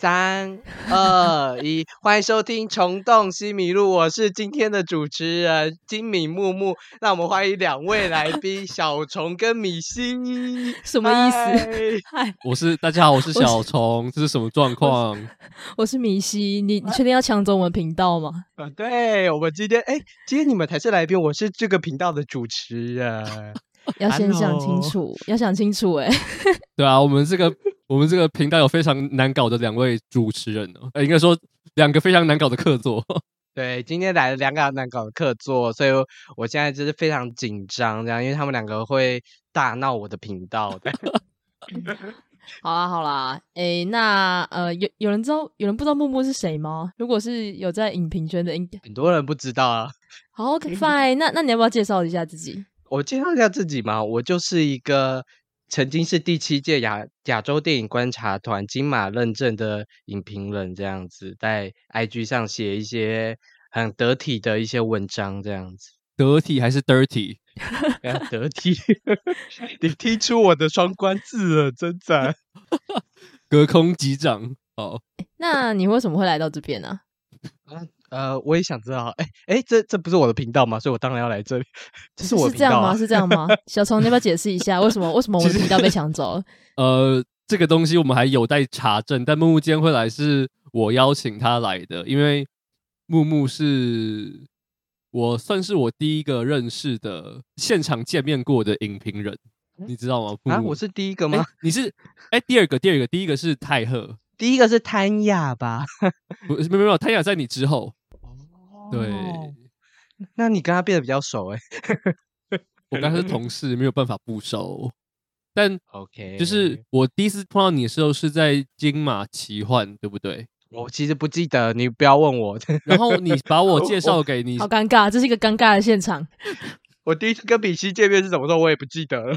三二一，欢迎收听《虫洞西米露》，我是今天的主持人金米木木。那我们欢迎两位来宾小虫跟米西，什么意思？嗨，我是大家好，我是小虫，这是什么状况？我，是米西，你你确定要抢走我们频道吗？啊，对，我们今天哎，今天你们才是来宾，我是这个频道的主持人，要先想清楚，要想清楚，哎，对啊，我们这个。我们这个频道有非常难搞的两位主持人哦，呃，应该说两个非常难搞的客座。对，今天来了两个难搞的客座，所以我现在就是非常紧张，这样，因为他们两个会大闹我的频道的。好 啦好啦，哎，那呃，有有人知道，有人不知道木木是谁吗？如果是有在影评圈的应，很多人不知道啊。好，OK，Fine，那那你要不要介绍一下自己？我介绍一下自己嘛，我就是一个。曾经是第七届亚亚洲电影观察团金马认证的影评人，这样子在 IG 上写一些很得体的一些文章，这样子得体还是 dirty？得体，你踢出我的双关字了，真赞！隔空击掌，好。那你为什么会来到这边呢？啊？呃，我也想知道，哎哎，这这不是我的频道吗？所以我当然要来这里。这是我的频道啊。是这样吗？是这样吗？小虫，你要不要解释一下，为什么为什么我的频道被抢走了？呃，这个东西我们还有待查证，但木木今天会来是我邀请他来的，因为木木是我算是我第一个认识的现场见面过的影评人，你知道吗？木木啊，我是第一个吗？你是哎，第二个，第二个，第一个是泰赫，第一个是谭雅吧？不，没有没有，谭雅在你之后。哦对，那你跟他变得比较熟哎、欸。我跟他是同事，没有办法不熟。但 OK，就是我第一次碰到你的时候是在金马奇幻，对不对？我其实不记得，你不要问我。然后你把我介绍给你，好尴尬，这是一个尴尬的现场。我第一次跟比西见面是什么时候，我也不记得了。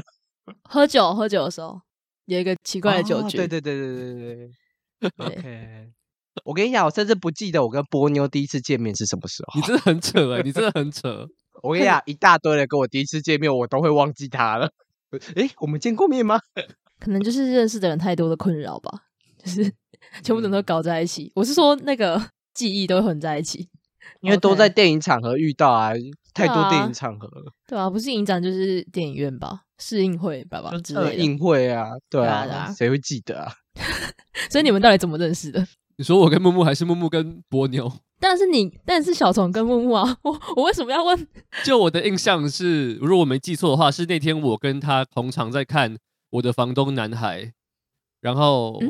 喝酒，喝酒的时候有一个奇怪的酒局。对对对对对对对。OK。我跟你讲，我甚至不记得我跟波妞第一次见面是什么时候。你真的很扯哎、欸，你真的 很扯。我跟你讲，一大堆人跟我第一次见面，我都会忘记他了。哎，我们见过面吗？可能就是认识的人太多的困扰吧，就是全部人都搞在一起。我是说，那个记忆都会混在一起，因为都在电影场合遇到啊，太多电影场合了。对啊，不是影展就是电影院吧，试映会吧吧之类的。试映会啊，对啊，谁会记得啊？所以你们到底怎么认识的？你说我跟木木还是木木跟波妞？但是你，但是小虫跟木木啊，我我为什么要问？就我的印象是，如果我没记错的话，是那天我跟他同场在看我的房东男孩，然后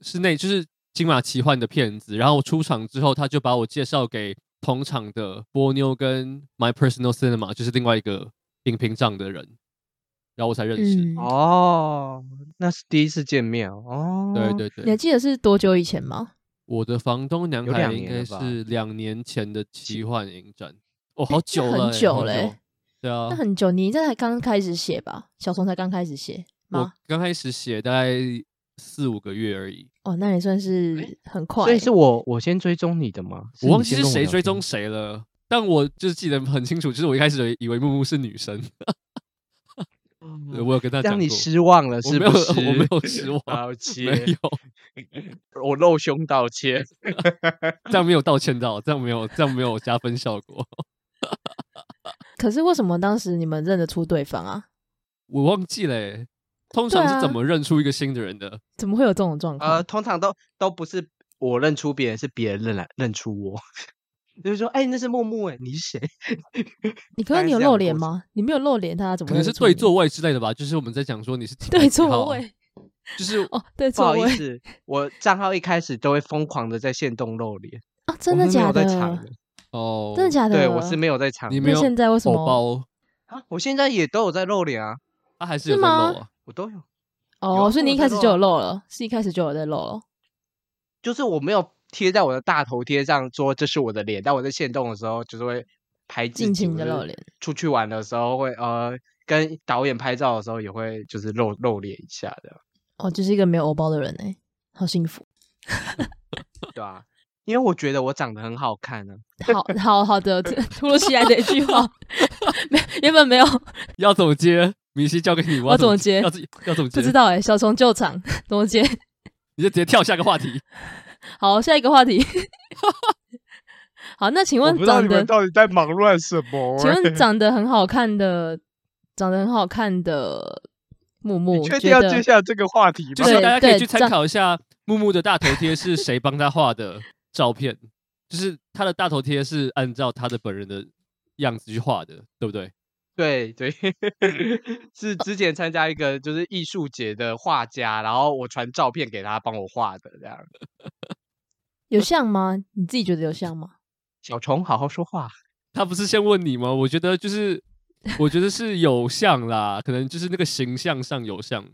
是那就是金马奇幻的片子，然后我出场之后，他就把我介绍给同场的波妞跟 My Personal Cinema，就是另外一个影评帐的人。然后我才认识、嗯、哦，那是第一次见面哦。对对对，你还记得是多久以前吗？我的房东男孩应该是两年前的奇幻影展哦，好久了，很久嘞。对啊，那很久，你这才刚开始写吧？小虫才刚开始写吗？我刚开始写大概四五个月而已。哦，那也算是很快。所以是我我先追踪你的吗？我忘记是谁追踪谁了，但我就是记得很清楚，就是我一开始以为木木是女生。我有跟他讲，让你失望了是不是？我没有，我没有失望，抱歉，没有，我露胸道歉，这样没有道歉到，这样没有，这样没有加分效果。可是为什么当时你们认得出对方啊？我忘记了欸，通常是怎么认出一个新的人的？啊，怎么会有这种状况？呃，通常都都不是我认出别人，是别人认来认出我。就是说，哎、欸，那是木木哎，你是谁？你 刚刚你有露脸吗？你没有露脸，他怎么？可能是对座位之类的吧。就是我们在讲说你是 对座位，就是哦，对座位。不好意思，我账号一开始都会疯狂的在线动露脸啊，真的假的？哦，真的假的？对，我是没有在藏。你没有？现在为什么？包啊，我现在也都有在露脸啊，他还是有在露啊，我都有。哦，所以你一开始就有露了，是一开始就有在露了，就是我没有。贴在我的大头贴上，说这是我的脸。但我在现动的时候，就是会拍尽情的露脸。出去玩的时候会呃，跟导演拍照的时候也会就是露露脸一下的。哦，就是一个没有欧包的人哎，好幸福。对啊，因为我觉得我长得很好看呢、啊。好好好的，突如其来的一句话，没原本没有 要怎么接，明星交给你，我要怎么接？要要怎么接？不知道哎，小虫救场怎么接？你就直接跳下个话题。好，下一个话题。好，那请问长得，到底在忙乱什么？请问 长得很好看的，长得很好看的木木，你确定要接下这个话题吗？就是大家可以去参考一下木木的大头贴是谁帮他画的照片，就是他的大头贴是按照他的本人的样子去画的，对不对？对对，是之前参加一个就是艺术节的画家，然后我传照片给他帮我画的，这样 有像吗？你自己觉得有像吗？小虫，好好说话。他不是先问你吗？我觉得就是，我觉得是有像啦，可能就是那个形象上有像，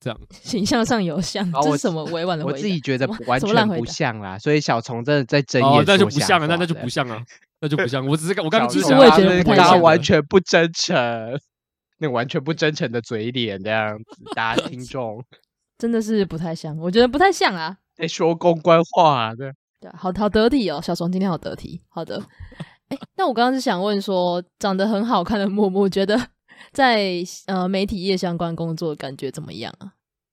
这样。形象上有像，这是什么委婉的？我自己觉得完全不像啦，所以小虫真的在睁眼那就不像了，那那就不像啊。那就不像，我只是我刚刚只是我也觉得不太像，完。全不真诚，那完全不真诚的嘴脸这样子，大家 听众。真的是不太像，我觉得不太像啊，在说公关话的，对，好好得体哦，小虫今天好得体，好的，哎，那我刚刚是想问说，长得很好看的木木，觉得在呃媒体业相关工作感觉怎么样啊？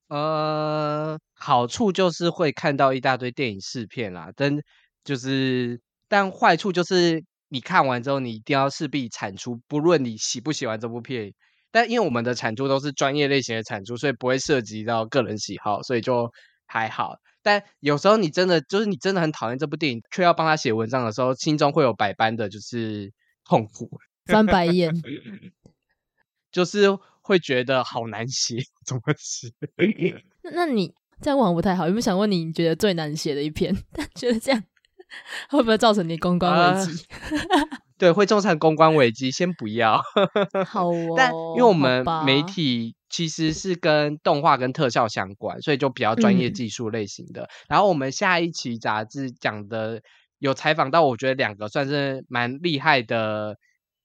呃，好处就是会看到一大堆电影试片啦，但就是。但坏处就是你看完之后，你一定要势必产出，不论你喜不喜欢这部片。但因为我们的产出都是专业类型的产出，所以不会涉及到个人喜好，所以就还好。但有时候你真的就是你真的很讨厌这部电影，却要帮他写文章的时候，心中会有百般的就是痛苦，翻白眼，就是会觉得好难写，怎么写？那那你这样问不太好，有没有想问你，你觉得最难写的一篇？但觉得这样。会不会造成你公关危机？呃、对，会造成公关危机。先不要。好哦。但因为我们媒体其实是跟动画跟特效相关，所以就比较专业技术类型的。嗯、然后我们下一期杂志讲的有采访到，我觉得两个算是蛮厉害的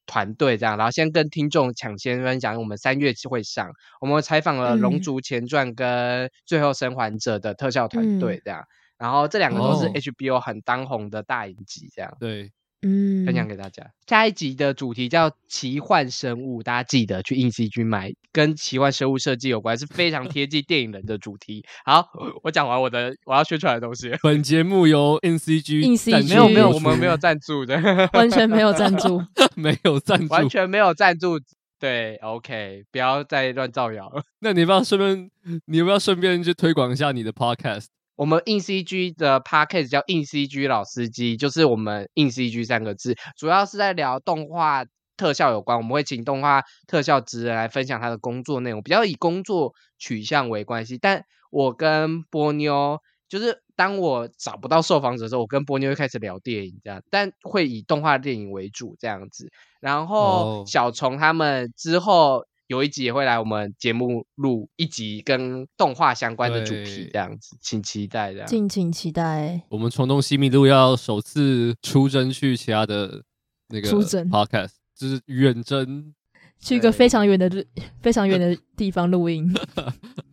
团队，这样。然后先跟听众抢先分享，我们三月会上，我们采访了《龙族前传》跟《最后生还者》的特效团队，这样。嗯然后这两个都是 HBO 很当红的大影集，这样、哦、对，嗯，分享给大家。下一集的主题叫奇幻生物，大家记得去 INCG 买，跟奇幻生物设计有关，是非常贴近电影人的主题。好，我讲完我的我要宣传的东西。本节目由 INCG，INCG 没有没有，我们没有赞助的，完全没有赞助，没有赞助，完全没有赞助。对，OK，不要再乱造谣了。那你要不要顺便，你要不要顺便去推广一下你的 Podcast？我们 INCG 的 Podcast 叫 INCG 老司机，就是我们 INCG 三个字，主要是在聊动画特效有关。我们会请动画特效职人来分享他的工作内容，比较以工作取向为关系。但我跟波妞，就是当我找不到受访者的时候，我跟波妞会开始聊电影这样，但会以动画电影为主这样子。然后小虫他们之后。有一集也会来我们节目录一集跟动画相关的主题，这样子，请期待这样，敬请期待。我们虫洞西密路要首次出征去其他的那个 podcast，就是远征去一个非常远的、非常远的地方录音。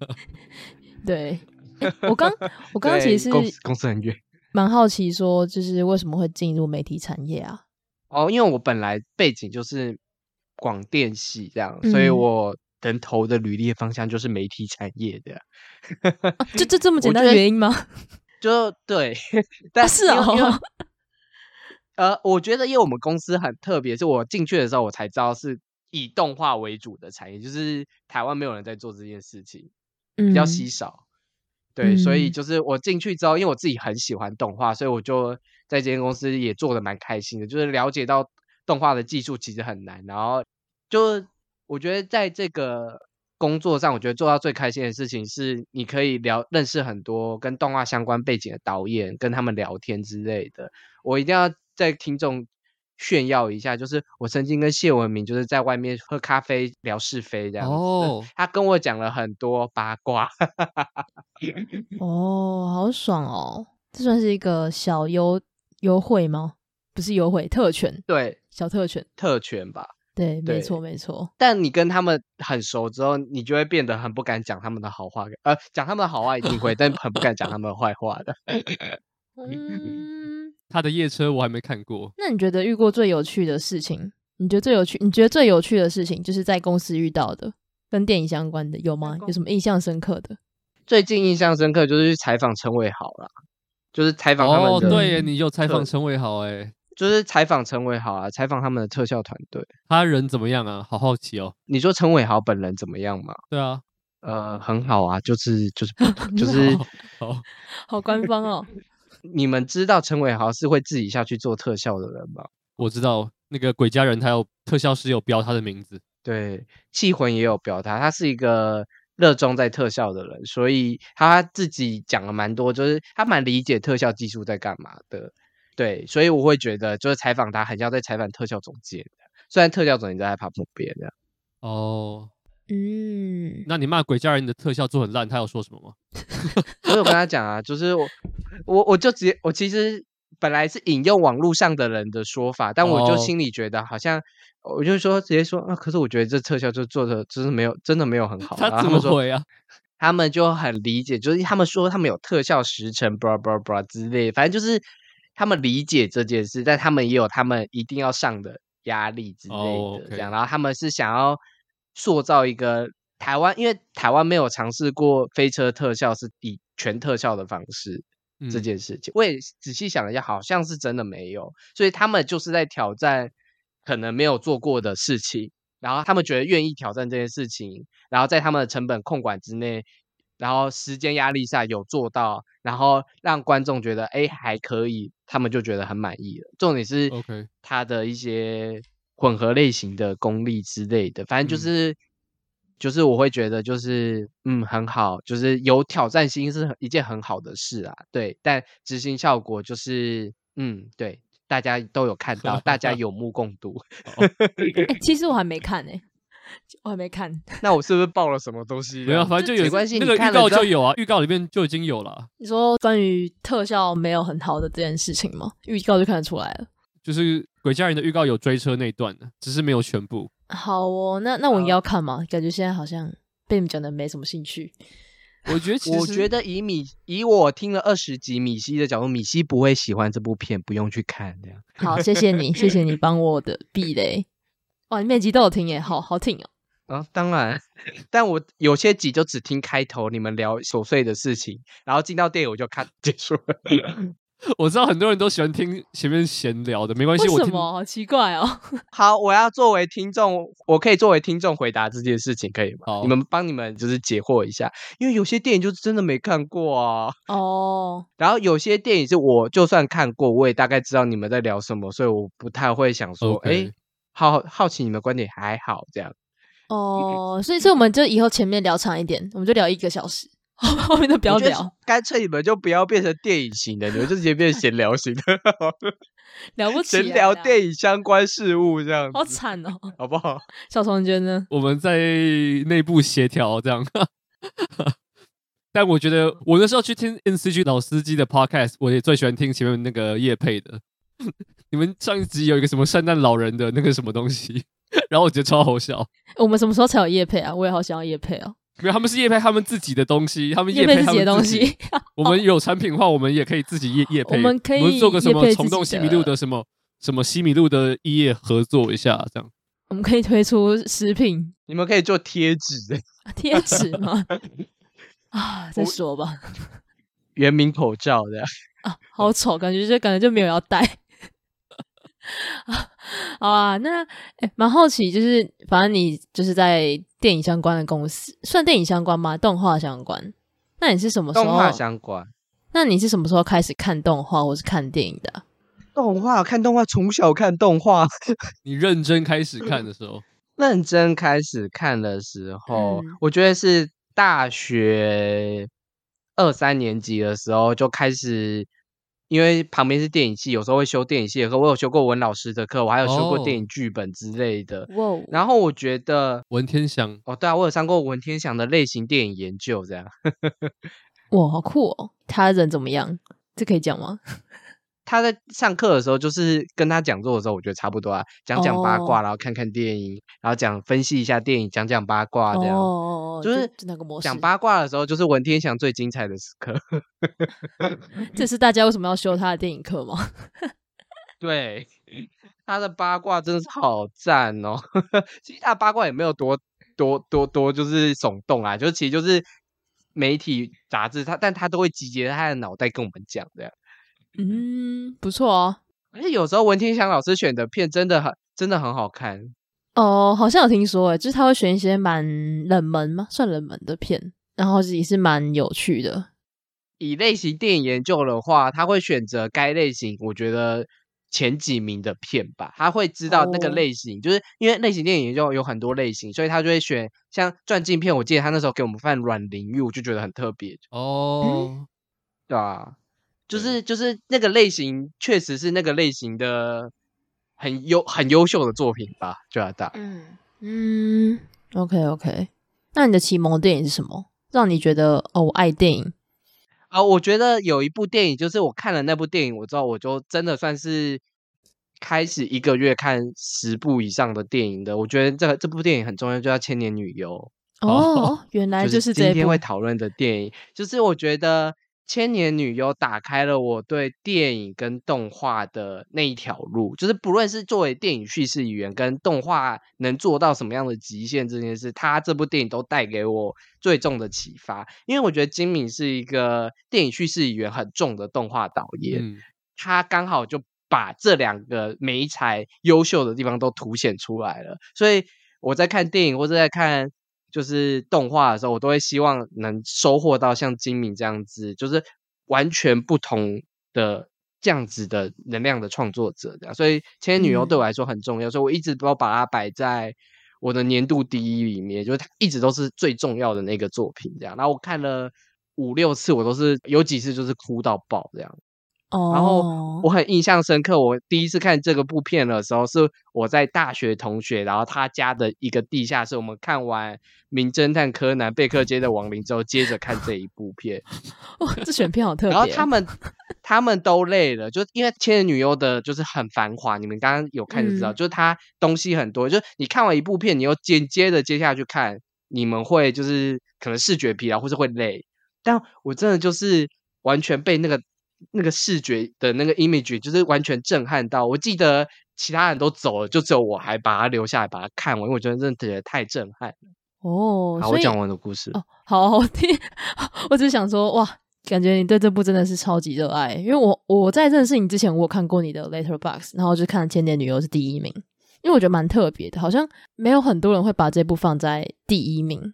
对，欸、我刚我刚刚其实 是公司公司很远，蛮好奇说，就是为什么会进入媒体产业啊？哦，因为我本来背景就是。广电系这样，所以我能投的履历方向就是媒体产业的。啊、就这这么简单的原因吗？就对，但是哦，啊、呃，我觉得因为我们公司很特别，是我进去的时候我才知道是以动画为主的产业，就是台湾没有人在做这件事情，比较稀少。嗯、对，嗯、所以就是我进去之后，因为我自己很喜欢动画，所以我就在这间公司也做的蛮开心的，就是了解到。动画的技术其实很难，然后就我觉得在这个工作上，我觉得做到最开心的事情是，你可以聊认识很多跟动画相关背景的导演，跟他们聊天之类的。我一定要在听众炫耀一下，就是我曾经跟谢文明就是在外面喝咖啡聊是非这样子，哦，他跟我讲了很多八卦。哦，好爽哦！这算是一个小优优惠吗？不是优惠，特权。对。小特权，特权吧，对，对没错，没错。但你跟他们很熟之后，你就会变得很不敢讲他们的好话，呃，讲他们的好话一定会，但很不敢讲他们的坏话的。嗯，他的夜车我还没看过。那你觉得遇过最有趣的事情？你觉得最有趣？你觉得最有趣的事情就是在公司遇到的，跟电影相关的有吗？有什么印象深刻的？最近印象深刻就是去采访陈伟豪啦。就是采访他们的。哦，对，你有采访陈伟豪哎，就是采访陈伟豪啊，采访他们的特效团队。他人怎么样啊？好好奇哦。你说陈伟豪本人怎么样嘛？对啊，呃，很好啊，就是就是 就是好，好，好官方哦。你们知道陈伟豪是会自己下去做特效的人吗？我知道，那个鬼家人他有特效师有标他的名字，对，气魂也有标他，他是一个热衷在特效的人，所以他自己讲了蛮多，就是他蛮理解特效技术在干嘛的，对，所以我会觉得就是采访他很像在采访特效总监，虽然特效总监在他旁边这样。哦。嗯，那你骂鬼家人的特效做很烂，他有说什么吗？我有跟他讲啊，就是我我我就直接我其实本来是引用网络上的人的说法，但我就心里觉得好像，哦、我就说直接说啊，可是我觉得这特效就做的真是没有真的没有很好。他怎么会啊？他们就很理解，就是他们说他们有特效时程，blah blah blah 之类，反正就是他们理解这件事，但他们也有他们一定要上的压力之类的，这样，然后他们是想要。塑造一个台湾，因为台湾没有尝试过飞车特效是以全特效的方式这件事情，嗯、我也仔细想了一下，好像是真的没有，所以他们就是在挑战可能没有做过的事情，然后他们觉得愿意挑战这件事情，然后在他们的成本控管之内，然后时间压力下有做到，然后让观众觉得哎还可以，他们就觉得很满意了。重点是 OK 他的一些。混合类型的功力之类的，反正就是，嗯、就是我会觉得就是，嗯，很好，就是有挑战性是一件很好的事啊，对。但执行效果就是，嗯，对，大家都有看到，大家 有目共睹。欸、其实我还没看呢、欸，我还没看。那我是不是爆了什么东西？没有，反正就有关系。那个预告就有啊，预告里面就已经有了。你说关于特效没有很好的这件事情吗？预告就看得出来了。就是鬼家人的预告有追车那段的，只是没有全部。好哦，那那我应该要看吗？感觉现在好像被你们讲的没什么兴趣。我觉得其实，我觉得以米以我听了二十集米西的角度，米西不会喜欢这部片，不用去看这样。好，谢谢你，谢谢你帮我的避雷。哇，你每集都有听耶，好好听哦。啊，当然，但我有些集就只听开头，你们聊琐碎的事情，然后进到电影我就看 结束了。我知道很多人都喜欢听前面闲聊的，没关系。为什么？好奇怪哦。好，我要作为听众，我可以作为听众回答这件事情，可以吗？你们帮你们就是解惑一下，因为有些电影就是真的没看过啊。哦。然后有些电影是我就算看过，我也大概知道你们在聊什么，所以我不太会想说，哎 Okay.，好好奇你们观点还好这样。哦，所以所以我们就以后前面聊长一点，我们就聊一个小时。后面都不要聊，干脆你们就不要变成电影型的，你们就直接变闲聊型的，了不起，闲聊电影相关事物这样，好惨哦，好不好？小虫觉得呢？我们在内部协调这样，但我觉得我那时候去听 NCG 老司机的 podcast，我也最喜欢听前面那个叶配的。你们上一集有一个什么圣诞老人的那个什么东西，然后我觉得超好笑。我们什么时候才有夜配啊？我也好想要夜配哦。没有，他们是夜配他们自己的东西，他们夜配他们自己的东西。我们有产品的话，我们也可以自己夜夜配。我们可以们做个什么虫洞西米露的什么什么西米露的一页合作一下，这样。我们可以推出食品，你们可以做贴纸，贴纸吗？啊，再说吧。原名口罩这样啊，好丑，感觉就感觉就没有要戴。好啊，那诶蛮好奇，就是反正你就是在电影相关的公司，算电影相关吗？动画相关？那你是什么时候？动画相关。那你是什么时候开始看动画或是看电影的啊？动画看动画，从小看动画。你认真开始看的时候？认真开始看的时候，嗯、我觉得是大学二三年级的时候就开始。因为旁边是电影系，有时候会修电影系的课。我有修过文老师的课，我还有修过电影剧本之类的。哦、然后我觉得文天祥哦，对啊，我有上过文天祥的类型电影研究，这样。哇，好酷哦！他人怎么样？这可以讲吗？他在上课的时候，就是跟他讲座的时候，我觉得差不多啊，讲讲八卦，然后看看电影，然后讲分析一下电影，讲讲八卦这样。哦，就是那个模式。讲八卦的时候，就是文天祥最精彩的时刻。这是大家为什么要修他的电影课吗？对，他的八卦真的是好赞哦。其实他的八卦也没有多多多多，就是耸动啊，就是其实就是媒体杂志他，但他都会集结在他的脑袋跟我们讲这样。嗯，不错哦。而且有时候文天祥老师选的片真的很真的很好看哦，好像有听说诶，就是他会选一些蛮冷门吗？算冷门的片，然后也是蛮有趣的。以类型电影研究的话，他会选择该类型，我觉得前几名的片吧。他会知道那个类型，哦、就是因为类型电影研究有很多类型，所以他就会选像传记片。我记得他那时候给我们放阮玲玉，我就觉得很特别哦，嗯、对啊，就是就是那个类型，确实是那个类型的很优很优秀的作品吧，就要大。嗯嗯，OK OK，那你的启蒙电影是什么？让你觉得哦，我爱电影。啊、呃，我觉得有一部电影，就是我看了那部电影，我知道我就真的算是开始一个月看十部以上的电影的。我觉得这个这部电影很重要，就叫《千年女优》。哦，原来就是这部。今天会讨论的电影，就是我觉得。千年女优打开了我对电影跟动画的那一条路，就是不论是作为电影叙事语言跟动画能做到什么样的极限这件事，他这部电影都带给我最重的启发。因为我觉得金敏是一个电影叙事语言很重的动画导演，嗯、他刚好就把这两个媒材优秀的地方都凸显出来了。所以我在看电影或者在看。就是动画的时候，我都会希望能收获到像金敏这样子，就是完全不同的这样子的能量的创作者这样。所以《千年女优》对我来说很重要，嗯、所以我一直都把它摆在我的年度第一里面，就是它一直都是最重要的那个作品这样。然后我看了五六次，我都是有几次就是哭到爆这样。然后我很印象深刻，我第一次看这个部片的时候，是我在大学同学，然后他家的一个地下室，我们看完《名侦探柯南：贝克街的亡灵》之后，接着看这一部片。哇，这选片好特别。然后他们他们都累了，就因为《千年女优》的就是很繁华，你们刚刚有看就知道，嗯、就是它东西很多，就是你看完一部片，你又紧接着接下去看，你们会就是可能视觉疲劳，或是会累。但我真的就是完全被那个。那个视觉的那个 image 就是完全震撼到，我记得其他人都走了，就只有我还把它留下来把它看完，因为我觉得真的觉得太震撼了。哦，好，我讲完的故事。哦，好 好听。我只是想说，哇，感觉你对这部真的是超级热爱，因为我我在认识你之前，我有看过你的 Letterboxd，然后就看《千年女优》是第一名，因为我觉得蛮特别的，好像没有很多人会把这部放在第一名，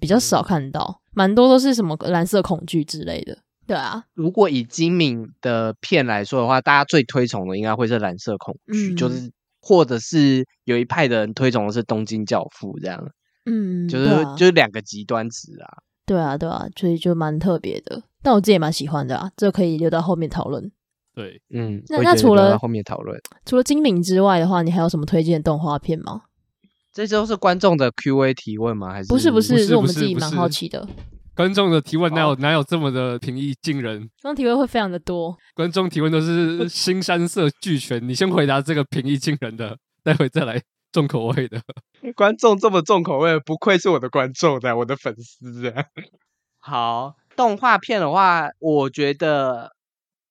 比较少看到，蛮多都是什么蓝色恐惧之类的。对啊，如果以今敏的片来说的话，大家最推崇的应该会是《蓝色恐惧》，嗯，就是或者是有一派的人推崇的是《东京教父》这样，嗯，就是、啊、就是两个极端值啊。对啊，对啊，所以就蛮特别的，但我自己也蛮喜欢的啊，这可以留到后面讨论。对，嗯，那那除了后面讨论，除了今敏之外的话，你还有什么推荐的动画片吗？这都是观众的 Q&A 提问吗？还是不是不是，不是，是我们自己蛮好奇的。观众的提问哪有哪有这么的平易近人？观众提问会非常的多，观众提问都是新山色俱全。你先回答这个平易近人的，待会再来重口味的。观众这么重口味，不愧是我的观众的，我的粉丝啊。好，动画片的话，我觉得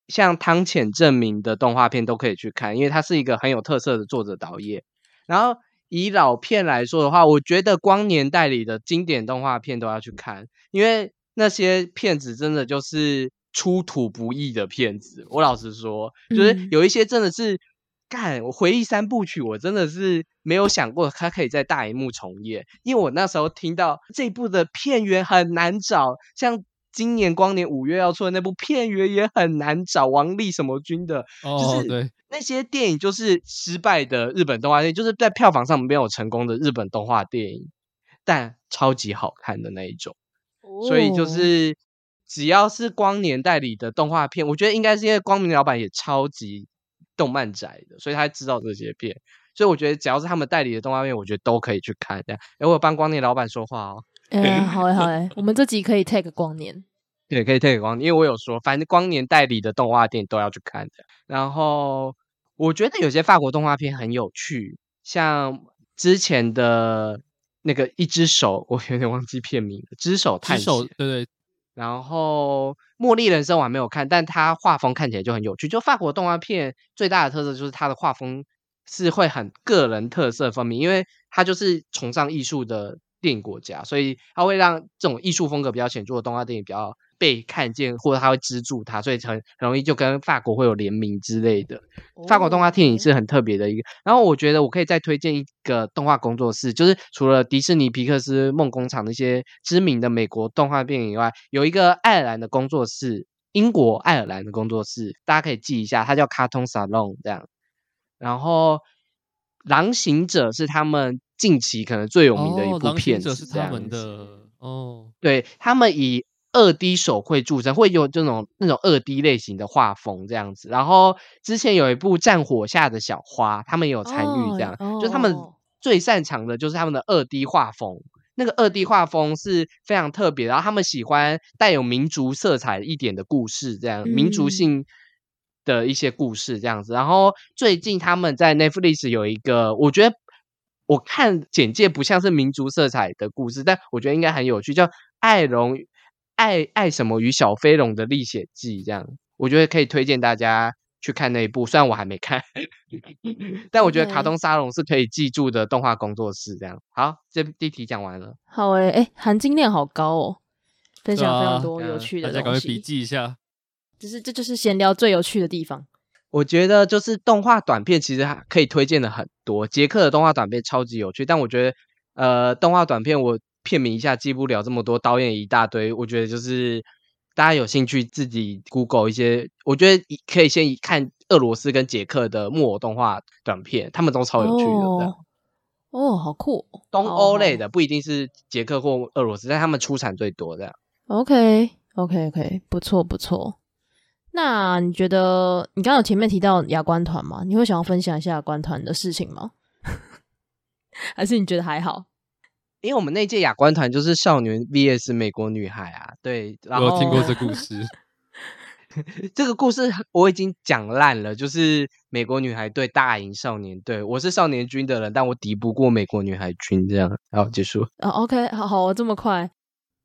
像汤浅证明的动画片都可以去看，因为他是一个很有特色的作者导演。然后。以老片来说的话，我觉得光年代里的经典动画片都要去看，因为那些片子真的就是出土不易的片子。我老实说，就是有一些真的是干，我回忆三部曲，我真的是没有想过它可以在大荧幕重演，因为我那时候听到这部的片源很难找，像。今年光年五月要出的那部片源也很难找，王力什么君的，哦、就是那些电影就是失败的日本动画电影，就是在票房上没有成功的日本动画电影，但超级好看的那一种。哦、所以就是只要是光年代理的动画片，我觉得应该是因为光明老板也超级动漫宅的，所以他知道这些片。所以我觉得只要是他们代理的动画片，我觉得都可以去看。这样，哎，我帮光年老板说话哦。嗯、欸，好诶好诶 我们这集可以 take 光年，对，可以 take 光年，因为我有说，反正光年代理的动画电影都要去看的。然后我觉得有些法国动画片很有趣，像之前的那个一只手，我有点忘记片名了，只手探险，对对。然后茉莉人生我还没有看，但它画风看起来就很有趣。就法国动画片最大的特色就是它的画风是会很个人特色分明，因为它就是崇尚艺术的。电影国家，所以它会让这种艺术风格比较显著的动画电影比较被看见，或者它会资助它，所以很容易就跟法国会有联名之类的。法国动画电影是很特别的一个。然后我觉得我可以再推荐一个动画工作室，就是除了迪士尼、皮克斯、梦工厂那些知名的美国动画电影以外，有一个爱尔兰的工作室，英国爱尔兰的工作室，大家可以记一下，它叫 Cartoon Salon 这样。然后《狼行者》是他们近期可能最有名的一部片子，是他们的哦，对他们以。二 D 手绘著称，会有这种那种二 D 类型的画风这样子。然后之前有一部《战火下的小花》，他们也有参与这样。Oh, oh. 就他们最擅长的就是他们的二 D 画风，那个二 D 画风是非常特别。然后他们喜欢带有民族色彩一点的故事，这样民族性的一些故事这样子。然后最近他们在 Netflix 有一个，我觉得我看简介不像是民族色彩的故事，但我觉得应该很有趣，叫《爱龙》。爱爱什么与小飞龙的历险记，这样我觉得可以推荐大家去看那一部。虽然我还没看，但我觉得卡通沙龙是可以记住的动画工作室。这样好，这第一题讲完了。好诶，哎，含金量好高哦，分享非常多有趣的东西。大家赶快笔记一下。只是这就是闲聊最有趣的地方。我觉得就是动画短片其实还可以推荐的很多。杰克的动画短片超级有趣，但我觉得呃，动画短片我。片名一下记不了这么多，导演一大堆，我觉得就是大家有兴趣自己 Google 一些，我觉得可以先看俄罗斯跟捷克的木偶动画短片，他们都超有趣的。哦，哦，好酷！东欧类的不一定是捷克或俄罗斯，但他们出产最多的。OK，OK，OK，不错不错。那你觉得你刚刚有前面提到亚观团吗？你会想要分享一下亚观团的事情吗？还是你觉得还好？因为我们那届亚观团就是少年 VS 美国女孩啊，对，然后听过这故事。这个故事我已经讲烂了，就是美国女孩队大赢少年队。我是少年军的人，但我敌不过美国女孩军，这样。好，结束。哦，OK，好好，这么快，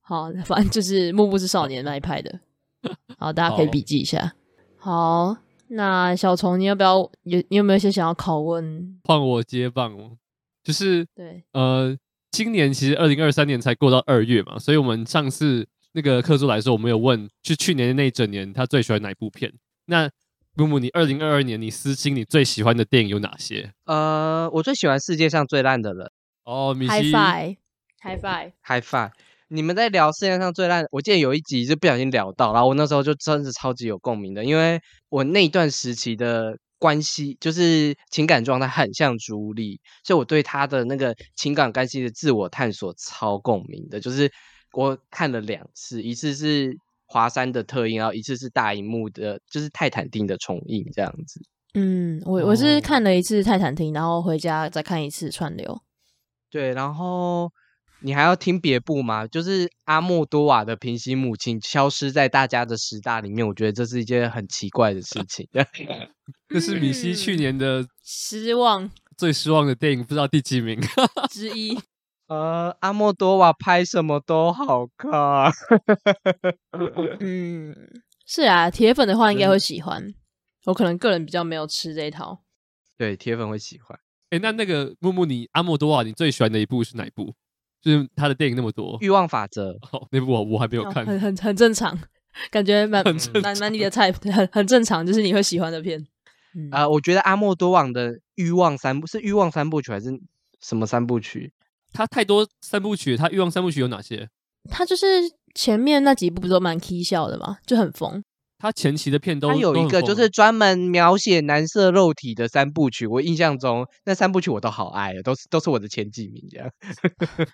好，反正就是幕布是少年那一派的。好，大家可以笔记一下。好，好，那小虫，你要不要有？你有没有一些想要拷问？换我接棒哦，就是对，呃。今年其实二零二三年才过到二月嘛，所以我们上次那个客座来说，我们有问，就去年的那一整年他最喜欢哪部片？那木木，你二零二二年你私心你最喜欢的电影有哪些？呃，我最喜欢世界上最烂的人。哦，米西，Hi-Fi，Hi-Fi，Hi-Fi。Fi Hi Fi 你们在聊世界上最烂，我记得有一集就不小心聊到，然后我那时候就真的是超级有共鸣的，因为我那段时期的。关系就是情感状态很像朱莉，所以我对他的那个情感关系的自我探索超共鸣的。就是我看了两次，一次是华山的特映，然后一次是大荧幕的，就是泰坦厅的重映这样子。嗯，我我是看了一次泰坦厅，然后回家再看一次串流。对，然后。你还要听别部吗？就是阿莫多瓦的《平行母亲》消失在大家的十大里面，我觉得这是一件很奇怪的事情。这是米西去年的失望最失望的电影，不知道第几名 之一。呃，阿莫多瓦拍什么都好看。嗯，是啊，铁粉的话应该会喜欢。嗯、我可能个人比较没有吃这一套。对，铁粉会喜欢。哎，那那个木木，你阿莫多瓦，你最喜欢的一部是哪一部？就是他的电影那么多，《欲望法则》哦，那部我我还没有看，哦、很很很正常，感觉 蛮蛮蛮你的菜，很很正常，就是你会喜欢的片。啊、呃，我觉得阿莫多瓦的《欲望三部》是《欲望三部曲》还是什么三部曲？他太多三部曲，他《欲望三部曲》有哪些？他就是前面那几部不是都蛮 K 笑的嘛，就很疯。他前期的片都，他有一个就是专门描写男色肉体的三部曲，我印象中那三部曲我都好爱，都是都是我的前几名这样。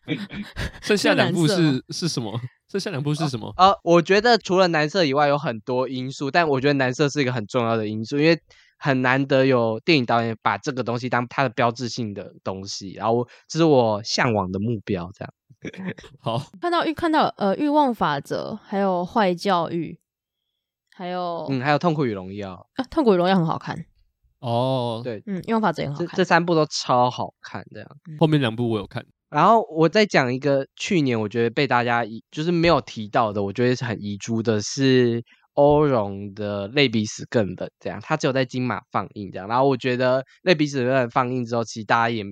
剩下两部是是什么？剩下两部是什么？呃，我觉得除了男色以外有很多因素，但我觉得男色是一个很重要的因素，因为很难得有电影导演把这个东西当他的标志性的东西，然后这是我向往的目标。这样。好，看到欲看到呃欲望法则，还有坏教育。还有，嗯，还有《痛苦与荣耀》啊，《痛苦与荣耀》很好看哦，对，嗯，《用法则》也很好看，这这三部都超好看，这样。后面两部我有看，然后我再讲一个去年我觉得被大家遗就是没有提到的，我觉得是很遗珠的是欧荣的《类比死更冷》这样，他只有在金马放映这样。然后我觉得《类比死更冷》放映之后，其实大家也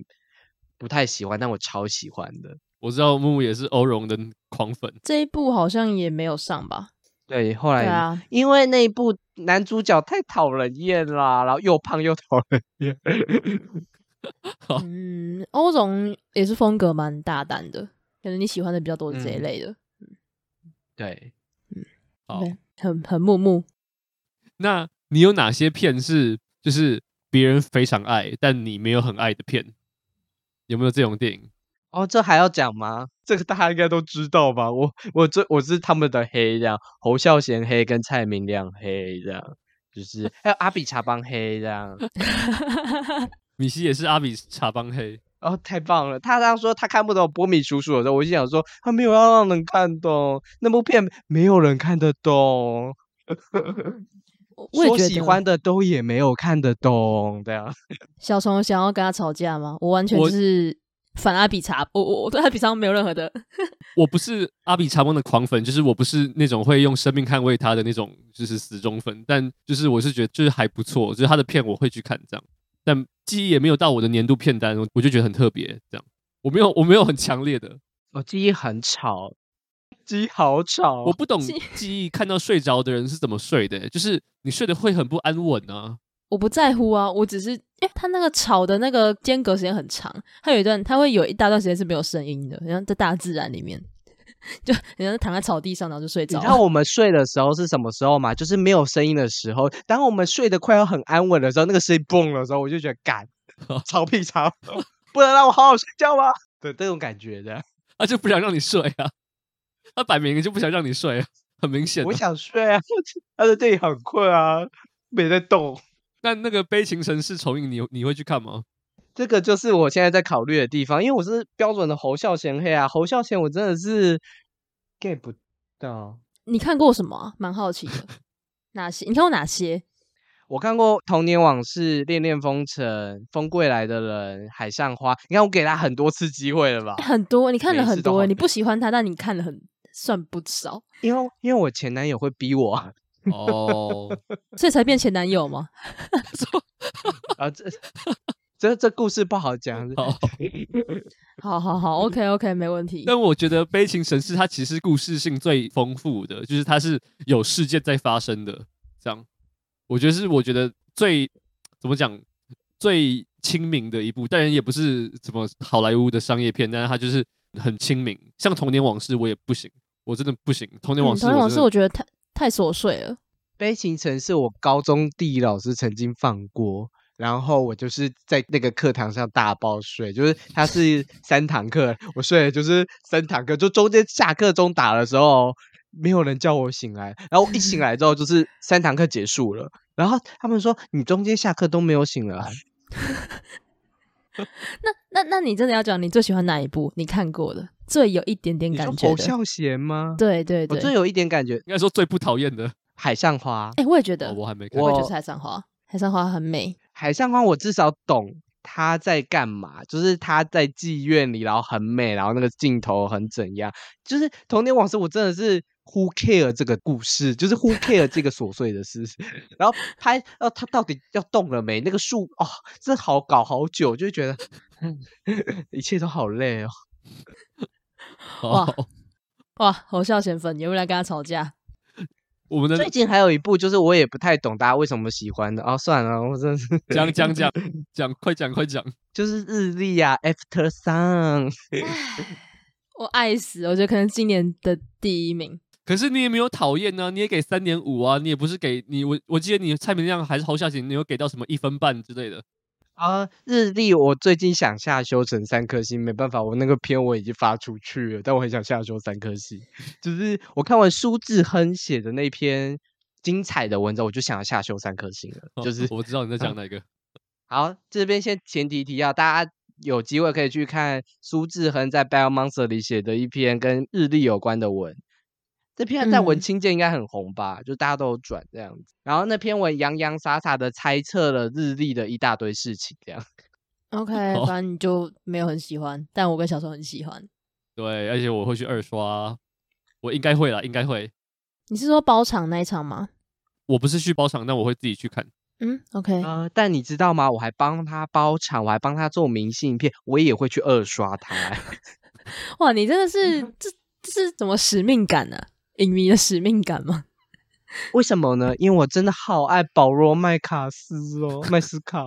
不太喜欢，但我超喜欢的。我知道木木也是欧荣的狂粉，这一部好像也没有上吧。对，后来对啊，因为那一部男主角太讨人厌啦，然后又胖又讨人厌。嗯，欧总也是风格蛮大胆的，可能你喜欢的比较多这一类的。嗯、对，嗯，好很很木木。那你有哪些片是就是别人非常爱，但你没有很爱的片？有没有这种电影？哦，这还要讲吗？这个大家应该都知道吧？我我这我是他们的黑这样，侯孝贤黑跟蔡明亮黑这样，就是还有阿比查邦黑这样。米西也是阿比查邦黑哦，太棒了！他当说他看不懂波米叔叔的时候，我就想说他没有要让人看懂那部片，没有人看得懂。说喜欢的都也没有看得懂，这样。小虫想要跟他吵架吗？我完全就是反阿比查，我我我对 阿比查没有任何的。我不是阿比查邦的狂粉，就是我不是那种会用生命捍卫他的那种，就是死忠粉。但就是我是觉得就是还不错，就是他的片我会去看这样。但记忆也没有到我的年度片单，我就觉得很特别这样。我没有我没有很强烈的，我记忆很吵。记忆好吵，我不懂记忆看到睡着的人是怎么睡的，就是你睡得会很不安稳啊。我不在乎啊，我只是，哎，他那个吵的那个间隔时间很长，他有一段他会有一大段时间是没有声音的，然后在大自然里面，就人家躺在草地上然后就睡着。你知道我们睡的时候是什么时候嘛？就是没有声音的时候。当我们睡得快要很安稳的时候，那个声音蹦的时候，我就觉得干，吵屁吵，不能让我好好睡觉吗？对，这种感觉的，他就不想让你睡啊。他摆明了就不想让你睡，啊很明显。我想睡啊，他的电影很困啊，没在动。那那个悲情城市重映，你你会去看吗？这个就是我现在在考虑的地方，因为我是标准的侯孝贤黑啊，侯孝贤我真的是 get 不到。你看过什么啊？蛮好奇的。哪些？你看过哪些？我看过《童年往事》《恋恋风尘》《风归来的人》《海上花》。你看我给他很多次机会了吧？很多，你看了很多。你不喜欢他，但你看了很。算不少，因为因为我前男友会逼我哦，所以才变前男友吗？啊，这这这故事不好讲。好好好好，OK OK，没问题。但我觉得《悲情城市》它其实故事性最丰富的，就是它是有事件在发生的。这样，我觉得是我觉得最怎么讲最亲民的一部，当然也不是什么好莱坞的商业片，但是它就是很亲民。像《童年往事》，我也不行。我真的不行，童年往事，童年往事，我觉得太太琐碎了。悲情城是，我高中地理老师曾经放过，然后我就是在那个课堂上大爆睡，就是他是 三堂课，我睡的就是三堂课，就中间下课钟打的时候，没有人叫我醒来，然后一醒来之后就是三堂课结束了，然后他们说你中间下课都没有醒来。那那那你真的要讲你最喜欢哪一部？你看过的最有一点点感觉的？侯孝贤吗？对对对，我最有一点感觉，应该说最不讨厌的《海上花》。哎，我也觉得，哦、我还没看，我也觉得《海上花》《海上花》很美，《海上花》我至少懂他在干嘛，就是他在妓院里，然后很美，然后那个镜头很怎样，就是童年往事，我真的是。Who care 这个故事，就是 Who care 这个琐碎的事。然后拍，哦，他到底要动了没？那个树，哦，这好搞好久，就觉得 一切都好累哦。哇哇，侯孝贤粉，有没有来跟他吵架？我们的最近还有一部，就是我也不太懂大家为什么喜欢的。哦，算了，我真的是讲讲讲讲，快讲快讲，就是日历啊，After Sun。我爱死，我觉得可能今年的第一名。可是你也没有讨厌呢，你也给三点五啊，你也不是给你我我记得你蔡明亮还是侯孝贤，你有给到什么一分半之类的啊？呃，日历我最近想下修成三颗星，没办法，我那个片我已经发出去了，但我很想下修三颗星。就是我看完苏志亨写的那篇精彩的文章，我就想要下修三颗星了。就是、哦、我知道你在讲哪个。好，这边先前提提要，大家有机会可以去看苏志亨在《Bell Monster》里写的一篇跟日历有关的文。这篇在文青界应该很红吧？嗯、就大家都有转这样子。然后那篇文洋洋洒洒的猜测了日历的一大堆事情，这样。OK，反正你就没有很喜欢，但我跟小时候很喜欢。对，而且我会去二刷，我应该会啦，应该会。你是说包场那一场吗？我不是去包场，但我会自己去看。嗯，OK。呃，但你知道吗？我还帮他包场，我还帮他做明信片，我也会去二刷他。哇，你真的是这这是怎么使命感呢、啊？影迷的使命感吗？为什么呢？因为我真的好爱保罗麦卡斯哦，麦斯卡。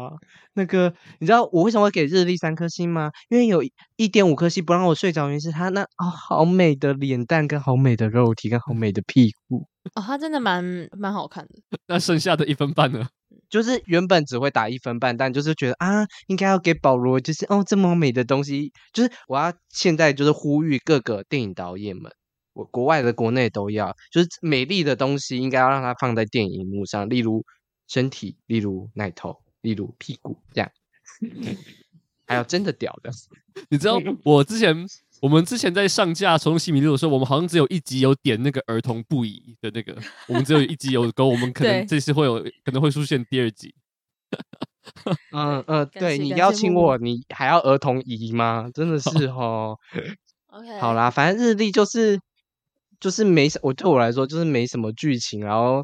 那个你知道我为什么会给日历三颗星吗？因为有一点五颗星不让我睡着，原因是他那哦好美的脸蛋跟好美的肉体跟好美的屁股哦，他真的蛮蛮好看的。那剩下的一分半呢？就是原本只会打一分半，但就是觉得啊，应该要给保罗，就是哦这么美的东西，就是我要现在就是呼吁各个电影导演们。国国外的、国内都要，就是美丽的东西应该要让它放在电影荧幕上，例如身体，例如奶头，例如屁股，这样。还有真的屌的，你知道 我之前我们之前在上架《虫洞西迷路》的时候，我们好像只有一集有点那个儿童不宜的那个，我们只有一集有勾，我们可能这次会有可能会出现第二集。嗯嗯，对你邀请我，你还要儿童仪吗？真的是哦。OK，好啦，反正日历就是。就是没什，我对我来说就是没什么剧情，然后，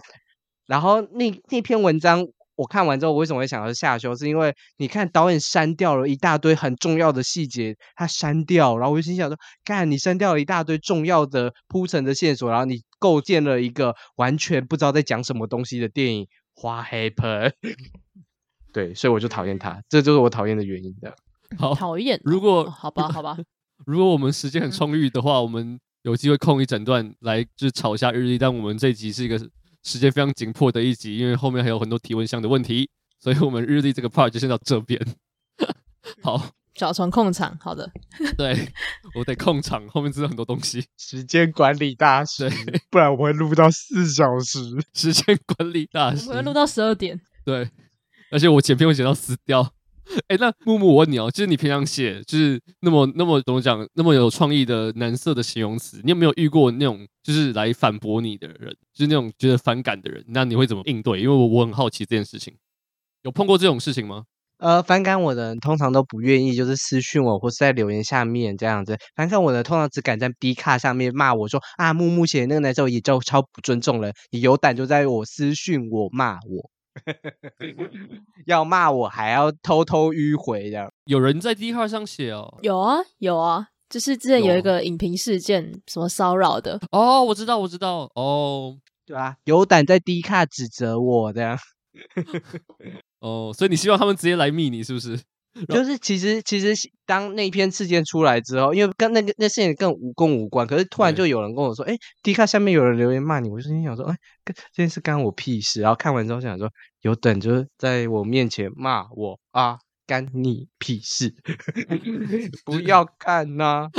然后那那篇文章我看完之后，我为什么会想要下修？是因为你看导演删掉了一大堆很重要的细节，他删掉，然后我就心想说，干，你删掉了一大堆重要的铺陈的线索，然后你构建了一个完全不知道在讲什么东西的电影，What happened？对，所以我就讨厌他，这就是我讨厌的原因的。好，讨厌。如果、哦、好吧，好吧，如果我们时间很充裕的话，我们。有机会空一整段来就是炒一下日历，但我们这一集是一个时间非常紧迫的一集，因为后面还有很多提问箱的问题，所以我们日历这个 part 就先到这边。好，小虫控场，好的，对，我得控场，后面知道很多东西，时间管理大师，不然我会录到四小时。时间管理大师，我会录到十二点，对，而且我剪片会剪到死掉。哎，那木木，我问你哦，就是你平常写，就是那么那么怎么讲，那么有创意的男色的形容词，你有没有遇过那种就是来反驳你的人，就是那种觉得反感的人？那你会怎么应对？因为我我很好奇这件事情，有碰过这种事情吗？呃，反感我的人通常都不愿意，就是私讯我或是在留言下面这样子。反感我的通常只敢在 B 卡上面骂我说啊，木木写那个男生也叫超不尊重人，你有胆就在我私讯我骂我。要骂我还要偷偷迂回这样，有人在 D 卡上写哦？有啊有啊，就是之前有一个影评事件，什么骚扰的哦，我知道我知道哦，对啊，有胆在 D 卡指责我这样，哦，所以你希望他们直接来密你是不是？就是其实其实当那篇事件出来之后，因为跟那个那事件更无功无关，可是突然就有人跟我说，哎，Dcard 下面有人留言骂你，我就心想说，哎，这件事干我屁事。然后看完之后想说，有等就是在我面前骂我啊，干你屁事，不要看呐、啊，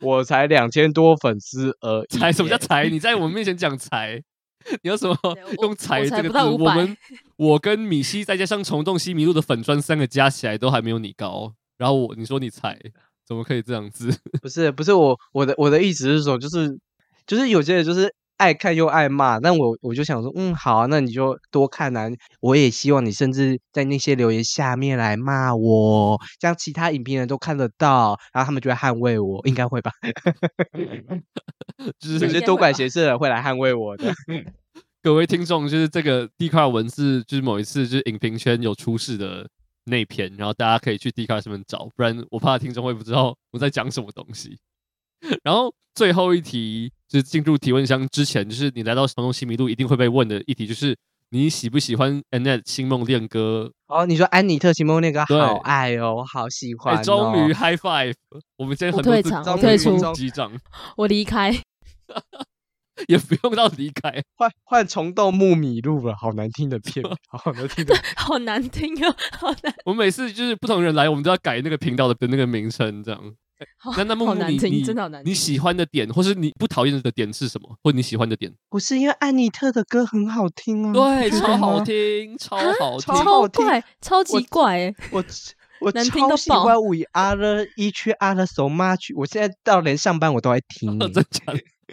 我才两千多粉丝而已。才什么叫才？你在我们面前讲才？你要什么用“踩”这个字？我，我，我们 我跟米西再加上虫洞西迷路的粉砖三个加起来都还没有你高。然后我你说你踩怎么可以这样子？不是不是我我的我的意思是说，就是就是有些人就是爱看又爱骂。但我我就想说，嗯，好啊，那你就多看啊。我也希望你甚至在那些留言下面来骂我，这样其他影评人都看得到，然后他们就会捍卫我，应该会吧？就是有些多管闲事的人会来捍卫我的。各位听众，就是这个 Dcard 文字，就是某一次就是影评圈有出事的那篇，然后大家可以去 Dcard 上面找，不然我怕听众会不知道我在讲什么东西。然后最后一题就是进入提问箱之前，就是你来到虫洞西迷路一定会被问的一题，就是你喜不喜欢 Annette 星梦恋歌？哦，你说安妮特星梦恋歌，好爱哦，我好喜欢、哦。终于 High Five，我们今天很多退场，我退出，我离开。也不用到离开，换换虫洞木米露了，好难听的片，好难听的，好难听哦，好难。我们每次就是不同人来，我们都要改那个频道的的那个名称，这样。那那木木你你你喜欢的点，或是你不讨厌的点是什么？或你喜欢的点？不是因为安妮特的歌很好听啊，对，超好听，超好听，超怪，超级怪，我 我超喜欢 We Are Each Other So Much，我现在到连上班我都爱听，真的。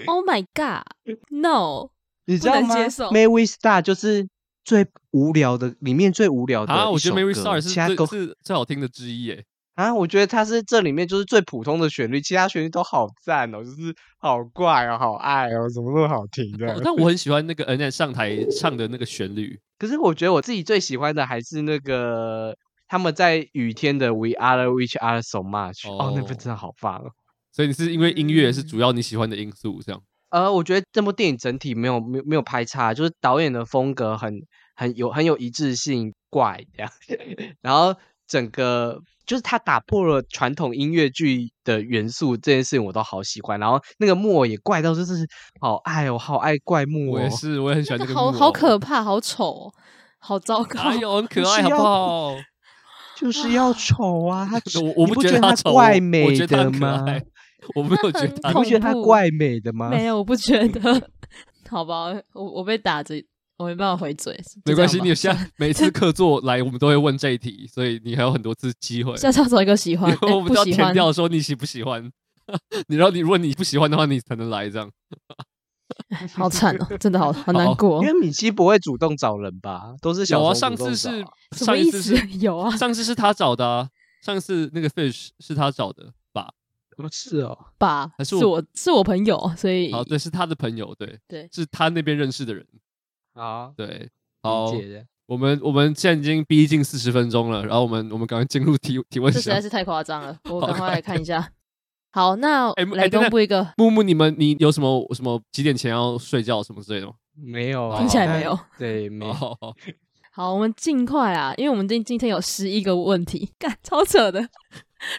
Oh my god, no！你知道吗？May We Start 就是最无聊的，里面最无聊的啊！我觉得 May We Start 是最是最好听的之一耶！啊，我觉得它是这里面就是最普通的旋律，其他旋律都好赞哦，就是好怪哦，好爱哦，怎么那么好听的？哦，但我很喜欢那个 Annette 上台唱的那个旋律。可是我觉得我自己最喜欢的还是那个他们在雨天的 We Are Each Other So Much 哦，哦，那部真的好棒哦。所以你是因为音乐是主要你喜欢的因素，这样？呃，我觉得这部电影整体没有没有没有拍差，就是导演的风格很很有很有一致性，怪这样，然后整个就是他打破了传统音乐剧的元素，这件事情我都好喜欢。然后那个木偶也怪到就是好爱哦，好爱怪木偶，我 也是，我也很喜欢这个木偶，好好可怕，好丑哦，好糟糕，哎呦，很 可爱，好不好？就是要丑啊！他我我不觉得他丑，怪美的吗？我没有觉得他，你不觉得他怪美的吗？没有，我不觉得。好吧，我我被打着，我没办法回嘴。没关系，你现在 每次客座来，我们都会问这一题，所以你还有很多次机会。下次要找一个喜欢，我们都要填掉说你喜不喜欢。你然后你如果你不喜欢的话，你才能来这样。好惨哦，真的好好难过。因为米奇不会主动找人吧？都是小、啊、上次是上一次是有啊，上次是他找的啊，上次那个 fish 是他找的吧？是哦，吧？还是我是我，是我朋友，所以好对，是他的朋友，对对，是他那边认识的人啊，对，好，我们我们现在已经逼近四十分钟了，然后我们我们赶快进入提提问，这实在是太夸张了，我赶快来看一下。好，那来公布一个木木，你们你有什么什么几点前要睡觉什么之类的吗？没有啊，听起来没有。对，没有。好，我们尽快啊，因为我们今今天有十一个问题，干超扯的，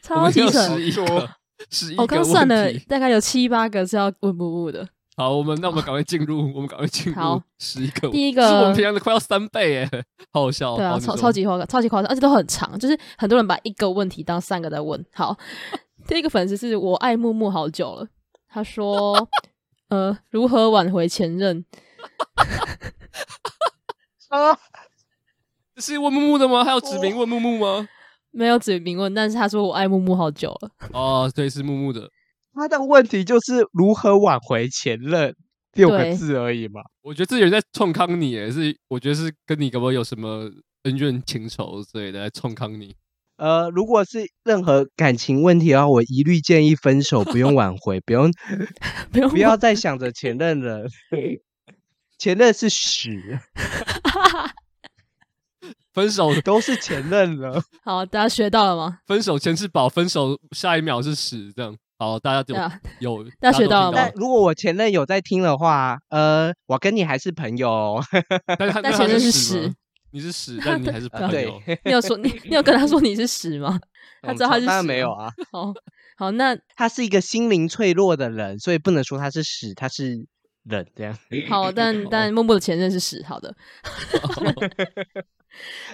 超级扯。十一个，十一个。我刚算了，大概有七八个是要问木木的。好，我们那我们赶快进入，我们赶快进入十一个。第一个是我们平常的快要三倍诶，好好笑。对啊，超超级夸张，超级夸张，而且都很长，就是很多人把一个问题当三个在问。好。第一个粉丝是我爱木木好久了，他说：“ 呃，如何挽回前任？” 啊，这是问木木的吗？还有指名问木木吗？没有指名问，但是他说我爱木木好久了。哦，对，是木木的。他的问题就是如何挽回前任 六个字而已嘛。我觉得这有人在冲康你，诶，是我觉得是跟你可不可以有什么恩怨情仇之类的来冲康你。呃，如果是任何感情问题的话，我一律建议分手，不用挽回，不用，不用，不要再想着前任了。前任是屎，分手都是前任了。好，大家学到了吗？分手前是宝，分手下一秒是屎，这样。好，大家就 有，大家学到了吗？如果我前任有在听的话，呃，我跟你还是朋友，但前任是屎。你是屎，但你还是朋友。对，你有说你你有跟他说你是屎吗？他知道他是屎。当然没有啊。好，好，那他是一个心灵脆弱的人，所以不能说他是屎，他是人这样。好，但但默默的前任是屎。好的。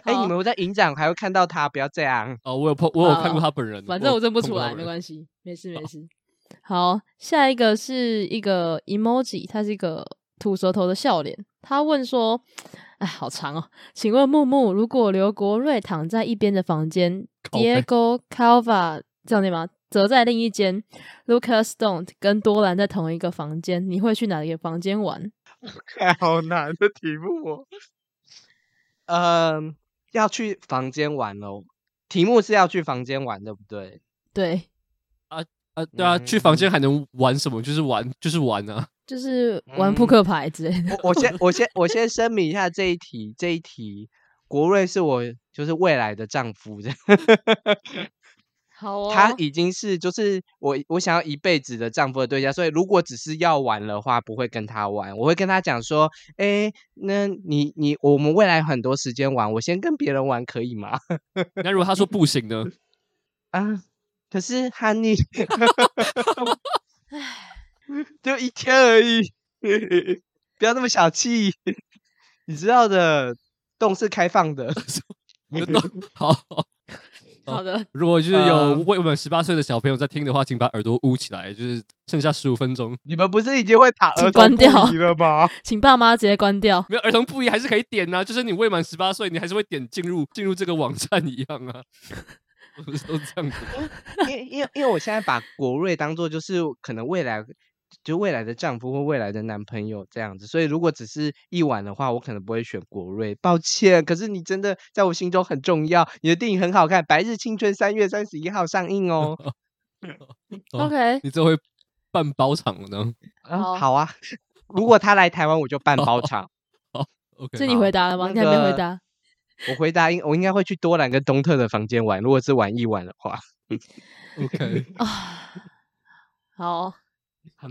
哎，你们在影展还会看到他，不要这样。哦，我有碰，我有看过他本人。反正我认不出来，没关系，没事没事。好，下一个是一个 emoji，他是一个吐舌头的笑脸。他问说。哎，好长哦！请问木木，如果刘国瑞躺在一边的房间，Diego Calva 这样对吗？则在另一间，Lucas Stone 跟多兰在同一个房间，你会去哪个房间玩？好难的题目哦。嗯，要去房间玩哦。题目是要去房间玩，对不对？对。啊啊，对啊，去房间还能玩什么？就是玩，就是玩啊。就是玩扑克牌之类的。嗯、我我先我 先我先声明一下这一题，这一题国瑞是我就是未来的丈夫，这样。好哦。他已经是就是我我想要一辈子的丈夫的对象，所以如果只是要玩的话，不会跟他玩。我会跟他讲说，哎，那你你我们未来很多时间玩，我先跟别人玩可以吗？那如果他说不行呢？啊，可是 Honey。就一天而已，不要那么小气。你知道的，洞是开放的。好好的。如果就是有未满十八岁的小朋友在听的话，请把耳朵捂起来。就是剩下十五分钟。你们不是已经会打儿童关掉了吗？请爸妈直接关掉。没有儿童不宜还是可以点啊，就是你未满十八岁，你还是会点进入进入这个网站一样啊。不是都这样子。因为因为因为我现在把国瑞当做就是可能未来。就未来的丈夫或未来的男朋友这样子，所以如果只是一晚的话，我可能不会选国瑞，抱歉。可是你真的在我心中很重要，你的电影很好看，《白日青春》三月三十一号上映哦。OK，你这会办包场呢？啊，好啊，如果他来台湾，我就办包场。好，OK。是你回答了吗？你还没回答。我回答应，我应该会去多兰跟东特的房间玩。如果是玩一晚的话，OK 啊，好。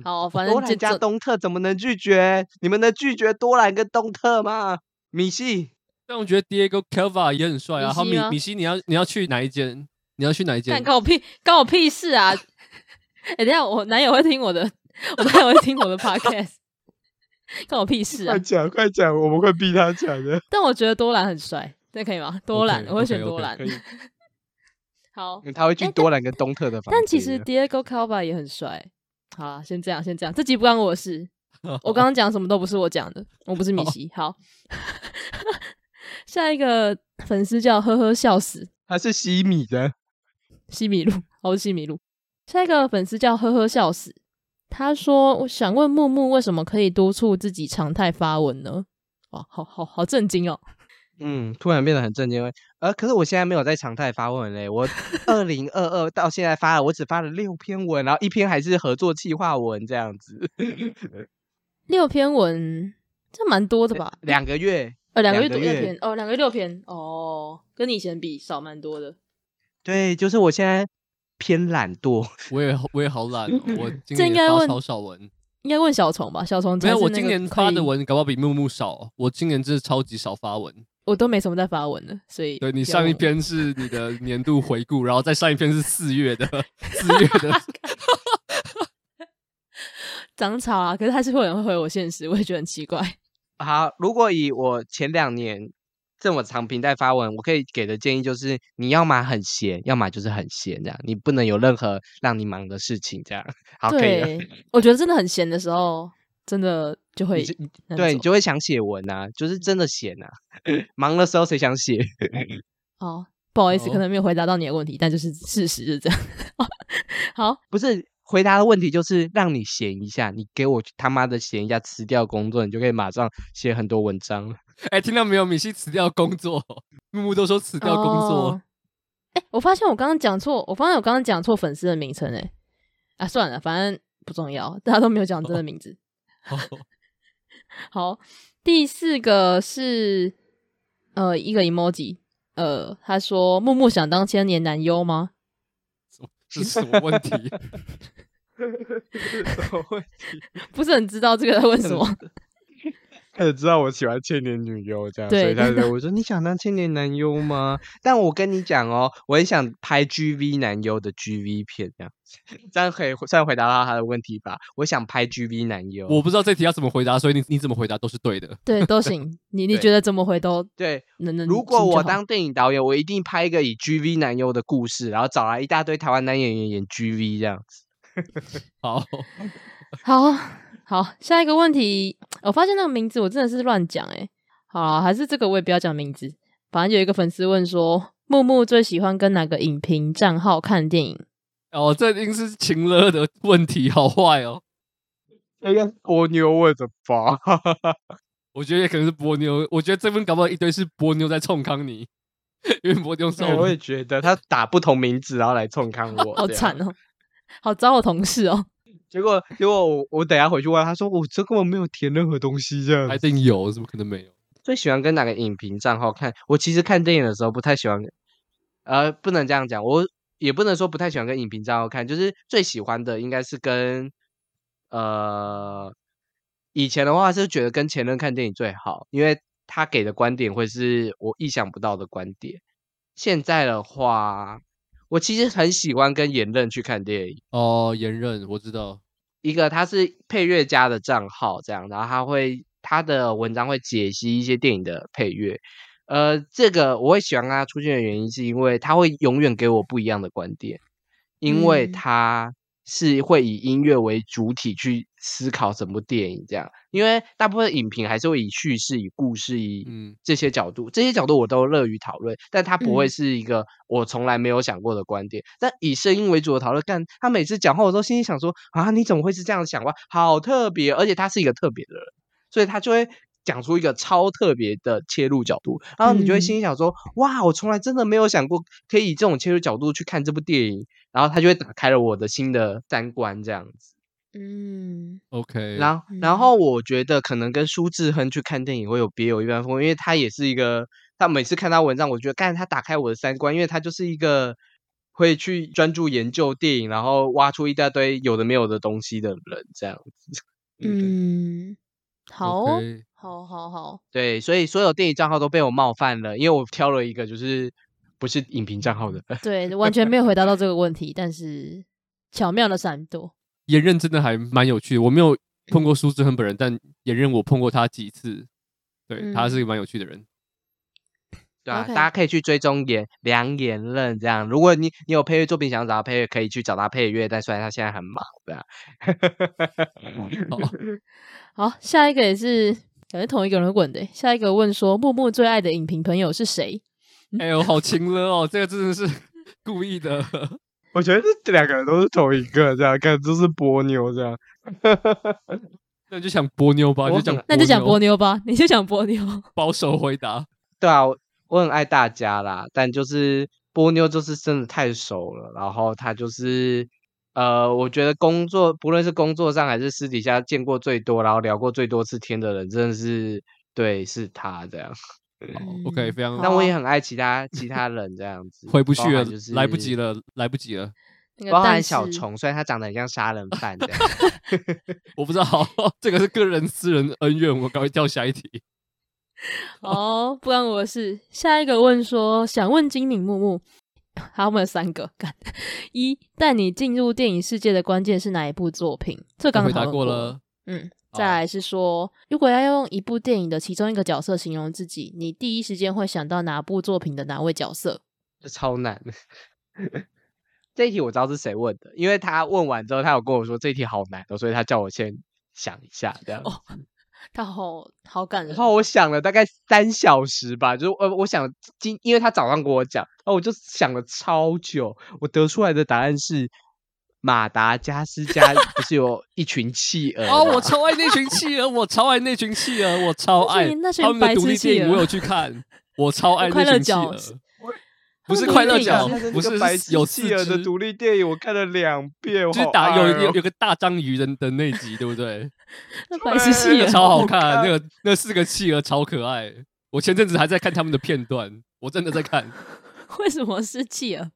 好，反正多兰加东特怎么能拒绝？你们能拒绝多兰跟东特吗？米西，但我觉得 Diego Calva 也很帅啊。好，米米西，你要你要去哪一间？你要去哪一间？关我屁关我屁事啊！哎、欸，等下我男友会听我的，我男友会听我的 podcast，关我屁事啊！快讲快讲，我们会逼他讲的。但我觉得多兰很帅，这可以吗？多兰，okay, 我会选多兰。Okay, okay, 好，他会去多兰跟东特的房。但其实 Diego Calva 也很帅。好，先这样，先这样。这集不关我的事。我刚刚讲什么都不是我讲的，我不是米奇。好，下一个粉丝叫呵呵笑死，他是西米的西米露，我是西米露。下一个粉丝叫呵呵笑死，他说：“我想问木木为什么可以督促自己常态发文呢？”哇，好好好震惊哦。嗯，突然变得很震惊。呃，可是我现在没有在常态发文嘞。我 二零二二到现在发了，我只发了六篇文，然后一篇还是合作企划文这样子。六篇文，这蛮多的吧？两个月，呃，两个月读六篇，哦，两个月六篇，哦，跟你以前比少蛮多的。对，就是我现在偏懒惰。我也我也好懒，我 今年发超少文。应该问小虫吧？小虫，没有，我今年发的文搞不好比木木少。我今年真是超级少发文。我都没什么在发文了，所以对，你上一篇是你的年度回顾，然后再上一篇是四月的 四月的长草 啊，可是还是会有人会回我现实，我也觉得很奇怪。好，如果以我前两年这么长平在发文，我可以给的建议就是，你要么很闲，要么就是很闲，这样你不能有任何让你忙的事情，这样好可以。我觉得真的很闲的时候。真的就会就对你就会想写文啊，就是真的闲啊。忙的时候谁想写？哦，不好意思，可能没有回答到你的问题，但就是事实是这样。好，不是回答的问题，就是让你闲一下。你给我他妈的闲一下，辞掉工作，你就可以马上写很多文章。哎、欸，听到没有？米西辞掉工作，木木都说辞掉工作。哎、哦欸，我发现我刚刚讲错，我发现我刚刚讲错粉丝的名称。哎，啊，算了，反正不重要，大家都没有讲真的名字。哦 好，第四个是呃一个 emoji，呃他说木木想当千年男优吗？这是什么问题？什么问题？不是很知道这个在问什么。他也知道我喜欢千年女优这样，对所以他就我说你想当千年男优吗？但我跟你讲哦，我很想拍 GV 男优的 GV 片这样，这样可以算回答到他的问题吧？我想拍 GV 男优，我不知道这题要怎么回答，所以你你怎么回答都是对的，对，都行。你你觉得怎么回都对，能能。如果我当电影导演，我一定拍一个以 GV 男优的故事，然后找来一大堆台湾男演员演 GV 这样子。好，好。好，下一个问题，我发现那个名字我真的是乱讲诶。好啦，还是这个我也不要讲名字。反正有一个粉丝问说，木木最喜欢跟哪个影评账号看电影？哦，这一定是情勒的问题，好坏哦。应该是波妞问的吧？我觉得也可能是波妞。我觉得这份搞不好一堆是波妞在冲康你，因为波妞说，我也觉得他打不同名字然后来冲康我，好惨哦，好糟我同事哦。结果，结果我我等下回去问他说，我这根本没有填任何东西，这样。还一定有，怎么可能没有？最喜欢跟哪个影评账号看？我其实看电影的时候不太喜欢，呃，不能这样讲，我也不能说不太喜欢跟影评账号看，就是最喜欢的应该是跟，呃，以前的话是觉得跟前任看电影最好，因为他给的观点会是我意想不到的观点。现在的话。我其实很喜欢跟言任去看电影。哦，言任我知道，一个他是配乐家的账号这样，然后他会他的文章会解析一些电影的配乐，呃，这个我会喜欢跟他出现的原因是因为他会永远给我不一样的观点，因为他。是会以音乐为主体去思考整部电影，这样，因为大部分影评还是会以叙事、以故事、以这些角度，嗯、这些角度我都乐于讨论，但他不会是一个我从来没有想过的观点。嗯、但以声音为主的讨论，但他每次讲话，我都心里想说啊，你怎么会是这样想哇？好特别，而且他是一个特别的人，所以他就会讲出一个超特别的切入角度，然后你就会心里想说，嗯、哇，我从来真的没有想过可以以这种切入角度去看这部电影。然后他就会打开了我的新的三观，这样子。嗯，OK。然后，然后我觉得可能跟舒志亨去看电影会有别有一番风，因为他也是一个，他每次看他文章，我觉得，干他打开我的三观，因为他就是一个会去专注研究电影，然后挖出一大堆有的没有的东西的人，这样子。嗯，好.好，好，好，对，所以所有电影账号都被我冒犯了，因为我挑了一个就是不是影评账号的。对，完全没有回答到这个问题，但是巧妙的闪躲。妍任真的还蛮有趣的，我没有碰过苏志恒本人，但妍任我碰过他几次，对、嗯、他是一个蛮有趣的人。对啊.大家可以去追踪演梁言任这样。如果你你有配乐作品想找他配乐，可以去找他配乐。但虽然他现在很忙，对啊。好，下一个也是感觉同一个人问的。下一个问说，木木最爱的影评朋友是谁？哎呦，好情了哦，这个真的是故意的。我觉得这两个人都是同一个，这样看就是波妞这样。那就讲波妞吧，就讲那就讲波妞吧，你就讲波妞。保守回答。对啊。我很爱大家啦，但就是波妞就是真的太熟了，然后他就是呃，我觉得工作不论是工作上还是私底下见过最多，然后聊过最多次天的人，真的是对，是他这样。嗯、OK，非常。但我也很爱其他 其他人这样子，回不去了，就是来不及了，来不及了。包含小虫，虽然他长得很像杀人犯这样，我不知道，这个是个人私人恩怨，我赶快跳下一题。哦，不关我的事。下一个问说，想问金敏木木，好，我们有三个。干一，带你进入电影世界的关键是哪一部作品？这刚刚回答过了。嗯，再来是说，哦、如果要用一部电影的其中一个角色形容自己，你第一时间会想到哪部作品的哪位角色？这超难。这一题我知道是谁问的，因为他问完之后，他有跟我说这一题好难，所以他叫我先想一下，这样。哦 他好好感人，然后我想了大概三小时吧，就是呃，我想今，因为他早上跟我讲，然后我就想了超久，我得出来的答案是马达加斯加 不是有一群企鹅？哦，我超爱那群企鹅，我超爱那群企鹅，我超爱那群白痴企鹅，我有去看，我超爱 那群企鹅。不是快乐角，不是有企鹅的独立电影，我看了两遍。就是打有有有个大章鱼人的那集，对不对？那白痴企鹅超好看，那个那四个企鹅超可爱。我前阵子还在看他们的片段，我真的在看。为什么是企鹅？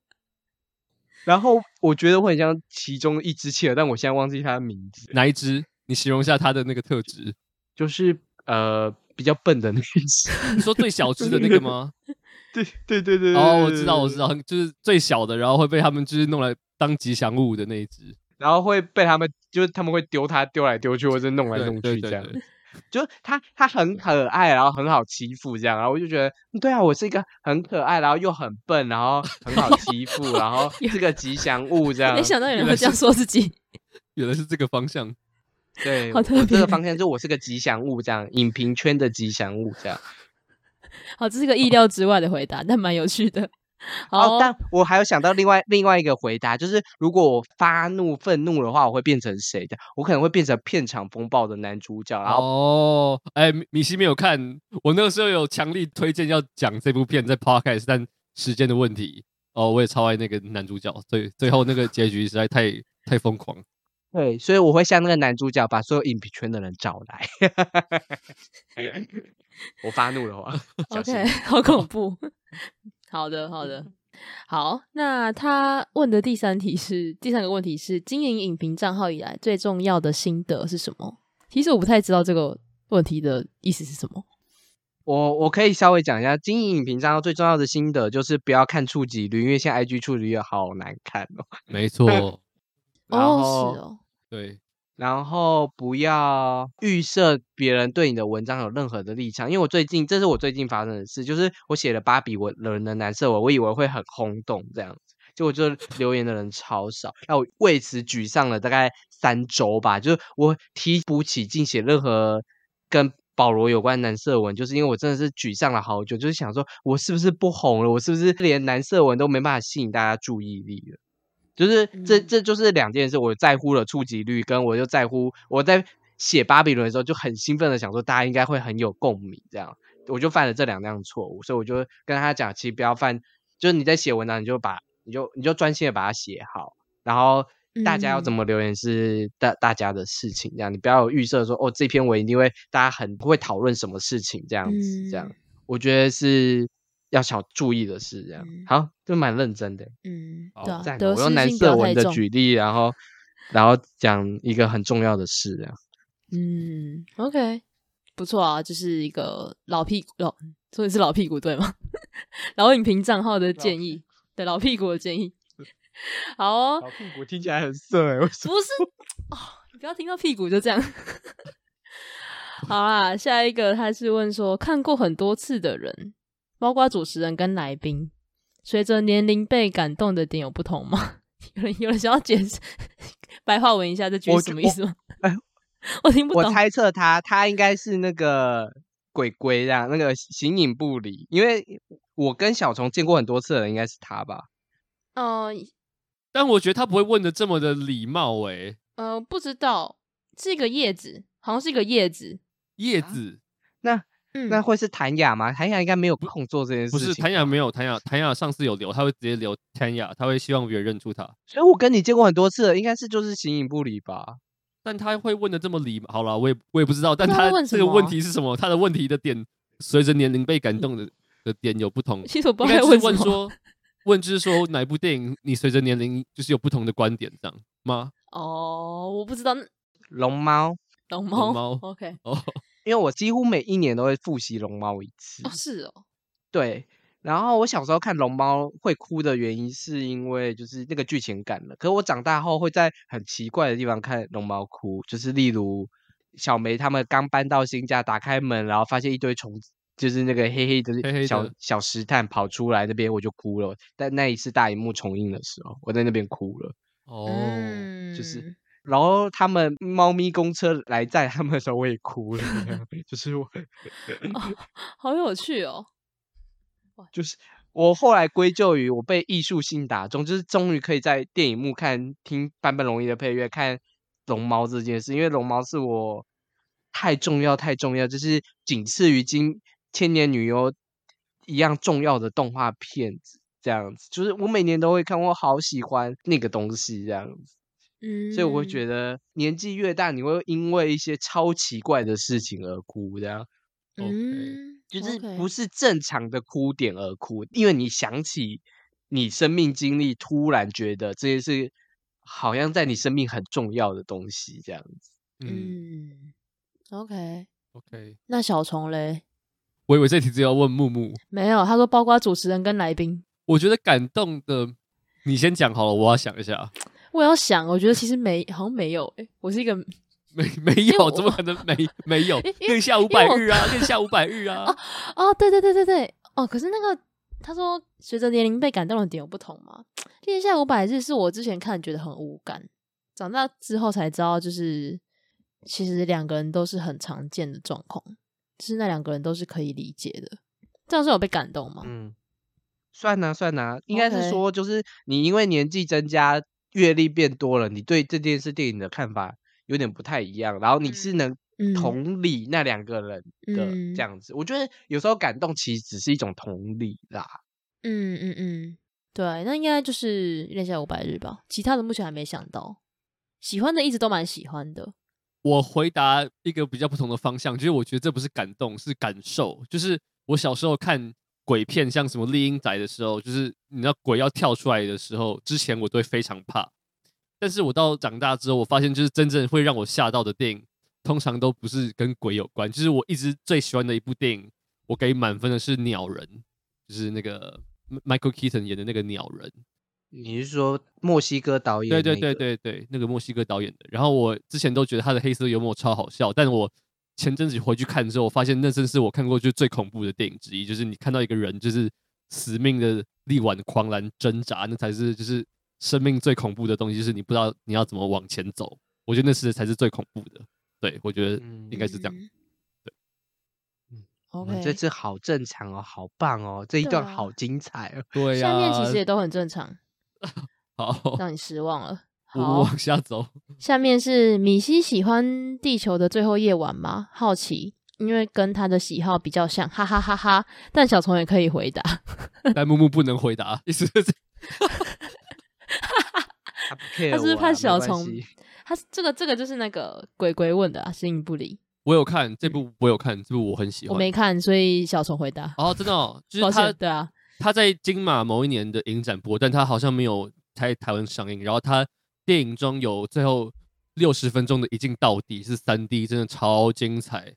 然后我觉得会很像其中一只企鹅，但我现在忘记它的名字。哪一只？你形容一下它的那个特质，就是呃比较笨的那只。你说最小只的那个吗？对对对对哦，我知道我知道，就是最小的，然后会被他们就是弄来当吉祥物的那一只，然后会被他们就是他们会丢它丢来丢去，或者弄来弄去这样。就他，他很可爱，然后很好欺负这样，然后我就觉得，对啊，我是一个很可爱，然后又很笨，然后很好欺负，然后是个吉祥物这样。没想到有人会这样说自己，原来是这个方向。对，好特别。这个方向就我是个吉祥物这样，影评圈的吉祥物这样。好，这是个意料之外的回答，但蛮有趣的。好，哦，但我还有想到另外另外一个回答，就是如果我发怒愤怒的话，我会变成谁的？我可能会变成片场风暴的男主角。然后哦，哎，米西没有看，我那个时候有强力推荐要讲这部片在 Podcast，但时间的问题。哦，我也超爱那个男主角，所以最后那个结局实在太太疯狂。对，所以我会像那个男主角，把所有影评圈的人找来。我发怒的话，OK，好 恐怖。好的，好的，好。那他问的第三题是第三个问题是经营影评账号以来最重要的心得是什么？其实我不太知道这个问题的意思是什么。我我可以稍微讲一下，经营影评账号最重要的心得就是不要看触及率，因为现在 IG 触及率好难看哦。没错。哦，是哦，对，然后不要预设别人对你的文章有任何的立场，因为我最近，这是我最近发生的事，就是我写了芭比文人的男色文，我以为会很轰动这样子，结果就 留言的人超少，那我为此沮丧了大概三周吧，就是我提不起劲写任何跟保罗有关男色文，就是因为我真的是沮丧了好久，就是想说我是不是不红了，我是不是连男色文都没办法吸引大家注意力了。就是这，这就是两件事。我在乎了触及率，跟我就在乎我在写巴比伦的时候就很兴奋的想说，大家应该会很有共鸣。这样，我就犯了这两样错误，所以我就跟他讲，其实不要犯。就是你在写文章，你就把你就你就专心的把它写好，然后大家要怎么留言是大大家的事情。这样，你不要有预设说，哦，这篇文一定会大家很会讨论什么事情这样子。这样，我觉得是要小注意的事，这样、嗯、好，就蛮认真的。嗯，好对啊，我用蓝色文的举例，然后然后讲一个很重要的事，这样。嗯，OK，不错啊，就是一个老屁股，哦，所以是老屁股对吗？老影评账号的建议，对老屁股的建议。好哦，老屁股听起来很色哎，为什么？不是哦，你不要听到屁股就这样。好啦，下一个他是问说，看过很多次的人，包括主持人跟来宾，随着年龄被感动的点有不同吗？有人有人想要解释 白话文一下这句是什么意思吗？哎，我听不懂。我猜测他他应该是那个鬼鬼这样，那个形影不离，因为我跟小虫见过很多次的人，应该是他吧？嗯、呃，但我觉得他不会问的这么的礼貌哎、欸。呃，不知道是一个叶子，好像是一个叶子。叶子，那、嗯、那会是谭雅吗？谭雅应该没有空做这件事情。不是谭雅没有谭雅，谭雅上次有留，他会直接留谭雅，他会希望别人认出他。所以我跟你见过很多次，应该是就是形影不离吧？但他会问的这么礼，好了，我也我也不知道。但他这个问题是什么？他的问题的点随着年龄被感动的的点有不同。其实我不应该是问说，问就是说哪部电影你随着年龄就是有不同的观点这样吗？哦，我不知道。龙猫，龙猫，龙猫，OK，哦。因为我几乎每一年都会复习龙猫一次。哦，是哦，对。然后我小时候看龙猫会哭的原因，是因为就是那个剧情感了。可是我长大后会在很奇怪的地方看龙猫哭，就是例如小梅他们刚搬到新家，打开门然后发现一堆虫子，就是那个黑黑的小小石炭跑出来那边，我就哭了。但那一次大荧幕重映的时候，我在那边哭了。哦，就是。然后他们猫咪公车来载他们的时候，我也哭了。就是我、哦，好有趣哦。就是我后来归咎于我被艺术性打中，就是终于可以在电影幕看听坂本龙一的配乐，看龙猫这件事，因为龙猫是我太重要太重要，就是仅次于《今千年女优》一样重要的动画片子，这样子。就是我每年都会看，我好喜欢那个东西，这样子。嗯，所以我会觉得年纪越大，你会因为一些超奇怪的事情而哭，这样。嗯，okay, 就是不是正常的哭点而哭，因为你想起你生命经历，突然觉得这些是好像在你生命很重要的东西，这样子。嗯，OK OK。那小虫嘞？我以为这题只要问木木，没有，他说包括主持人跟来宾。我觉得感动的，你先讲好了，我要想一下。我要想，我觉得其实没，好像没有。诶，我是一个 没没有，怎么可能没没有？恋下五百日啊，恋下五百日啊。哦哦，对对对对对，哦，可是那个他说随着年龄被感动的点有不同吗？恋下五百日是我之前看觉得很无感，长大之后才知道，就是其实两个人都是很常见的状况，就是那两个人都是可以理解的。这样是有被感动吗？嗯，算啊算啊，应该是说就是你因为年纪增加。阅历变多了，你对这件事电影的看法有点不太一样，然后你是能同理那两个人的这样子。嗯嗯、我觉得有时候感动其实只是一种同理啦。嗯嗯嗯，对，那应该就是恋下五百日吧。其他的目前还没想到，喜欢的一直都蛮喜欢的。我回答一个比较不同的方向，就是我觉得这不是感动，是感受。就是我小时候看。鬼片像什么厉阴宅的时候，就是你知道鬼要跳出来的时候，之前我都会非常怕。但是我到长大之后，我发现就是真正会让我吓到的电影，通常都不是跟鬼有关。就是我一直最喜欢的一部电影，我给满分的是《鸟人》，就是那个 Michael Keaton 演的那个《鸟人》。你是说墨西哥导演？对对对对对，那个墨西哥导演的。然后我之前都觉得他的黑色幽默超好笑，但我。前阵子回去看之后，我发现那真是我看过就最恐怖的电影之一。就是你看到一个人就是死命的力挽狂澜挣扎，那才是就是生命最恐怖的东西。就是你不知道你要怎么往前走。我觉得那是才是最恐怖的。对，我觉得应该是这样。嗯、对，嗯，OK，这次好正常哦，好棒哦，这一段好精彩哦。对呀、啊，下面其实也都很正常。好，让你失望了。我往下走。下面是米西喜欢地球的最后夜晚吗？好奇，因为跟他的喜好比较像，哈哈哈哈。但小虫也可以回答，但木木不能回答，意思是他，他是不是怕小虫？他这个这个就是那个鬼鬼问的啊，形影不离。我有看这部，我有看这部，我很喜欢。我没看，所以小虫回答。哦，真的哦，就是他，对啊，他在金马某一年的影展播，但他好像没有在台湾上映。然后他电影中有最后六十分钟的一镜到底是三 D，真的超精彩。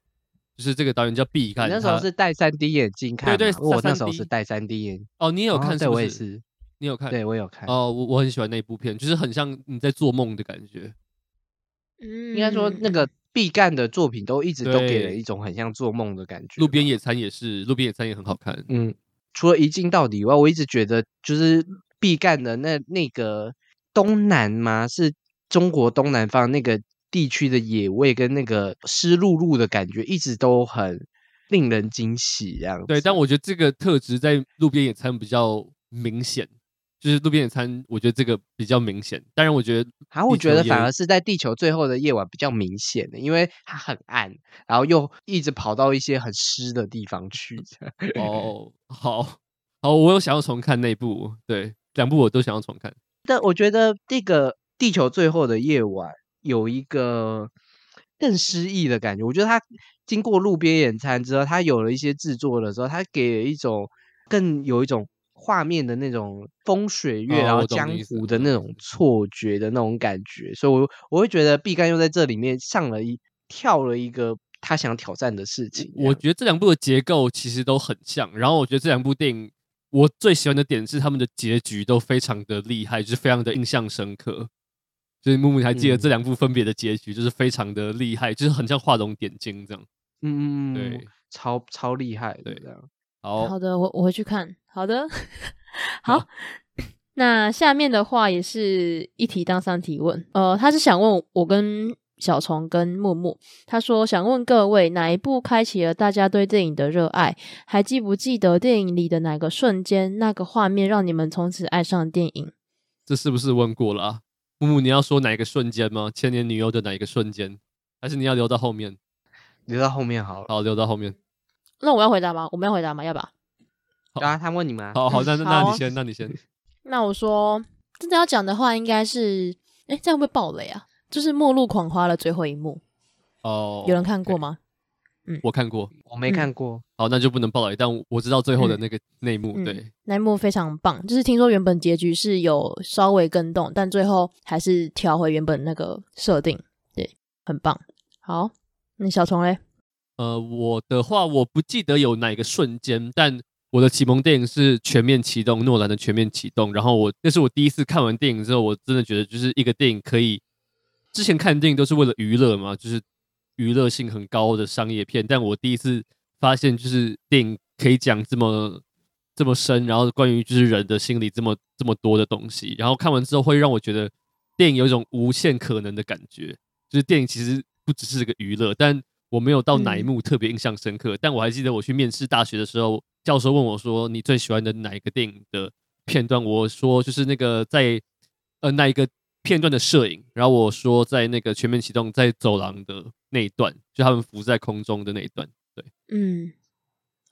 就是这个导演叫毕赣，那时候是戴三 D 眼镜看，对对，我那时候是戴三 D 眼。哦，你也有看是不是？对，我也是。你有看？对，我有看。哦，我我很喜欢那部片，就是很像你在做梦的感觉。嗯，应该说那个毕赣的作品都一直都给人一种很像做梦的感觉。路边野餐也是，路边野餐也很好看。嗯，除了一镜到底以外，我一直觉得就是毕赣的那那个东南吗，是中国东南方那个地区的野味跟那个湿漉漉的感觉，一直都很令人惊喜。这样对，但我觉得这个特质在路边野餐比较明显。就是路边野餐，我觉得这个比较明显。当然，我觉得，啊，我觉得反而是在地球最后的夜晚比较明显的，因为它很暗，然后又一直跑到一些很湿的地方去。哦，好，好，我有想要重看那部，对，两部我都想要重看。但我觉得这个地球最后的夜晚有一个更诗意的感觉。我觉得它经过路边野餐之后，它有了一些制作的时候，它给了一种更有一种。画面的那种风水月，然后江湖的那种错觉的那种感觉，哦、所以我我会觉得毕赣又在这里面上了一跳了一个他想挑战的事情。我觉得这两部的结构其实都很像，然后我觉得这两部电影我最喜欢的点是他们的结局都非常的厉害，就是非常的印象深刻。就是木木你还记得这两部分别的结局，就是非常的厉害，就是很像画龙点睛这样。嗯嗯嗯，对，超超厉害，对这样。好好的，我我会去看。好的，好，好。那下面的话也是一题当三提问。呃，他是想问我跟小虫跟木木，他说想问各位哪一部开启了大家对电影的热爱？还记不记得电影里的哪个瞬间、那个画面让你们从此爱上电影？这是不是问过了啊？木木，你要说哪一个瞬间吗？千年女优的哪一个瞬间？还是你要留到后面？留到后面好了。好，留到后面。那我要回答吗？我们要回答吗？要不要？好啊，他问你吗？好好，那 那你先，那你先。那我说，真的要讲的话，应该是，哎，这样会不会爆雷啊？就是《末路狂花》的最后一幕。哦，有人看过吗？嗯，我看过，我没看过。好，那就不能爆雷，但我知道最后的那个内幕。对，那一幕非常棒，就是听说原本结局是有稍微更动，但最后还是调回原本那个设定。对，很棒。好，那小虫嘞？呃，我的话我不记得有哪个瞬间，但我的启蒙电影是《全面启动》，诺兰的《全面启动》。然后我那是我第一次看完电影之后，我真的觉得就是一个电影可以，之前看电影都是为了娱乐嘛，就是娱乐性很高的商业片。但我第一次发现，就是电影可以讲这么这么深，然后关于就是人的心理这么这么多的东西。然后看完之后会让我觉得电影有一种无限可能的感觉，就是电影其实不只是个娱乐，但我没有到哪一幕特别印象深刻，嗯、但我还记得我去面试大学的时候，教授问我说：“你最喜欢的哪一个电影的片段？”我说：“就是那个在呃那一个片段的摄影。”然后我说：“在那个全面启动在走廊的那一段，就他们浮在空中的那一段。”对，嗯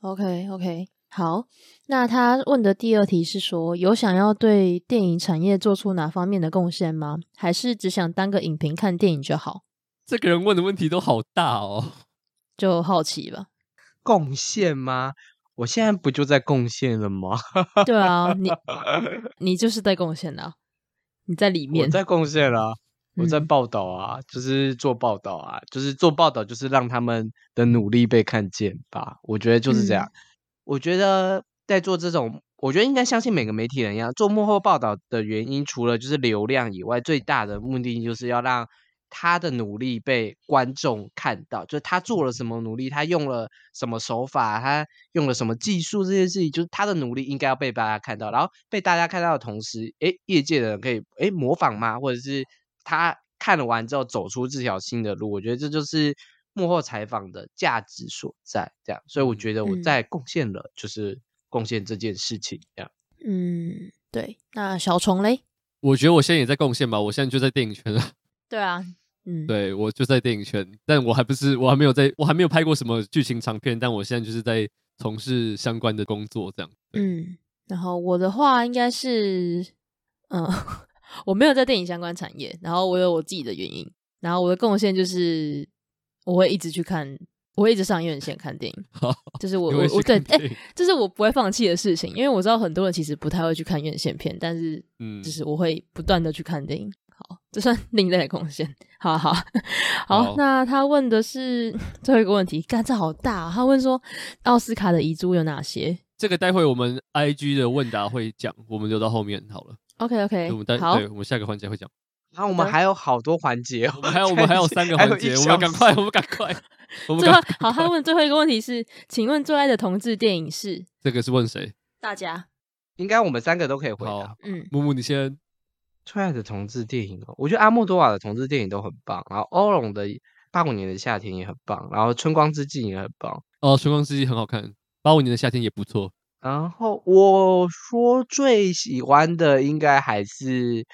，OK OK，好。那他问的第二题是说，有想要对电影产业做出哪方面的贡献吗？还是只想当个影评看电影就好？这个人问的问题都好大哦，就好奇吧。贡献吗？我现在不就在贡献了吗？对啊，你 你就是在贡献啊，你在里面，我在贡献啊，我在报道啊，嗯、就是做报道啊，就是做报道，就是让他们的努力被看见吧。我觉得就是这样。嗯、我觉得在做这种，我觉得应该相信每个媒体人一样，做幕后报道的原因，除了就是流量以外，最大的目的就是要让。他的努力被观众看到，就是他做了什么努力，他用了什么手法，他用了什么技术，这些事情就是他的努力应该要被大家看到。然后被大家看到的同时，诶，业界的人可以诶模仿吗？或者是他看了完之后走出这条新的路？我觉得这就是幕后采访的价值所在。这样，所以我觉得我在贡献了，就是贡献这件事情。这样，嗯，对。那小虫嘞？我觉得我现在也在贡献吧，我现在就在电影圈了。对啊。嗯，对，我就在电影圈，但我还不是，我还没有在，我还没有拍过什么剧情长片，但我现在就是在从事相关的工作，这样。嗯，然后我的话应该是，嗯，我没有在电影相关产业，然后我有我自己的原因，然后我的贡献就是我会一直去看，我会一直上院线看电影。好，就是我我我对，哎、欸，这是我不会放弃的事情，因为我知道很多人其实不太会去看院线片，但是嗯，就是我会不断的去看电影。好，这算另类的贡献。好好好，好，那他问的是 最后一个问题，干这好大、啊。他问说，奥斯卡的遗珠有哪些？这个待会我们 IG 的问答会讲，我们留到后面好了。OK OK，我们待好，对，我们下个环节会讲。然后我们还有好多环节、哦，还有我们还有 三个环节，我们赶快，我们赶快。我们最后好，他问最后一个问题是，请问最爱的同志电影是？这个是问谁？大家应该我们三个都可以回答。嗯，木木你先。最爱的同志电影哦，我觉得阿莫多瓦的同志电影都很棒，然后欧龙的八五年的夏天也很棒，然后春光之祭也很棒。哦，春光之祭很好看，八五年的夏天也不错。然后我说最喜欢的应该还是《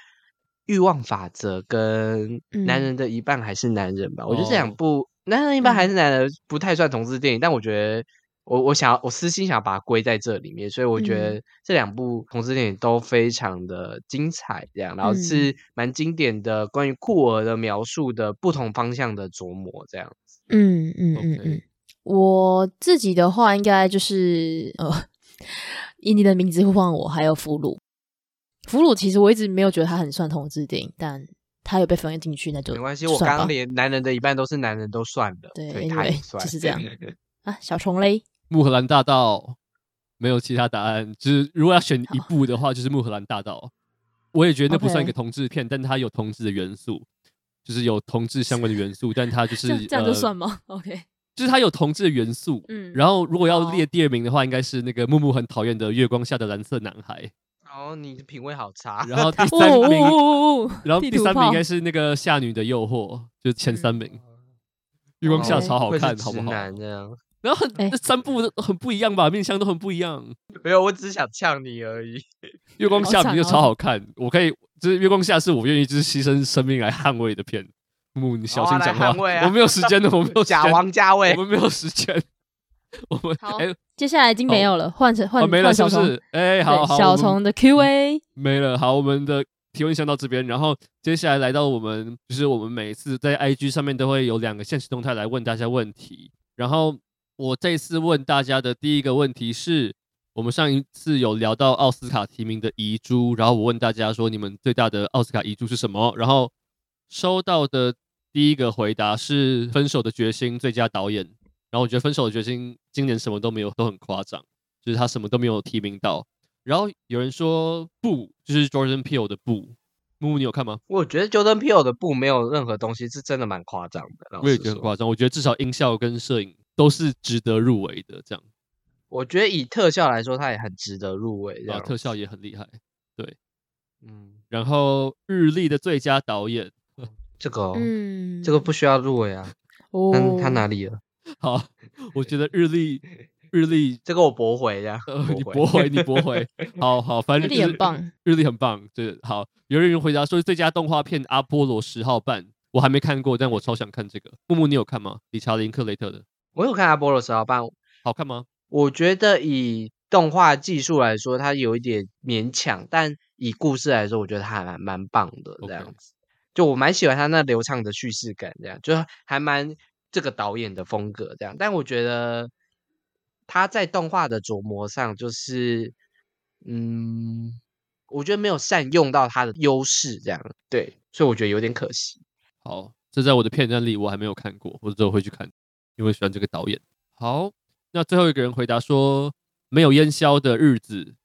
欲望法则》跟《男人的一半还是男人》吧。嗯、我觉得这两部《男人一半还是男人》不太算同志电影，嗯、但我觉得我我想要我私心想要把它归在这里面，所以我觉得这两部同志电影都非常的精彩，这样，然后是蛮经典的关于酷儿的描述的不同方向的琢磨，这样子。嗯嗯嗯嗯，我自己的话应该就是呃。以你的名字呼唤我，还有俘虏。俘虏其实我一直没有觉得他很算同志电影，但他有被分进去，那就没关系。我刚刚连男人的一半都是男人都算了，对，它也算就是这样啊。小虫嘞，穆荷兰大道没有其他答案，就是如果要选一部的话，就是穆荷兰大道。我也觉得那不算一个同志片，但它有同志的元素，就是有同志相关的元素，但它就是这样就算吗？OK。就是它有同志的元素，嗯，然后如果要列第二名的话，应该是那个木木很讨厌的《月光下的蓝色男孩》。哦，你的品味好差。然后第三名，然后第三名应该是那个《夏女的诱惑》，就前三名。月光下超好看，好不好？然后很这三部都很不一样吧，面相都很不一样。没有，我只是想呛你而已。月光下比就超好看，我可以，就是月光下是我愿意就是牺牲生命来捍卫的片。木，你小心讲话。哦啊、我没有时间的，我没有 假王家卫，我们没有时间。我们好，欸、接下来已经没有了，换成换没了，是不是？哎，好好，小虫的 Q&A 没了。好，我们的提问箱到这边，然后接下来来到我们，就是我们每次在 IG 上面都会有两个限时动态来问大家问题。然后我这次问大家的第一个问题是，我们上一次有聊到奥斯卡提名的遗珠，然后我问大家说，你们最大的奥斯卡遗珠是什么？然后收到的第一个回答是《分手的决心》最佳导演，然后我觉得《分手的决心》今年什么都没有，都很夸张，就是他什么都没有提名到。然后有人说不，就是 Jordan Peele 的不，木木你有看吗？我觉得 Jordan Peele 的不没有任何东西是真的蛮夸张的，我也觉得很夸张。我觉得至少音效跟摄影都是值得入围的，这样。我觉得以特效来说，它也很值得入围，啊，特效也很厉害，对，嗯。然后日历的最佳导演。这个，嗯，这个不需要入围啊。哦，他哪里了？好，我觉得日历，日历，这个我驳回呀。你驳回，你驳回。好好，反正日历很棒，日历很棒。对，好，有人回答说最佳动画片《阿波罗十号半》，我还没看过，但我超想看这个。木木，你有看吗？理查林克雷特的。我有看《阿波罗十号半》，好看吗？我觉得以动画技术来说，它有一点勉强，但以故事来说，我觉得它还蛮蛮棒的这样子。就我蛮喜欢他那流畅的叙事感，这样就还蛮这个导演的风格这样。但我觉得他在动画的琢磨上，就是嗯，我觉得没有善用到他的优势，这样对，所以我觉得有点可惜。好，这在我的片段里我还没有看过，或者之后会去看，因为喜欢这个导演。好，那最后一个人回答说没有烟消的日子，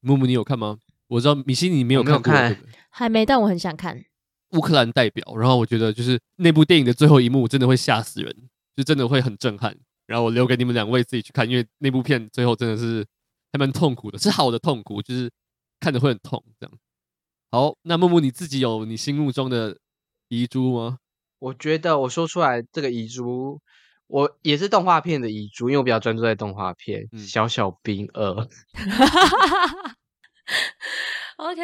木木你有看吗？我知道米西你没有看过，看还没，但我很想看。乌克兰代表，然后我觉得就是那部电影的最后一幕真的会吓死人，就真的会很震撼。然后我留给你们两位自己去看，因为那部片最后真的是还蛮痛苦的，是好的痛苦，就是看着会很痛这样。好，那木木你自己有你心目中的遗珠吗？我觉得我说出来这个遗珠，我也是动画片的遗珠，因为我比较专注在动画片。嗯、小小兵二，OK，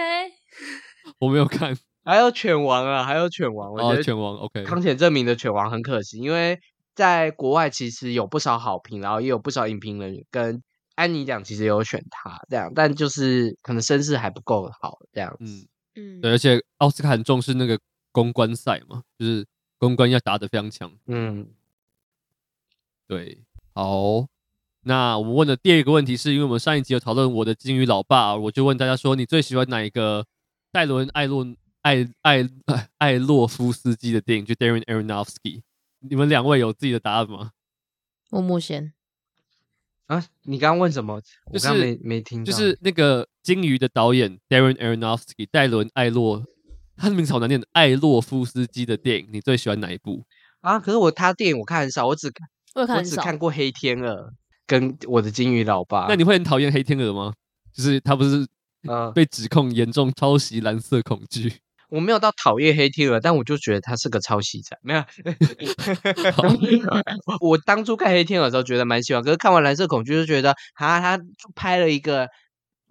我没有看。还有犬王啊，还有犬王，我觉得犬王 OK。康浅正明的犬王很可惜，因为在国外其实有不少好评，然后也有不少影评人跟安妮讲其实有选他这样，但就是可能声势还不够好这样子。嗯嗯，对，而且奥斯卡很重视那个公关赛嘛，就是公关要打得非常强。嗯，对，好。那我们问的第二个问题是因为我们上一集有讨论我的金鱼老爸，我就问大家说，你最喜欢哪一个戴伦艾洛艾艾 艾洛夫斯基的电影？就 Darren Aronofsky。你们两位有自己的答案吗？木木先啊，你刚刚问什么？我刚没没听。就是那个金鱼的导演 Darren Aronofsky，戴伦艾洛，他的名字好难念艾洛夫斯基的电影，你最喜欢哪一部？啊，可是我他电影我看很少，我只看我，看我只看过《黑天鹅》。跟我的金鱼老爸，那你会很讨厌黑天鹅吗？就是他不是呃被指控严重抄袭《蓝色恐惧》？我没有到讨厌黑天鹅，但我就觉得他是个抄袭仔。没有 我当初看黑天鹅的时候觉得蛮喜欢，可是看完《蓝色恐惧》就觉得啊他拍了一个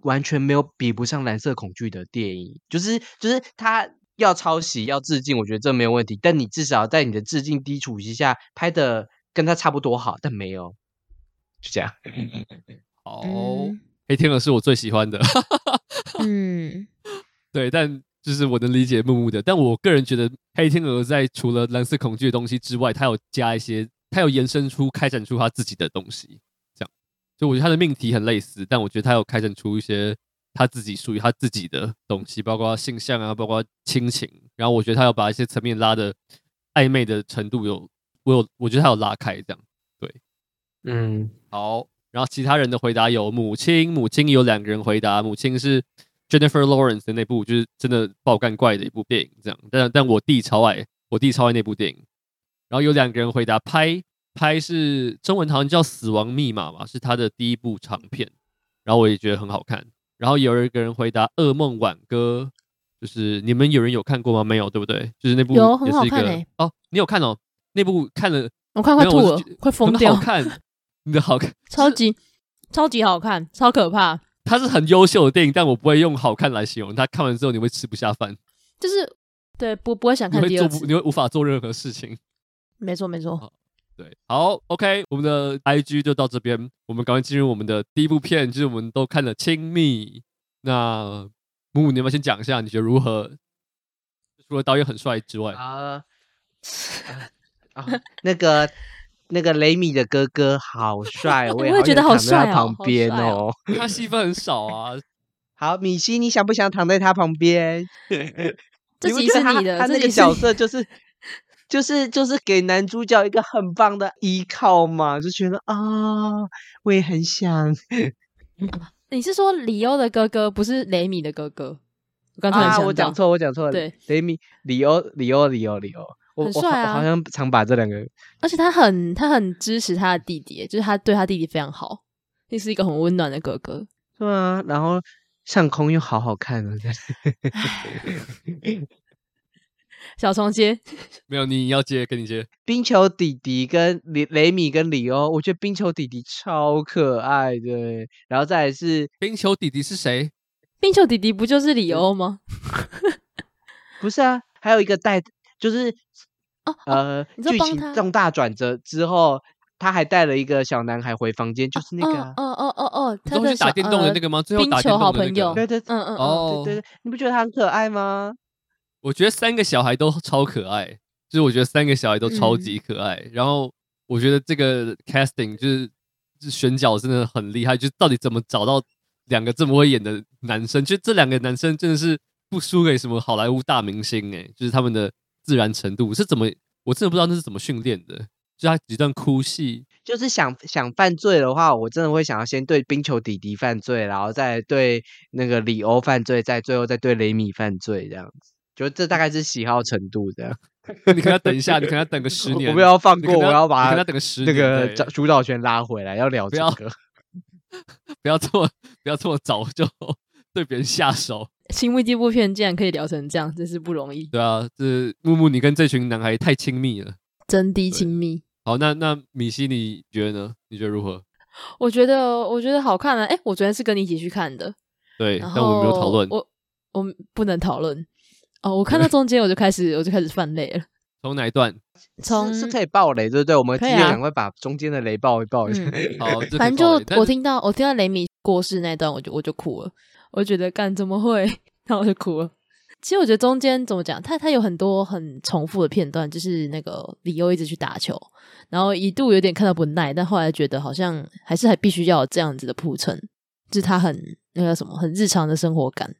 完全没有比不上《蓝色恐惧》的电影，就是就是他要抄袭要致敬，我觉得这没有问题，但你至少在你的致敬基础之下拍的跟他差不多好，但没有。就这样，好，嗯、黑天鹅是我最喜欢的，嗯，对，但就是我能理解木木的，但我个人觉得黑天鹅在除了蓝色恐惧的东西之外，它有加一些，它有延伸出、开展出它自己的东西，这样，就我觉得它的命题很类似，但我觉得它有开展出一些它自己属于它自己的东西，包括性向啊，包括亲情，然后我觉得它要把一些层面拉的暧昧的程度有，我有，我觉得他有拉开这样。对嗯，好。然后其他人的回答有母亲，母亲有两个人回答，母亲是 Jennifer Lawrence 的那部，就是真的爆干怪的一部电影，这样。但但我弟超爱，我弟超爱那部电影。然后有两个人回答拍，拍是中文好像叫《死亡密码》嘛，是他的第一部长片。然后我也觉得很好看。然后有一个人回答《噩梦挽歌》，就是你们有人有看过吗？没有，对不对？就是那部是一个很好看欸，哦，你有看哦？那部看了，我看快吐了，快疯掉。好看。你的好看，超级 超级好看，超可怕。它是很优秀的电影，但我不会用好看来形容它。看完之后你会吃不下饭，就是对不不会想看第二次，你会做不，你会无法做任何事情。没错没错，哦，对，好，OK，我们的 IG 就到这边，我们赶快进入我们的第一部片，就是我们都看了《亲密》。那木木，你要不要先讲一下，你觉得如何？除了导演很帅之外，啊 啊，那个。那个雷米的哥哥好帅，我也觉得好帅哦。旁边哦，他戏份很少啊。好，米西，你想不想躺在他旁边？这集是你的，他那个角色就是就是就是给男主角一个很棒的依靠嘛，就觉得啊、哦，我也很想。你是说李欧的哥哥，不是雷米的哥哥？我刚才啊，我讲错，我讲错了。对，雷米，里欧，里欧，里欧，里欧。很帅啊！我好像常把这两个，而且他很他很支持他的弟弟，就是他对他弟弟非常好，那是一个很温暖的哥哥。对啊，然后上空又好好看啊！小虫接没有，你要接跟你接。冰球弟弟跟雷雷米跟里欧，我觉得冰球弟弟超可爱的。然后再来是冰球弟弟是谁？冰球弟弟不就是里欧吗？不是啊，还有一个带。就是，哦，呃，剧情重大转折之后，他还带了一个小男孩回房间，就是那个，哦哦哦哦，他是打电动的那个吗？最后打电动的好朋友，对对，嗯嗯哦，对对，你不觉得他很可爱吗？我觉得三个小孩都超可爱，就是我觉得三个小孩都超级可爱。然后我觉得这个 casting 就是选角真的很厉害，就到底怎么找到两个这么会演的男生？就这两个男生真的是不输给什么好莱坞大明星哎，就是他们的。自然程度是怎么？我真的不知道那是怎么训练的。就他几段哭戏，就是想想犯罪的话，我真的会想要先对冰球弟弟犯罪，然后再对那个里欧犯罪，再最后再对雷米犯罪，这样子。就这大概是喜好程度这样。你可能要等一下，你可能要等个十年。我不要放过，要我要把他等个十年那个主导权拉回来，要聊这个。不要这么不要这么早就 对别人下手。亲密这部片竟然可以聊成这样，真是不容易。对啊，这木木，你跟这群男孩太亲密了，真的亲密。好，那那米西，你觉得呢？你觉得如何？我觉得，我觉得好看啊！哎，我昨天是跟你一起去看的，对，但我们没有讨论。我我不能讨论哦。我看到中间我就开始，我就开始犯泪了。从哪一段？从是可以爆雷，对不对？我们今天赶快把中间的雷爆一爆一下。好，反正就我听到我听到雷米过世那段，我就我就哭了。我觉得干怎么会？然后我就哭了。其实我觉得中间怎么讲，他他有很多很重复的片段，就是那个李优一直去打球，然后一度有点看到不耐，但后来觉得好像还是还必须要有这样子的铺陈，就是他很那个什么很日常的生活感。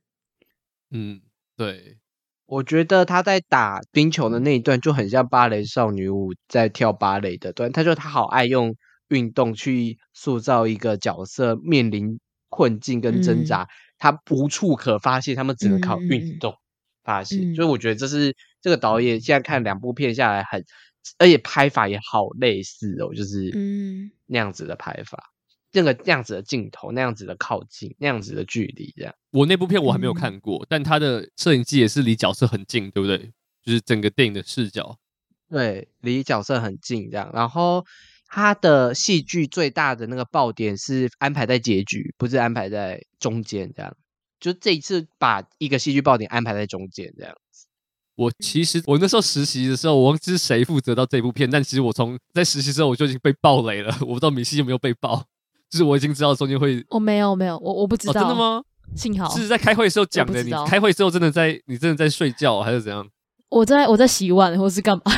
嗯，对，我觉得他在打冰球的那一段就很像芭蕾少女舞在跳芭蕾的段，他就他好爱用运动去塑造一个角色面临困境跟挣扎，嗯、他无处可发泄，他们只能靠运动。嗯发泄，嗯、所以我觉得这是这个导演现在看两部片下来很，而且拍法也好类似哦，就是嗯那样子的拍法，这、嗯、个那样子的镜头，那样子的靠近，那样子的距离，这样。我那部片我还没有看过，嗯、但他的摄影机也是离角色很近，对不对？就是整个电影的视角，对，离角色很近这样。然后他的戏剧最大的那个爆点是安排在结局，不是安排在中间这样。就这一次把一个戏剧爆点安排在中间这样子。我其实我那时候实习的时候，我忘记是谁负责到这部片，但其实我从在实习之后我就已经被爆雷了。我不知道米西有没有被爆，就是我已经知道中间会。我没有没有，我我不知道。哦，真的吗？幸好是在开会的时候讲的。你开会之后真的在你真的在睡觉还是怎样？我在我在洗碗或是干嘛？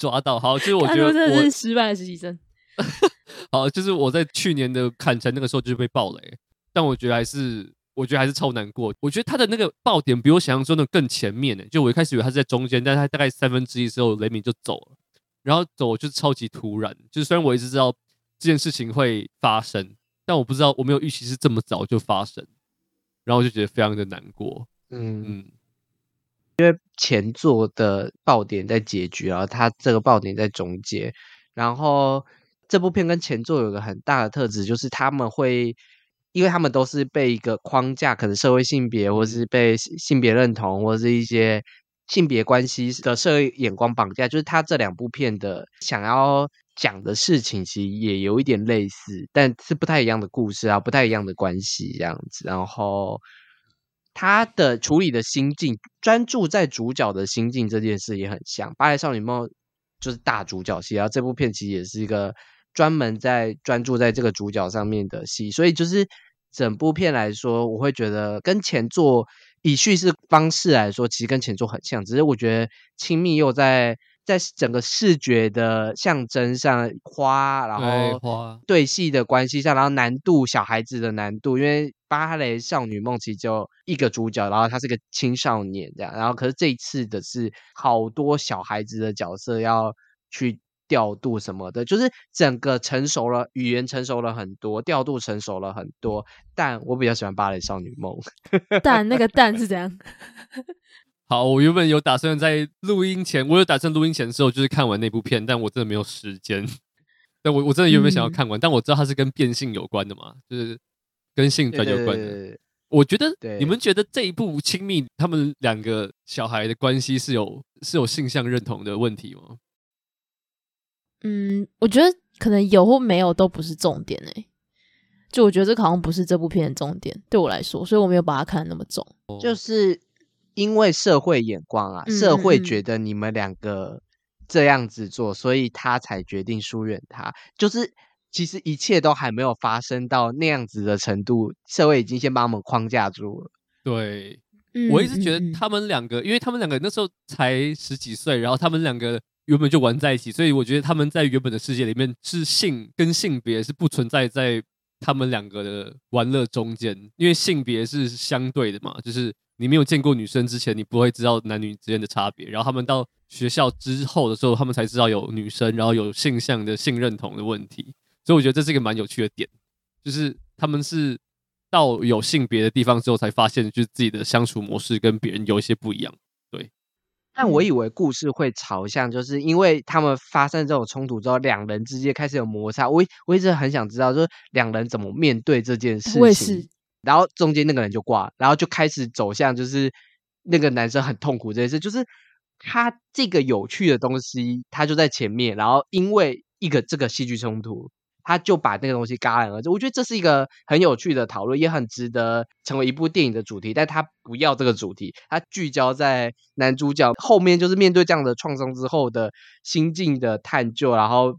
抓到好，就是我觉得我真的是失败的实习生。好，就是我在去年的砍城那个时候就被爆雷。但我觉得还是，我觉得还是超难过。我觉得他的那个爆点比我想象中的更前面呢。就我一开始以为他是在中间，但是他大概三分之一之后，雷鸣就走了，然后走就是超级突然。就是虽然我一直知道这件事情会发生，但我不知道我没有预期是这么早就发生，然后我就觉得非常的难过。嗯嗯，因为前作的爆点在结局，然后他这个爆点在中间。然后这部片跟前作有个很大的特质，就是他们会。因为他们都是被一个框架，可能社会性别，或是被性别认同，或是一些性别关系的社会眼光绑架。就是他这两部片的想要讲的事情，其实也有一点类似，但是不太一样的故事啊，不太一样的关系这样子。然后他的处理的心境，专注在主角的心境这件事也很像《巴黎少女梦》，就是大主角戏。然后这部片其实也是一个。专门在专注在这个主角上面的戏，所以就是整部片来说，我会觉得跟前作以叙事方式来说，其实跟前作很像，只是我觉得亲密又在在整个视觉的象征上花，然后对戏的关系上，然后难度小孩子的难度，因为芭蕾少女梦其实就一个主角，然后他是个青少年这样，然后可是这一次的是好多小孩子的角色要去。调度什么的，就是整个成熟了，语言成熟了很多，调度成熟了很多。但我比较喜欢《芭蕾少女梦》。但那个蛋是怎样？好，我原本有打算在录音前，我有打算录音前的时候就是看完那部片，但我真的没有时间。但我我真的原本想要看完，嗯、但我知道它是跟变性有关的嘛，就是跟性转有关的。我觉得你们觉得这一部亲密，他们两个小孩的关系是有是有性向认同的问题吗？嗯，我觉得可能有或没有都不是重点诶。就我觉得这好像不是这部片的重点，对我来说，所以我没有把它看得那么重。就是因为社会眼光啊，社会觉得你们两个这样子做，嗯、所以他才决定疏远他。就是其实一切都还没有发生到那样子的程度，社会已经先把我们框架住了。对，我一直觉得他们两个，因为他们两个那时候才十几岁，然后他们两个。原本就玩在一起，所以我觉得他们在原本的世界里面是性跟性别是不存在在他们两个的玩乐中间，因为性别是相对的嘛，就是你没有见过女生之前，你不会知道男女之间的差别。然后他们到学校之后的时候，他们才知道有女生，然后有性向的性认同的问题。所以我觉得这是一个蛮有趣的点，就是他们是到有性别的地方之后，才发现就是自己的相处模式跟别人有一些不一样。但我以为故事会朝向，就是因为他们发生这种冲突之后，两人之间开始有摩擦。我我一直很想知道，就是两人怎么面对这件事情。我也是。然后中间那个人就挂，然后就开始走向，就是那个男生很痛苦这件事。就是他这个有趣的东西，他就在前面，然后因为一个这个戏剧冲突。他就把那个东西戛然而止，我觉得这是一个很有趣的讨论，也很值得成为一部电影的主题。但他不要这个主题，他聚焦在男主角后面，就是面对这样的创伤之后的心境的探究，然后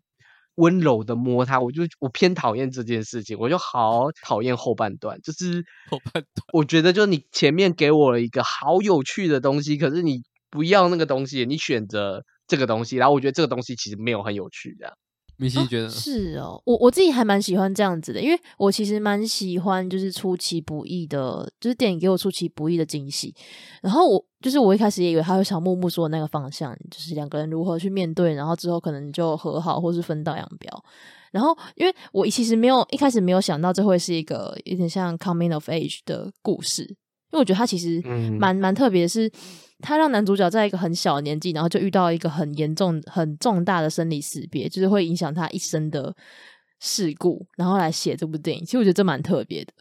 温柔的摸他，我就我偏讨厌这件事情，我就好讨厌后半段，就是 后半段，我觉得就是你前面给我了一个好有趣的东西，可是你不要那个东西，你选择这个东西，然后我觉得这个东西其实没有很有趣这样。米西觉得、哦、是哦，我我自己还蛮喜欢这样子的，因为我其实蛮喜欢就是出其不意的，就是电影给我出其不意的惊喜。然后我就是我一开始也以为他会朝木木说的那个方向，就是两个人如何去面对，然后之后可能就和好或是分道扬镳。然后因为我其实没有一开始没有想到这会是一个有点像 coming of age 的故事，因为我觉得他其实蛮蛮、嗯、特别，是。他让男主角在一个很小的年纪，然后就遇到一个很严重、很重大的生离死别，就是会影响他一生的事故，然后来写这部电影。其实我觉得这蛮特别的。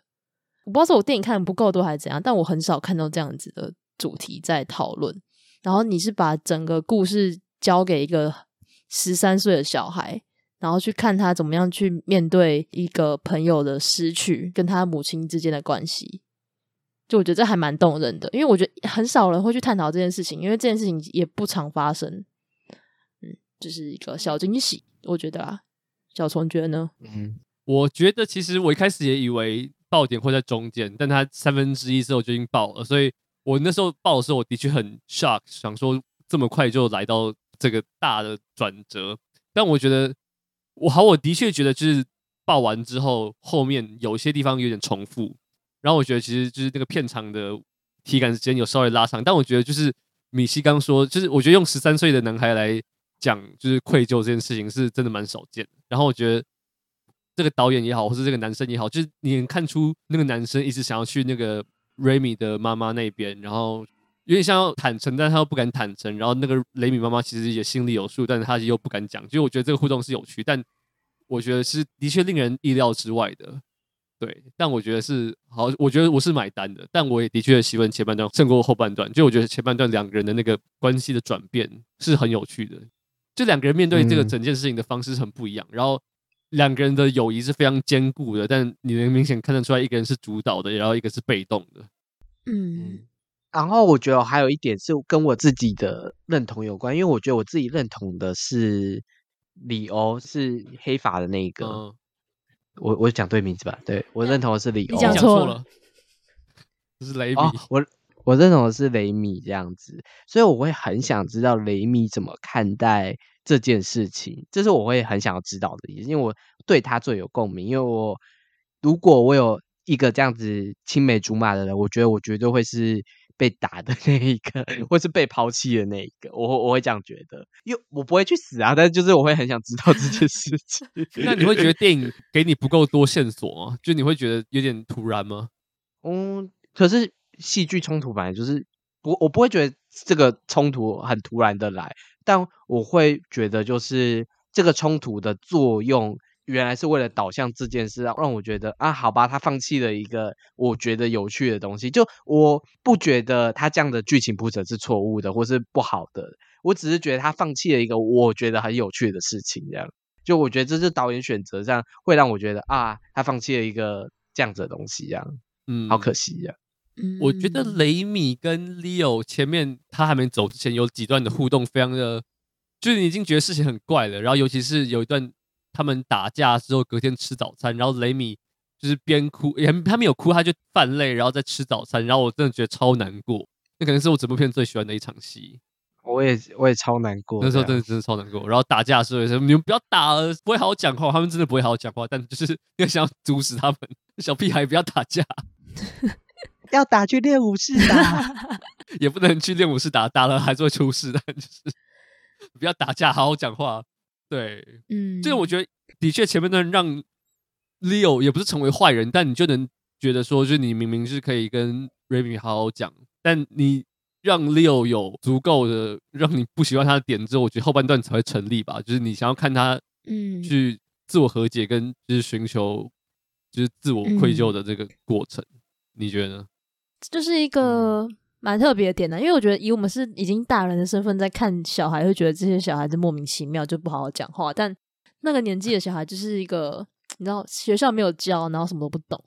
我不知道是我电影看的不够多还是怎样，但我很少看到这样子的主题在讨论。然后你是把整个故事交给一个十三岁的小孩，然后去看他怎么样去面对一个朋友的失去，跟他母亲之间的关系。就我觉得这还蛮动人的，因为我觉得很少人会去探讨这件事情，因为这件事情也不常发生。嗯，就是一个小惊喜，我觉得啊，小虫觉得呢？嗯，我觉得其实我一开始也以为爆点会在中间，但它三分之一之后就已经爆了，所以我那时候爆的时候，我的确很 shock，想说这么快就来到这个大的转折。但我觉得我好，我的确觉得就是爆完之后，后面有些地方有点重复。然后我觉得其实就是那个片长的体感时间有稍微拉长，但我觉得就是米西刚说，就是我觉得用十三岁的男孩来讲就是愧疚这件事情是真的蛮少见的。然后我觉得这个导演也好，或是这个男生也好，就是你能看出那个男生一直想要去那个 Remy 的妈妈那边，然后有点像要坦诚，但他又不敢坦诚。然后那个雷米妈妈其实也心里有数，但是他又不敢讲。就我觉得这个互动是有趣，但我觉得是的确令人意料之外的。对，但我觉得是好，我觉得我是买单的，但我也的确喜欢前半段胜过后半段。就我觉得前半段两个人的那个关系的转变是很有趣的，就两个人面对这个整件事情的方式很不一样，嗯、然后两个人的友谊是非常坚固的，但你能明显看得出来，一个人是主导的，然后一个是被动的。嗯，然后我觉得还有一点是跟我自己的认同有关，因为我觉得我自己认同的是李欧是黑发的那一个。嗯我我讲对名字吧，对，我认同的是李欧，你讲错了，这是雷米。哦、我我认同的是雷米这样子，所以我会很想知道雷米怎么看待这件事情，这是我会很想要知道的，因为我对他最有共鸣。因为我如果我有一个这样子青梅竹马的人，我觉得我绝对会是。被打的 那一个，或是被抛弃的那一个，我我会这样觉得，因为我不会去死啊，但是就是我会很想知道这件事情。那你会觉得 电影给你不够多线索吗？就你会觉得有点突然吗？嗯，可是戏剧冲突本来就是我我不会觉得这个冲突很突然的来，但我会觉得就是这个冲突的作用。原来是为了导向这件事，让让我觉得啊，好吧，他放弃了一个我觉得有趣的东西。就我不觉得他这样的剧情铺陈是错误的，或是不好的。我只是觉得他放弃了一个我觉得很有趣的事情。这样，就我觉得这是导演选择上会让我觉得啊，他放弃了一个这样子的东西。这样，嗯，好可惜呀。嗯，我觉得雷米跟 Leo 前面他还没走之前有几段的互动，非常的，就是你已经觉得事情很怪了。然后尤其是有一段。他们打架之后，隔天吃早餐，然后雷米就是边哭，也他没有哭，他就犯泪，然后再吃早餐，然后我真的觉得超难过。那可能是我整部片最喜欢的一场戏。我也我也超难过，那时候真的真的超难过。然后打架的时候也是，你们不要打了，不会好好讲话。他们真的不会好好讲话，但就是要 想要阻止他们，小屁孩不要打架，要打去练武室打，也不能去练武室打，打了还是会出事的。但就是不要打架，好好讲话。对，嗯，这个我觉得的确前面段让 Leo 也不是成为坏人，但你就能觉得说，就是你明明是可以跟 Remy 好好讲，但你让 Leo 有足够的让你不喜欢他的点之后，我觉得后半段才会成立吧。就是你想要看他，嗯，去自我和解跟就是寻求就是自我愧疚的这个过程，嗯、你觉得呢？就是一个。蛮特别的点呢，因为我觉得以我们是已经大人的身份在看小孩，会觉得这些小孩子莫名其妙就不好好讲话。但那个年纪的小孩就是一个，你知道学校没有教，然后什么都不懂，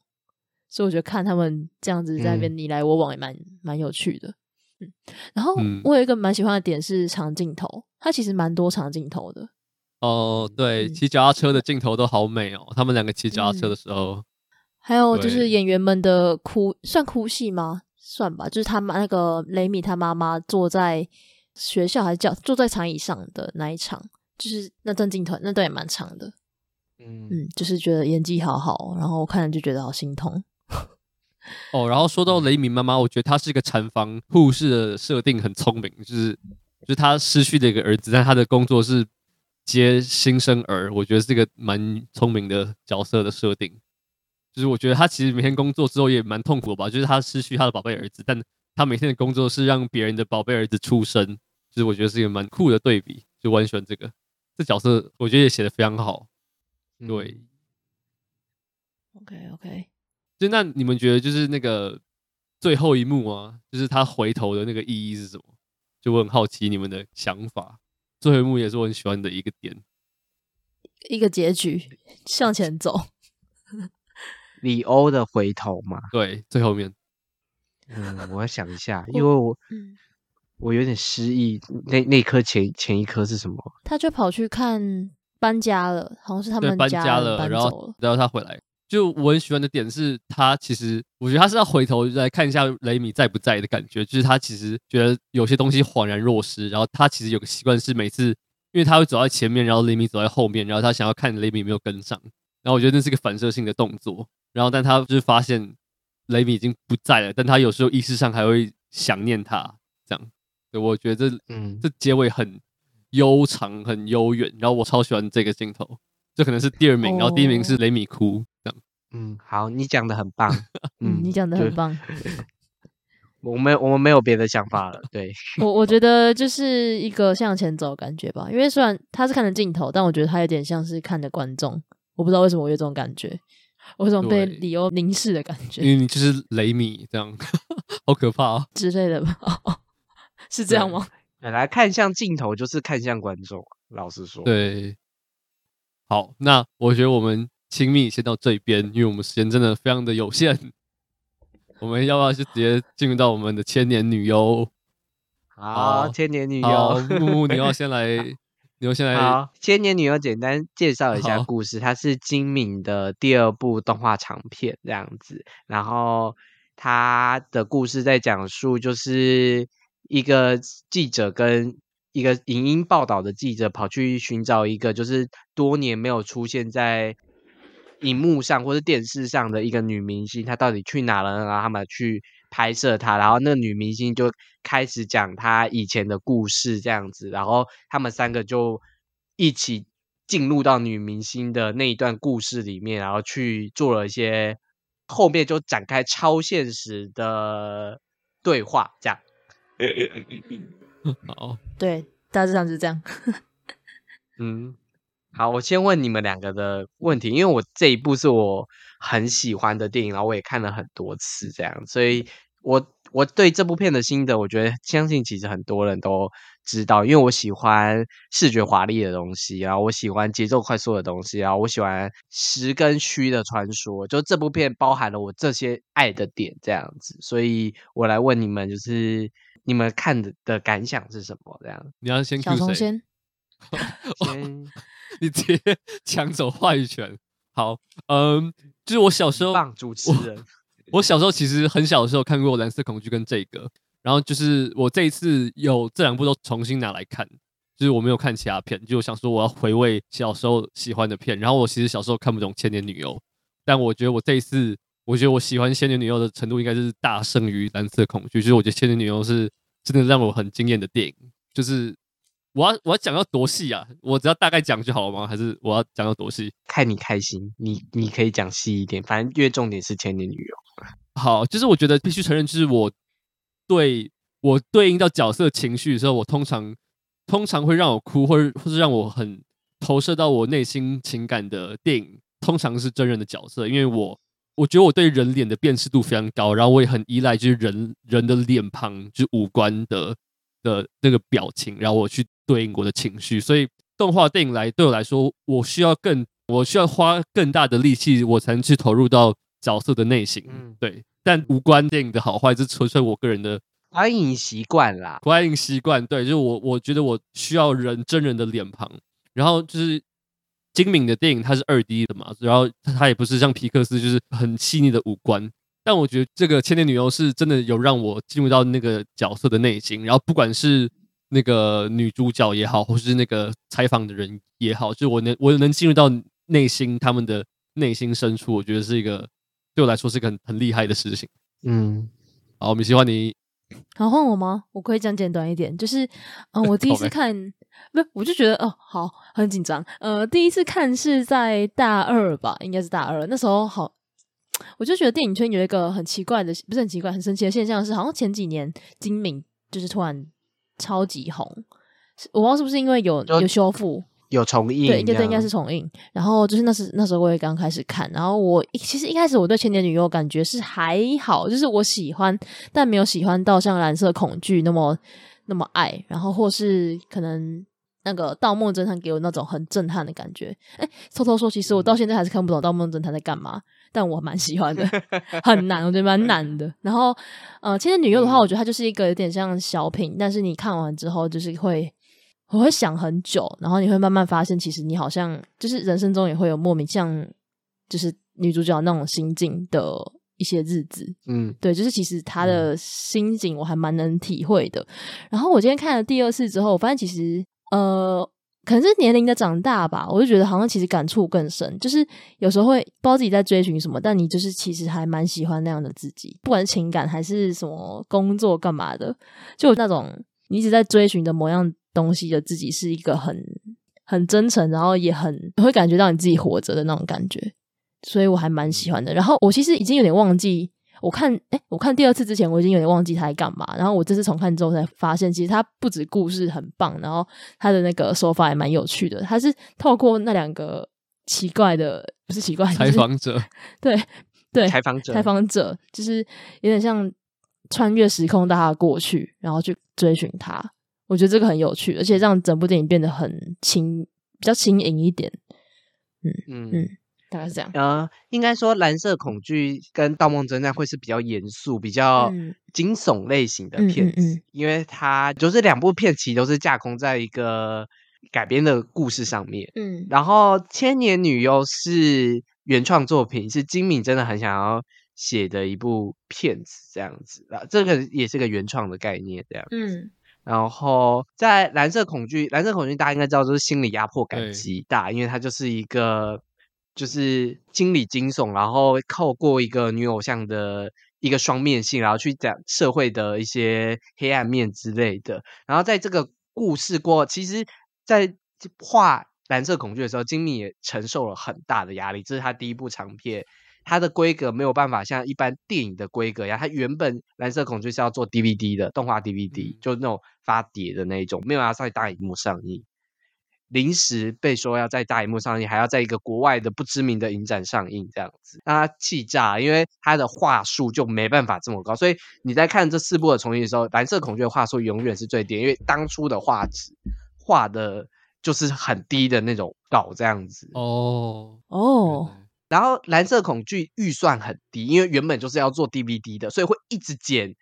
所以我觉得看他们这样子在那边你来我往也蛮蛮有趣的。嗯，然后我有一个蛮喜欢的点是长镜头，它其实蛮多长镜头的。哦，对，骑脚踏车的镜头都好美哦。他们两个骑脚踏车的时候，嗯、还有就是演员们的哭，算哭戏吗？算吧，就是他妈那个雷米他妈妈坐在学校还是叫坐在长椅上的那一场，就是那段镜头，那段也蛮长的。嗯嗯，就是觉得演技好好，然后我看了就觉得好心痛。哦，然后说到雷米妈妈，我觉得她是一个产房护士的设定很聪明，就是就是她失去了一个儿子，但她的工作是接新生儿，我觉得是一个蛮聪明的角色的设定。就是我觉得他其实每天工作之后也蛮痛苦的吧，就是他失去他的宝贝儿子，但他每天的工作是让别人的宝贝儿子出生，就是我觉得是一个蛮酷的对比，就完全这个这角色，我觉得也写的非常好。对，OK OK。就那你们觉得就是那个最后一幕啊，就是他回头的那个意义是什么？就我很好奇你们的想法。最后一幕也是我很喜欢的一个点，一个结局向前走。李欧的回头嘛，对，最后面。嗯，我要想一下，因为我、嗯、我有点失忆。那那颗前前一颗是什么？他就跑去看。搬家了，好像是他们搬家了，然后然后他回来。就我很喜欢的点是，他其实我觉得他是要回头来看一下雷米在不在的感觉。就是他其实觉得有些东西恍然若失，然后他其实有个习惯是每次，因为他会走在前面，然后雷米走在后面，然后他想要看雷米没有跟上。然后我觉得那是个反射性的动作。然后但他就是发现雷米已经不在了，但他有时候意识上还会想念他，这样。对，我觉得这嗯，这结尾很。悠长很悠远，然后我超喜欢这个镜头，这可能是第二名，然后第一名是雷米哭这样。嗯，好，你讲的很棒，嗯，你讲的很棒。我们我们没有别的想法了，对。我我觉得就是一个向前走的感觉吧，因为虽然他是看着镜头，但我觉得他有点像是看着观众。我不知道为什么我有这种感觉，我有种被李欧凝视的感觉。因为你就是雷米这样，好可怕啊之类的吧？是这样吗？本来看向镜头，就是看向观众。老实说，对。好，那我觉得我们亲密先到这边，因为我们时间真的非常的有限。我们要不要就直接进入到我们的千年女优？好，千年女优，木木，你要先 来，好，千年女优简单介绍一下故事，它是金敏的第二部动画长片这样子。然后它的故事在讲述就是。一个记者跟一个影音报道的记者跑去寻找一个就是多年没有出现在荧幕上或是电视上的一个女明星，她到底去哪了？然后他们去拍摄她，然后那个女明星就开始讲她以前的故事，这样子，然后他们三个就一起进入到女明星的那一段故事里面，然后去做了一些后面就展开超现实的对话，这样。好，对，大致上是这样。嗯，好，我先问你们两个的问题，因为我这一部是我很喜欢的电影，然后我也看了很多次，这样，所以我我对这部片的心得，我觉得相信其实很多人都知道，因为我喜欢视觉华丽的东西，然后我喜欢节奏快速的东西，然后我喜欢实跟虚的传说，就这部片包含了我这些爱的点，这样子，所以我来问你们，就是。你们看的的感想是什么？这样，你要先小虫 先，先，你直接 抢走话语权。好，嗯，就是我小时候，主持人我，我小时候其实很小的时候看过《蓝色恐惧》跟这个，然后就是我这一次有这两部都重新拿来看，就是我没有看其他片，就想说我要回味小时候喜欢的片。然后我其实小时候看不懂《千年女优》，但我觉得我这一次。我觉得我喜欢《千年女优》的程度应该是大胜于《蓝色恐惧》，就是我觉得《千年女优》是真的让我很惊艳的电影。就是我要我要讲到多细啊？我只要大概讲就好了吗？还是我要讲到多细？看你开心，你你可以讲细一点，反正因为重点是《前年女友》。好，就是我觉得必须承认，就是我对我对应到角色情绪的时候，我通常通常会让我哭，或者或是让我很投射到我内心情感的电影，通常是真人的角色，因为我。我觉得我对人脸的辨识度非常高，然后我也很依赖就是人人的脸庞，就是五官的的那个表情，然后我去对应我的情绪。所以动画电影来对我来说，我需要更我需要花更大的力气，我才能去投入到角色的内心。嗯，对。但无关电影的好坏，这纯粹我个人的观影习惯啦，观影习惯。对，就是我我觉得我需要人真人的脸庞，然后就是精敏的电影，它是二 D 的嘛，然后它也不是像皮克斯就是很细腻的五官。但我觉得这个《千年女优》是真的有让我进入到那个角色的内心，然后不管是那个女主角也好，或是那个采访的人也好，就我能我能进入到内心他们的内心深处，我觉得是一个对我来说是一个很很厉害的事情。嗯，好，米喜欢你。好，换我吗？我可以讲简短一点，就是嗯，我第一次 看，不是，我就觉得哦，好，很紧张。呃，第一次看是在大二吧，应该是大二，那时候好。我就觉得电影圈有一个很奇怪的，不是很奇怪，很神奇的现象是，好像前几年金敏就是突然超级红，我不知道是不是因为有有修复，有重映，对，对对，应该是重映。然后就是那时那时候我也刚开始看，然后我其实一开始我对《千年女优》感觉是还好，就是我喜欢，但没有喜欢到像《蓝色恐惧》那么那么爱，然后或是可能。那个《盗梦侦探》给我那种很震撼的感觉。哎，偷偷说，其实我到现在还是看不懂《盗梦侦探》在干嘛，但我蛮喜欢的，很难，我觉得蛮难的。然后，呃，《千年女优》的话，我觉得它就是一个有点像小品，但是你看完之后，就是会我会想很久，然后你会慢慢发现，其实你好像就是人生中也会有莫名像就是女主角那种心境的一些日子。嗯，对，就是其实她的心境我还蛮能体会的。然后我今天看了第二次之后，我发现其实。呃，可能是年龄的长大吧，我就觉得好像其实感触更深。就是有时候会不知道自己在追寻什么，但你就是其实还蛮喜欢那样的自己，不管是情感还是什么工作干嘛的，就那种你一直在追寻的某样东西的自己，是一个很很真诚，然后也很会感觉到你自己活着的那种感觉，所以我还蛮喜欢的。然后我其实已经有点忘记。我看，哎，我看第二次之前，我已经有点忘记他在干嘛。然后我这次重看之后，才发现其实他不止故事很棒，然后他的那个手法也蛮有趣的。他是透过那两个奇怪的，不是奇怪，采访者，对对，采访者，采访者，就是有点像穿越时空到他的过去，然后去追寻他。我觉得这个很有趣，而且让整部电影变得很轻，比较轻盈一点。嗯嗯。嗯大概是这样。呃，应该说，蓝色恐惧跟盗梦侦探会是比较严肃、比较惊悚类型的片子，嗯嗯嗯、因为它就是两部片其实都是架空在一个改编的故事上面。嗯，然后《千年女优》是原创作品，是金敏真的很想要写的一部片子，这样子啊，这个也是个原创的概念，这样。嗯，然后在蓝色恐惧，蓝色恐惧大家应该知道，就是心理压迫感极大，因为它就是一个。就是心理惊悚，然后透过一个女偶像的一个双面性，然后去讲社会的一些黑暗面之类的。然后在这个故事过，其实，在画蓝色恐惧的时候，金敏也承受了很大的压力。这是他第一部长片，它的规格没有办法像一般电影的规格一样。它原本蓝色恐惧是要做 DVD 的动画 DVD，就那种发碟的那一种，没有要在大荧幕上映。临时被说要在大荧幕上映，还要在一个国外的不知名的影展上映，这样子让他气炸，因为他的话术就没办法这么高。所以你在看这四部的重映的时候，蓝色恐惧的话术永远是最低，因为当初的画质画的就是很低的那种稿这样子。哦哦，然后蓝色恐惧预算很低，因为原本就是要做 DVD 的，所以会一直剪。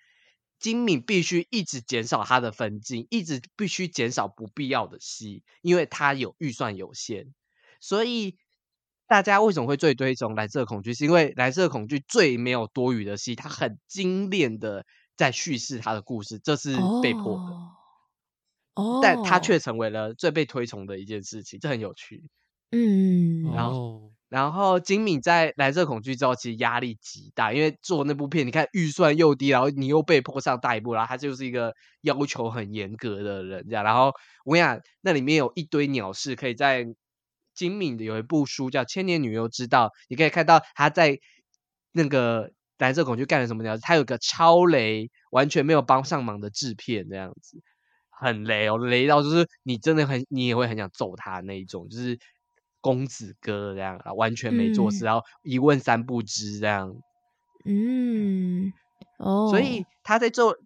金敏必须一直减少他的分镜，一直必须减少不必要的戏，因为他有预算有限。所以大家为什么会最推崇蓝色恐惧？是因为蓝色恐惧最没有多余的戏，它很精炼的在叙事他的故事，这是被迫的。哦，但他却成为了最被推崇的一件事情，这很有趣。嗯，然后。然后金敏在蓝色恐惧之后，其实压力极大，因为做那部片，你看预算又低，然后你又被迫上大一部，然后他就是一个要求很严格的人，这样。然后我跟你讲，那里面有一堆鸟事，可以在金敏的有一部书叫《千年女优之道》，你可以看到他在那个蓝色恐惧干了什么鸟事。他有个超雷，完全没有帮上忙的制片，这样子很雷哦，雷到就是你真的很，你也会很想揍他那一种，就是。公子哥这样，完全没做事，嗯、然后一问三不知这样。嗯，哦，所以他在做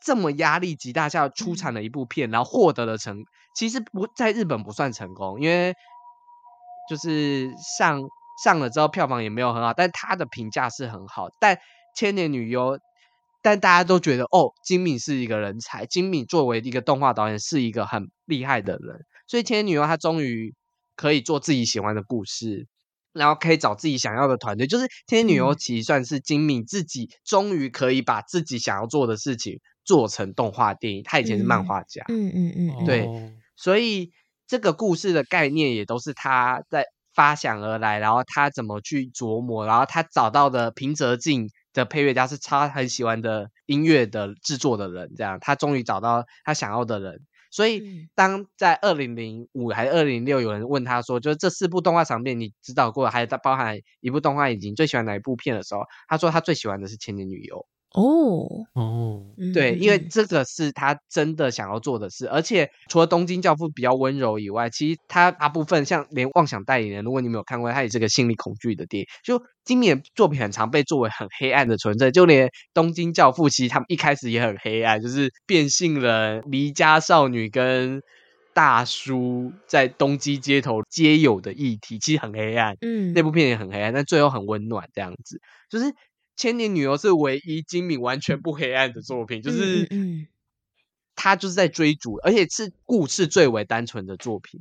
这么压力极大下出产了一部片，嗯、然后获得了成，其实不在日本不算成功，因为就是上上了之后票房也没有很好，但他的评价是很好。但千年女优，但大家都觉得哦，金敏是一个人才，金敏作为一个动画导演是一个很厉害的人。所以千年女优她终于可以做自己喜欢的故事，然后可以找自己想要的团队。就是千年女优其实算是金敏自己终于可以把自己想要做的事情做成动画电影。他以前是漫画家，嗯嗯嗯，嗯，对，所以这个故事的概念也都是他在发想而来，然后他怎么去琢磨，然后他找到的平泽静的配乐家是他很喜欢的音乐的制作的人，这样他终于找到他想要的人。所以当在二零零五还是二零零六有人问他说，就是这四部动画长片你指导过，还有包含一部动画已经，最喜欢哪一部片的时候，他说他最喜欢的是《千年女优》。哦哦，对，因为这个是他真的想要做的事，而且除了《东京教父》比较温柔以外，其实他大部分像连《妄想代理人》，如果你没有看过，他也是个心理恐惧的电影。就今年作品很常被作为很黑暗的存在，就连《东京教父》其实他们一开始也很黑暗，就是变性人、离家少女跟大叔在东京街头皆有的议题，其实很黑暗。嗯，那部片也很黑暗，但最后很温暖，这样子就是。千年女优是唯一今敏完全不黑暗的作品，就是，他就是在追逐，而且是故事最为单纯的作品，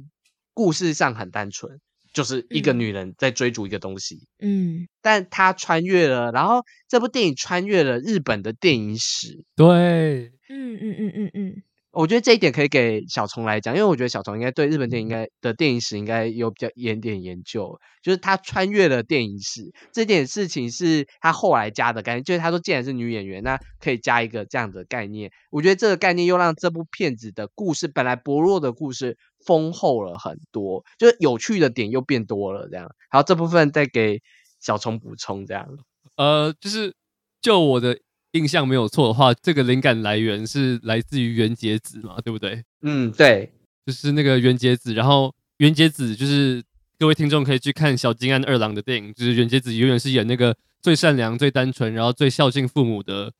故事上很单纯，就是一个女人在追逐一个东西，嗯，但她穿越了，然后这部电影穿越了日本的电影史，对，嗯嗯嗯嗯嗯。我觉得这一点可以给小虫来讲，因为我觉得小虫应该对日本电影应该的电影史应该有比较严点研究，就是他穿越了电影史这件事情是他后来加的概念，就是他说既然是女演员，那可以加一个这样的概念。我觉得这个概念又让这部片子的故事本来薄弱的故事丰厚了很多，就是有趣的点又变多了这样。然后这部分再给小虫补充这样。呃，就是就我的。印象没有错的话，这个灵感来源是来自于原节子嘛，对不对？嗯，对，就是那个原节子。然后原节子就是各位听众可以去看小金安二郎的电影，就是原节子永远是演那个最善良、最单纯，然后最孝敬父母的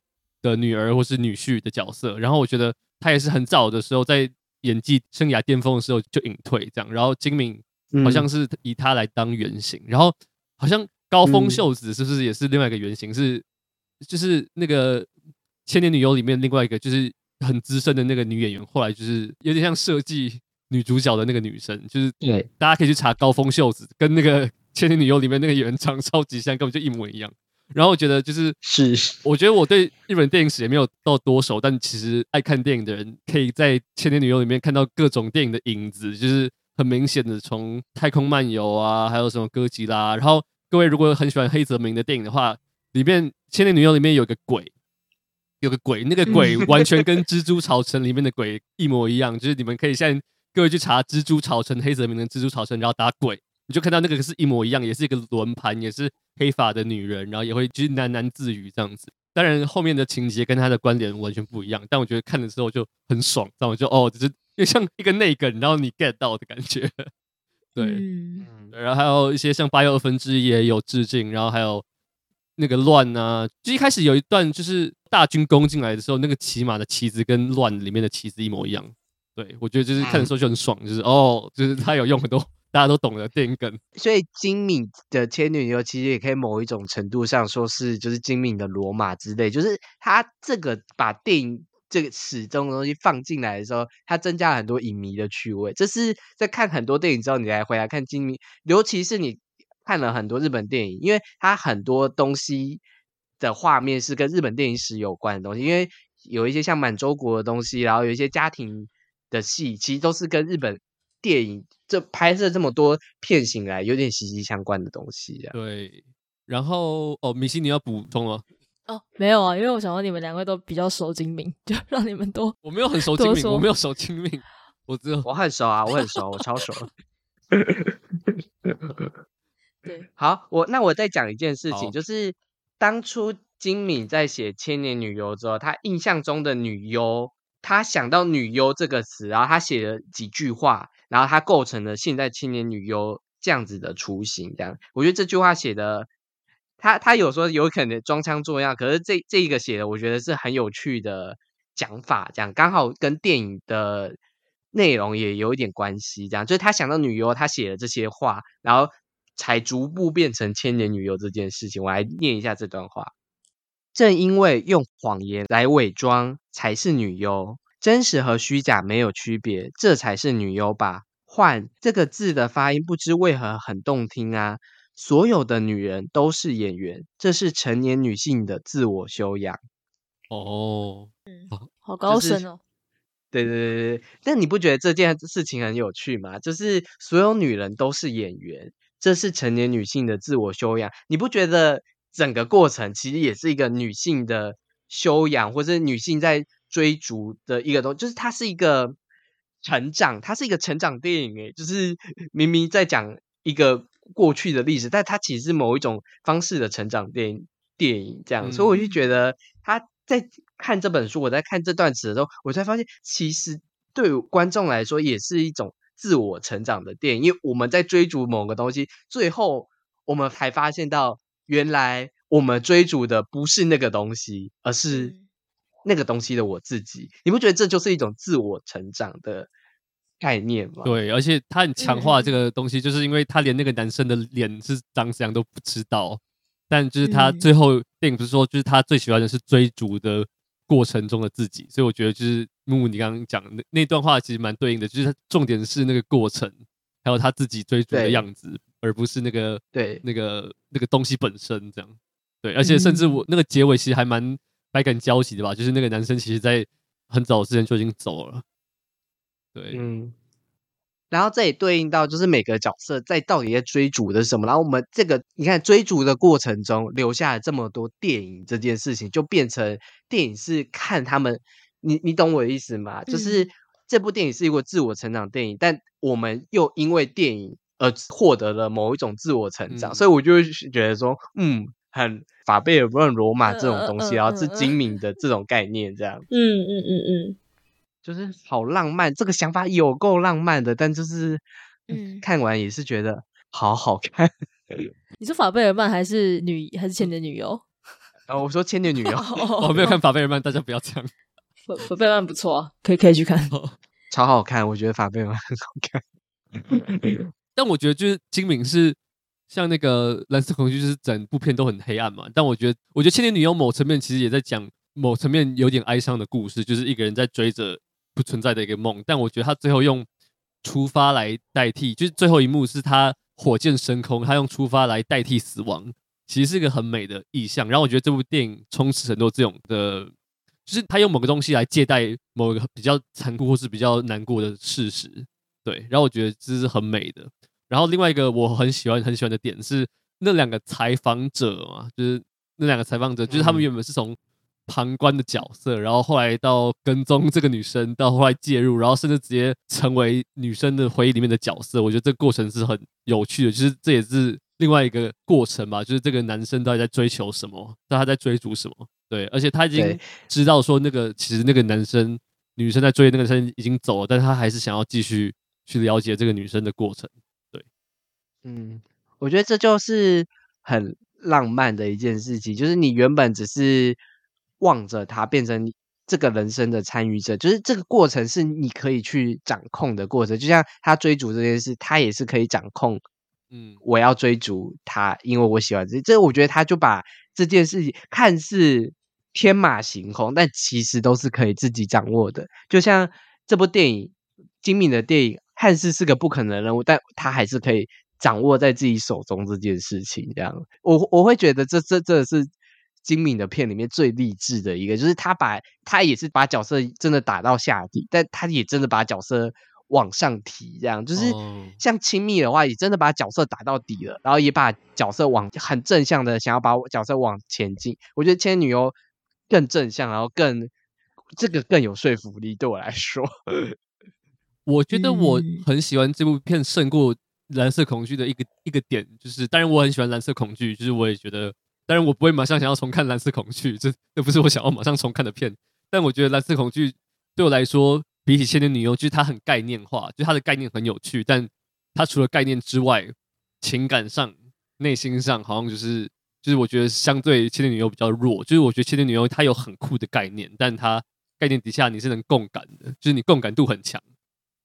的女儿或是女婿的角色。然后我觉得他也是很早的时候在演技生涯巅峰的时候就隐退这样。然后金敏好像是以他来当原型，嗯、然后好像高峰秀子是不是也是另外一个原型是？就是那个《千年女优》里面另外一个就是很资深的那个女演员，后来就是有点像设计女主角的那个女生，就是对，大家可以去查高峰秀子，跟那个《千年女优》里面那个演员长超级像，根本就一模一样。然后我觉得就是是，我觉得我对日本电影史也没有到多熟，但其实爱看电影的人可以在《千年女优》里面看到各种电影的影子，就是很明显的从《太空漫游》啊，还有什么哥吉拉。然后各位如果很喜欢黑泽明的电影的话，里面《千年女优》里面有个鬼，有个鬼，那个鬼完全跟《蜘蛛巢城》里面的鬼一模一样。就是你们可以现在各位去查《蜘蛛巢城》黑泽明的《蜘蛛巢城》，然后打鬼，你就看到那个是一模一样，也是一个轮盘，也是黑发的女人，然后也会就是喃喃自语这样子。当然后面的情节跟他的关联完全不一样，但我觉得看的时候就很爽，但我就哦，就是就像一个内梗，然后你 get 到的感觉。对，嗯，然后还有一些像八又二分之一也有致敬，然后还有。那个乱啊，就一开始有一段就是大军攻进来的时候，那个骑马的旗子跟乱里面的旗子一模一样。对，我觉得就是看的时候就很爽，就是哦，就是他有用很多大家都懂的电影梗。所以金敏的千女游其实也可以某一种程度上说是就是金敏的罗马之类，就是他这个把电影这个始终的东西放进来的时候，他增加了很多影迷的趣味。这是在看很多电影之后，你来回来看金敏，尤其是你。看了很多日本电影，因为它很多东西的画面是跟日本电影史有关的东西，因为有一些像满洲国的东西，然后有一些家庭的戏，其实都是跟日本电影这拍摄这么多片型来有点息息相关的东西。对，然后哦，米西你要补充哦？哦，没有啊，因为我想说你们两位都比较熟精明，就让你们多。我没有很熟精明，我没有熟精明，我只有我很熟啊，我很熟，我超熟。对，好，我那我再讲一件事情，就是当初金敏在写《千年女优》之后，她印象中的女优，她想到“女优”这个词，然后她写了几句话，然后他构成了现在千年女优这样子的雏形。这样，我觉得这句话写的，她她有说有可能装腔作样，可是这这一个写的，我觉得是很有趣的讲法。这样刚好跟电影的内容也有一点关系。这样，就是他想到女优，他写了这些话，然后。才逐步变成千年女优这件事情，我来念一下这段话。正因为用谎言来伪装才是女优，真实和虚假没有区别，这才是女优吧？换这个字的发音，不知为何很动听啊！所有的女人都是演员，这是成年女性的自我修养。哦，嗯，好高深哦。对对对对，但你不觉得这件事情很有趣吗？就是所有女人都是演员，这是成年女性的自我修养。你不觉得整个过程其实也是一个女性的修养，或者女性在追逐的一个东西？就是它是一个成长，它是一个成长电影。诶，就是 明明在讲一个过去的历史，但它其实是某一种方式的成长电影。电影这样，所以我就觉得他在看这本书，我在看这段词的时候，我才发现，其实对观众来说也是一种自我成长的电影，因为我们在追逐某个东西，最后我们才发现到，原来我们追逐的不是那个东西，而是那个东西的我自己。你不觉得这就是一种自我成长的概念吗？对，而且他很强化这个东西，就是因为他连那个男生的脸是长怎样都不知道。但就是他最后电影不是说，就是他最喜欢的是追逐的过程中的自己，所以我觉得就是木木你刚刚讲的那那段话其实蛮对应的，就是他重点是那个过程，还有他自己追逐的样子，而不是那个对那个那个东西本身这样。对，而且甚至我那个结尾其实还蛮百感交集的吧，就是那个男生其实在很早之前就已经走了。对，嗯。然后这也对应到，就是每个角色在到底在追逐的是什么。然后我们这个你看追逐的过程中留下了这么多电影，这件事情就变成电影是看他们，你你懂我的意思吗？嗯、就是这部电影是一个自我成长电影，但我们又因为电影而获得了某一种自我成长，嗯、所以我就会觉得说，嗯，很法贝尔曼罗马这种东西，然后是精明的这种概念，这样，嗯嗯嗯嗯。就是好浪漫，这个想法有够浪漫的，但就是，嗯，看完也是觉得好好看。你说法贝尔曼还是女还是千年女优？啊，我说千年女优，我没有看法贝尔曼，大家不要这样。法法贝尔曼不错啊，可以可以去看，超好看，我觉得法贝尔曼很好看。但我觉得就是精明是像那个蓝色恐惧，就是整部片都很黑暗嘛。但我觉得，我觉得千年女优某层面其实也在讲某层面有点哀伤的故事，就是一个人在追着。不存在的一个梦，但我觉得他最后用出发来代替，就是最后一幕是他火箭升空，他用出发来代替死亡，其实是一个很美的意象。然后我觉得这部电影充斥很多这种的，就是他用某个东西来借代某一个比较残酷或是比较难过的事实，对。然后我觉得这是很美的。然后另外一个我很喜欢很喜欢的点是那两个采访者嘛，就是那两个采访者，就是他们原本是从。旁观的角色，然后后来到跟踪这个女生，到后来介入，然后甚至直接成为女生的回忆里面的角色。我觉得这个过程是很有趣的，就是这也是另外一个过程吧，就是这个男生到底在追求什么，他在追逐什么？对，而且他已经知道说那个其实那个男生女生在追那个男生已经走了，但是他还是想要继续去了解这个女生的过程。对，嗯，我觉得这就是很浪漫的一件事情，就是你原本只是。望着他变成这个人生的参与者，就是这个过程是你可以去掌控的过程。就像他追逐这件事，他也是可以掌控。嗯，我要追逐他，因为我喜欢这。这我觉得他就把这件事情看似天马行空，但其实都是可以自己掌握的。就像这部电影，精明的电影，看似是个不可能的任务，但他还是可以掌握在自己手中这件事情。这样，我我会觉得这这这是。精明的片里面最励志的一个，就是他把他也是把角色真的打到下底，但他也真的把角色往上提，这样就是像亲密的话，也真的把角色打到底了，然后也把角色往很正向的想要把角色往前进。我觉得《千女优》更正向，然后更这个更有说服力。对我来说，我觉得我很喜欢这部片胜过《蓝色恐惧》的一个一个点，就是当然我很喜欢《蓝色恐惧》，就是我也觉得。当然，我不会马上想要重看《蓝色恐惧》，这这不是我想要马上重看的片。但我觉得《蓝色恐惧》对我来说，比起《千年女优》，就是它很概念化，就它的概念很有趣。但它除了概念之外，情感上、内心上，好像就是就是我觉得相对《千年女优》比较弱。就是我觉得《千年女优》它有很酷的概念，但它概念底下你是能共感的，就是你共感度很强。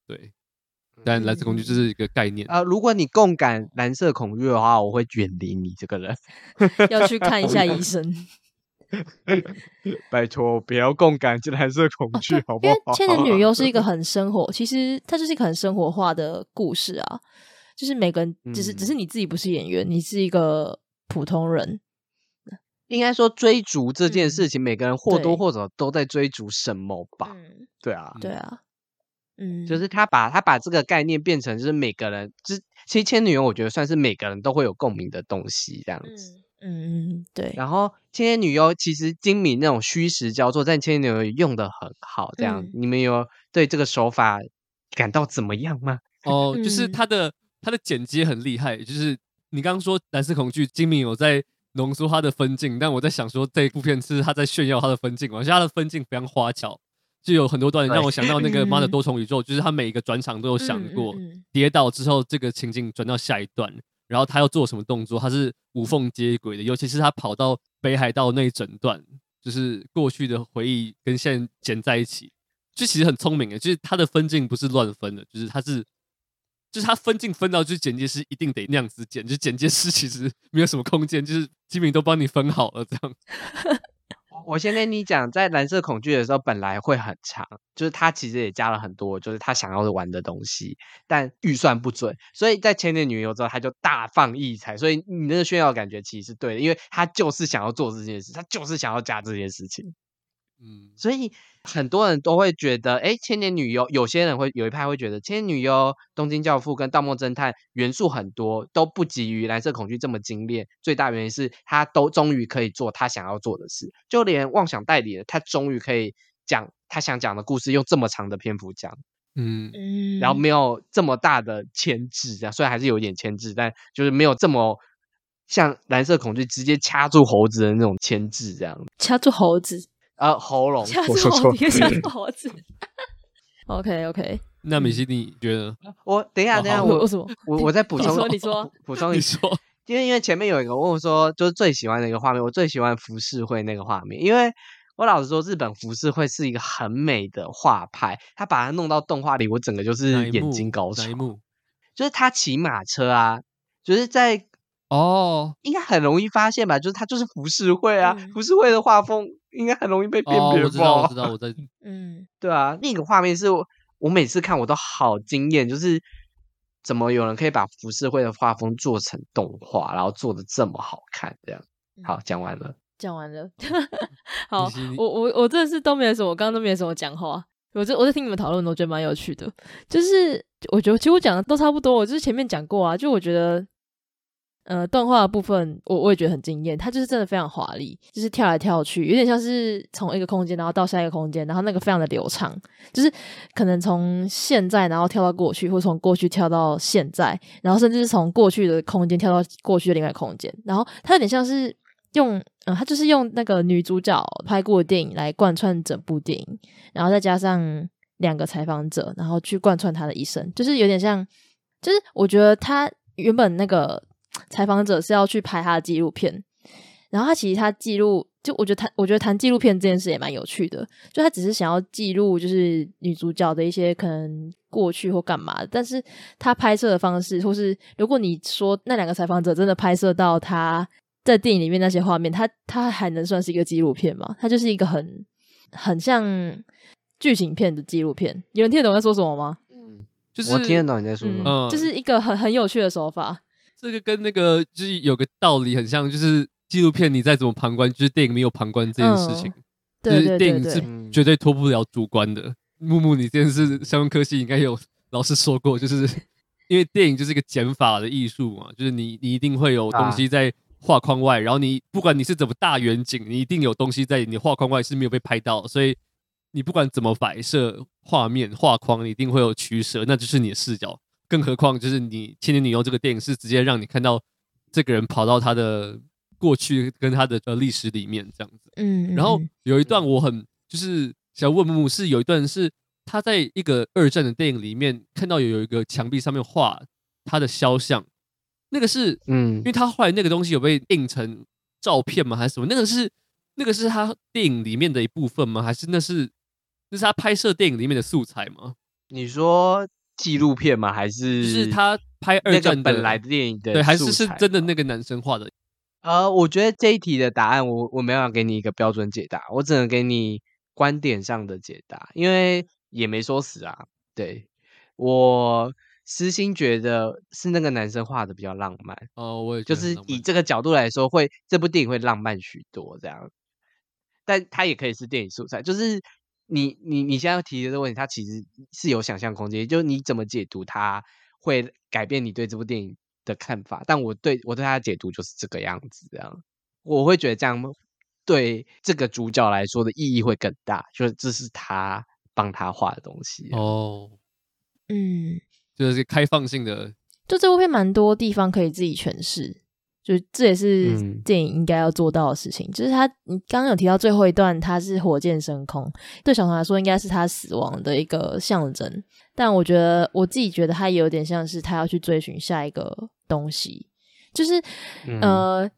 对。但蓝色恐惧就是一个概念啊、呃！如果你共感蓝色恐惧的话，我会远离你这个人，要去看一下医生。拜托，不要共感这蓝色恐惧，哦、好不好？因为《千年女优》是一个很生活，其实它就是一个很生活化的故事啊。就是每个人，只是、嗯、只是你自己不是演员，你是一个普通人。应该说追逐这件事情，嗯、每个人或多或少都在追逐什么吧？嗯、对啊，对啊，嗯，就是他把他把这个概念变成，就是每个人，就是其实《千女优》我觉得算是每个人都会有共鸣的东西，这样子。嗯嗯，对。然后《千年女优》其实精明那种虚实交错，在《千年女优》用的很好，这样、嗯、你们有对这个手法感到怎么样吗？哦，就是他的他的剪接很厉害，就是你刚刚说蓝色恐惧精明有在。浓缩他的分镜，但我在想说，这一部片是他在炫耀他的分镜，而且他的分镜非常花巧，就有很多段让我想到那个《妈的 多重宇宙》，就是他每一个转场都有想过，跌倒之后这个情景转到下一段，然后他要做什么动作，他是无缝接轨的，尤其是他跑到北海道那一整段，就是过去的回忆跟现在剪在一起，就其实很聪明诶，就是他的分镜不是乱分的，就是他是。就是他分镜分到，就是剪辑师一定得那样子剪，就剪辑师其实没有什么空间，就是基本都帮你分好了这样。我先跟你讲，在蓝色恐惧的时候本来会很长，就是他其实也加了很多，就是他想要玩的东西，但预算不准，所以在千年女优之后他就大放异彩，所以你那个炫耀感觉其实是对的，因为他就是想要做这件事，他就是想要加这件事情。嗯，所以很多人都会觉得，哎，千年女优，有些人会有一派会觉得，千年女优、东京教父跟盗梦侦探元素很多，都不及于蓝色恐惧这么精炼。最大原因是他都终于可以做他想要做的事，就连妄想代理的他终于可以讲他想讲的故事，用这么长的篇幅讲，嗯嗯，然后没有这么大的牵制，这样虽然还是有一点牵制，但就是没有这么像蓝色恐惧直接掐住猴子的那种牵制，这样掐住猴子。啊，喉咙，掐住喉咙，掐住猴子。OK OK，那米西你觉得？我等一下，等一下，我我我我再补充，你说，补充你说，因为因为前面有一个问我说，就是最喜欢的一个画面，我最喜欢浮世绘那个画面，因为我老实说，日本浮世绘是一个很美的画派，他把它弄到动画里，我整个就是眼睛高潮。就是他骑马车啊，就是在。哦，应该很容易发现吧？就是他就是浮世绘啊，嗯、浮世绘的画风应该很容易被辨别吧？哦，我知道，我知道，我在，嗯，对啊，那个画面是我，我每次看我都好惊艳，就是怎么有人可以把浮世绘的画风做成动画，然后做的这么好看？这样，好，讲完了，讲完了，好，我我我真的是都没有什么，我刚刚都没有什么讲话，我在我在听你们讨论，我觉得蛮有趣的，就是我觉得其实我讲的都差不多，我就是前面讲过啊，就我觉得。呃，动画的部分我我也觉得很惊艳，它就是真的非常华丽，就是跳来跳去，有点像是从一个空间然后到下一个空间，然后那个非常的流畅，就是可能从现在然后跳到过去，或从过去跳到现在，然后甚至是从过去的空间跳到过去的另外空间，然后它有点像是用，嗯、呃，它就是用那个女主角拍过的电影来贯穿整部电影，然后再加上两个采访者，然后去贯穿她的一生，就是有点像，就是我觉得她原本那个。采访者是要去拍他的纪录片，然后他其实他记录，就我觉得谈，我觉得谈纪录片这件事也蛮有趣的，就他只是想要记录，就是女主角的一些可能过去或干嘛的，但是他拍摄的方式，或是如果你说那两个采访者真的拍摄到他在电影里面那些画面，他他还能算是一个纪录片吗？他就是一个很很像剧情片的纪录片，有人听得懂我在说什么吗？嗯，就是我听得懂你在说什么，嗯，就是一个很很有趣的手法。这个跟那个就是有个道理很像，就是纪录片你再怎么旁观，就是电影没有旁观这件事情，嗯、就是电影是绝对脱不了主观的。木木，你这件事相关科系应该有老师说过，就是 因为电影就是一个减法的艺术嘛，就是你你一定会有东西在画框外，啊、然后你不管你是怎么大远景，你一定有东西在你画框外是没有被拍到，所以你不管怎么摆设画面画框，你一定会有取舍，那就是你的视角。更何况，就是你《千年女优》这个电影是直接让你看到这个人跑到他的过去跟他的呃历史里面这样子。嗯，然后有一段我很就是想问木木，是有一段是他在一个二战的电影里面看到有有一个墙壁上面画他的肖像，那个是嗯，因为他后来那个东西有被印成照片吗？还是什么？那个是那个是他电影里面的一部分吗？还是那是那是他拍摄电影里面的素材吗？你说？纪录片吗？还是就是他拍二战本来的电影的？对，还是是真的那个男生画的？呃，我觉得这一题的答案我，我我没有要给你一个标准解答，我只能给你观点上的解答，因为也没说死啊。对，我私心觉得是那个男生画的比较浪漫哦，我也就是以这个角度来说会，会这部电影会浪漫许多这样，但它也可以是电影素材，就是你你你现在提的这个问题，它其实是有想象空间，就是你怎么解读它会改变你对这部电影的看法，但我对我对它的解读就是这个样子，这样。我会觉得这样对这个主角来说的意义会更大，就是这是他帮他画的东西哦，嗯，就是开放性的，就这部片蛮多地方可以自己诠释，就这也是电影应该要做到的事情。嗯、就是他，你刚刚有提到最后一段，他是火箭升空，对小童来说应该是他死亡的一个象征。但我觉得我自己觉得他有点像是他要去追寻下一个东西，就是、嗯、呃，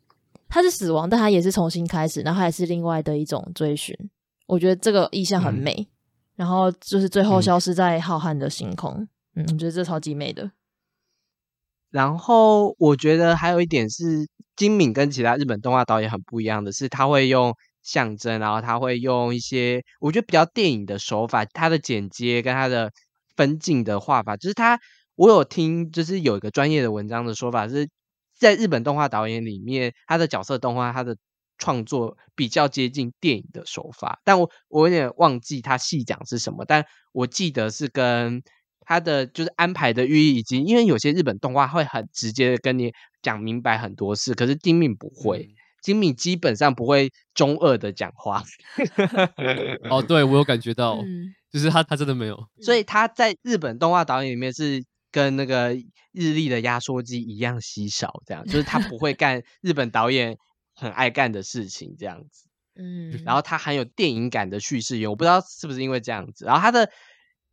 他是死亡，但他也是重新开始，然后还是另外的一种追寻。我觉得这个意象很美，嗯、然后就是最后消失在浩瀚的星空。嗯，我觉得这超级美的。然后我觉得还有一点是金敏跟其他日本动画导演很不一样的是，他会用象征，然后他会用一些我觉得比较电影的手法，他的剪接跟他的。分镜的画法，就是他，我有听，就是有一个专业的文章的说法，是在日本动画导演里面，他的角色动画，他的创作比较接近电影的手法，但我我有点忘记他细讲是什么，但我记得是跟他的就是安排的寓意，以及因为有些日本动画会很直接的跟你讲明白很多事，可是金敏不会，金敏基本上不会中二的讲话。哦，对，我有感觉到。嗯就是他，他真的没有，所以他在日本动画导演里面是跟那个日历的压缩机一样稀少，这样就是他不会 干日本导演很爱干的事情，这样子。嗯，然后他很有电影感的叙事，我不知道是不是因为这样子。然后他的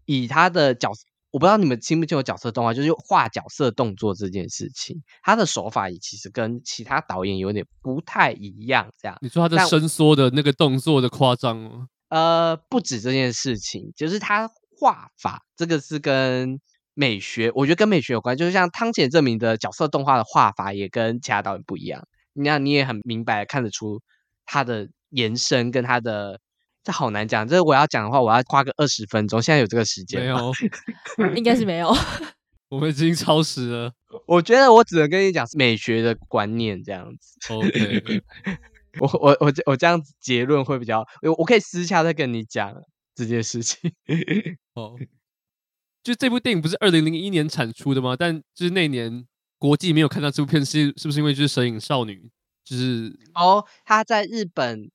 以他的角色，我不知道你们清不清楚角色动画，就是画角色动作这件事情，他的手法也其实跟其他导演有点不太一样。这样，你说他的伸缩的那个动作的夸张吗？呃，不止这件事情，就是他画法，这个是跟美学，我觉得跟美学有关。就是像汤浅证明的角色动画的画法，也跟其他导演不一样。你看，你也很明白看得出他的延伸跟他的，这好难讲。这我要讲的话，我要花个二十分钟。现在有这个时间吗？没有，应该是没有。我们已经超时了。我觉得我只能跟你讲美学的观念这样子。OK。我我我我这样子结论会比较，我我可以私下再跟你讲这件事情。哦，就这部电影不是二零零一年产出的吗？但就是那年国际没有看到这部片，是是不是因为就是《神影少女》就是哦，他在日本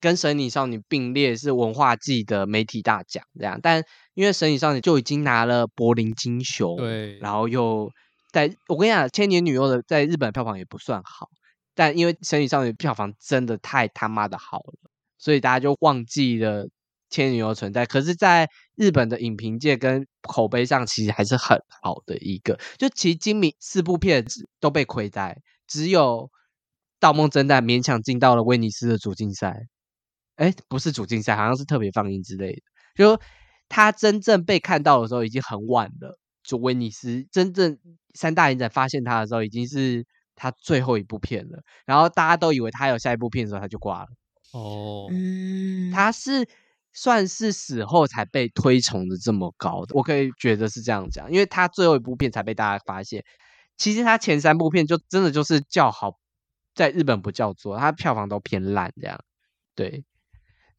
跟《神隐少女》并列是文化季的媒体大奖这样，但因为《神隐少女》就已经拿了柏林金熊，对，然后又在我跟你讲，《千年女优》的在日本票房也不算好。但因为《神隐少女》票房真的太他妈的好了，所以大家就忘记了《千年女优》存在。可是，在日本的影评界跟口碑上，其实还是很好的一个。就其实今明四部片子都被亏待，只有《盗梦侦探》勉强进到了威尼斯的主竞赛。哎，不是主竞赛，好像是特别放映之类的。就他真正被看到的时候，已经很晚了。就威尼斯真正三大影展发现他的时候，已经是。他最后一部片了，然后大家都以为他有下一部片的时候，他就挂了。哦，嗯，他是算是死后才被推崇的这么高的，我可以觉得是这样讲，因为他最后一部片才被大家发现。其实他前三部片就真的就是叫好，在日本不叫做，他票房都偏烂这样。对，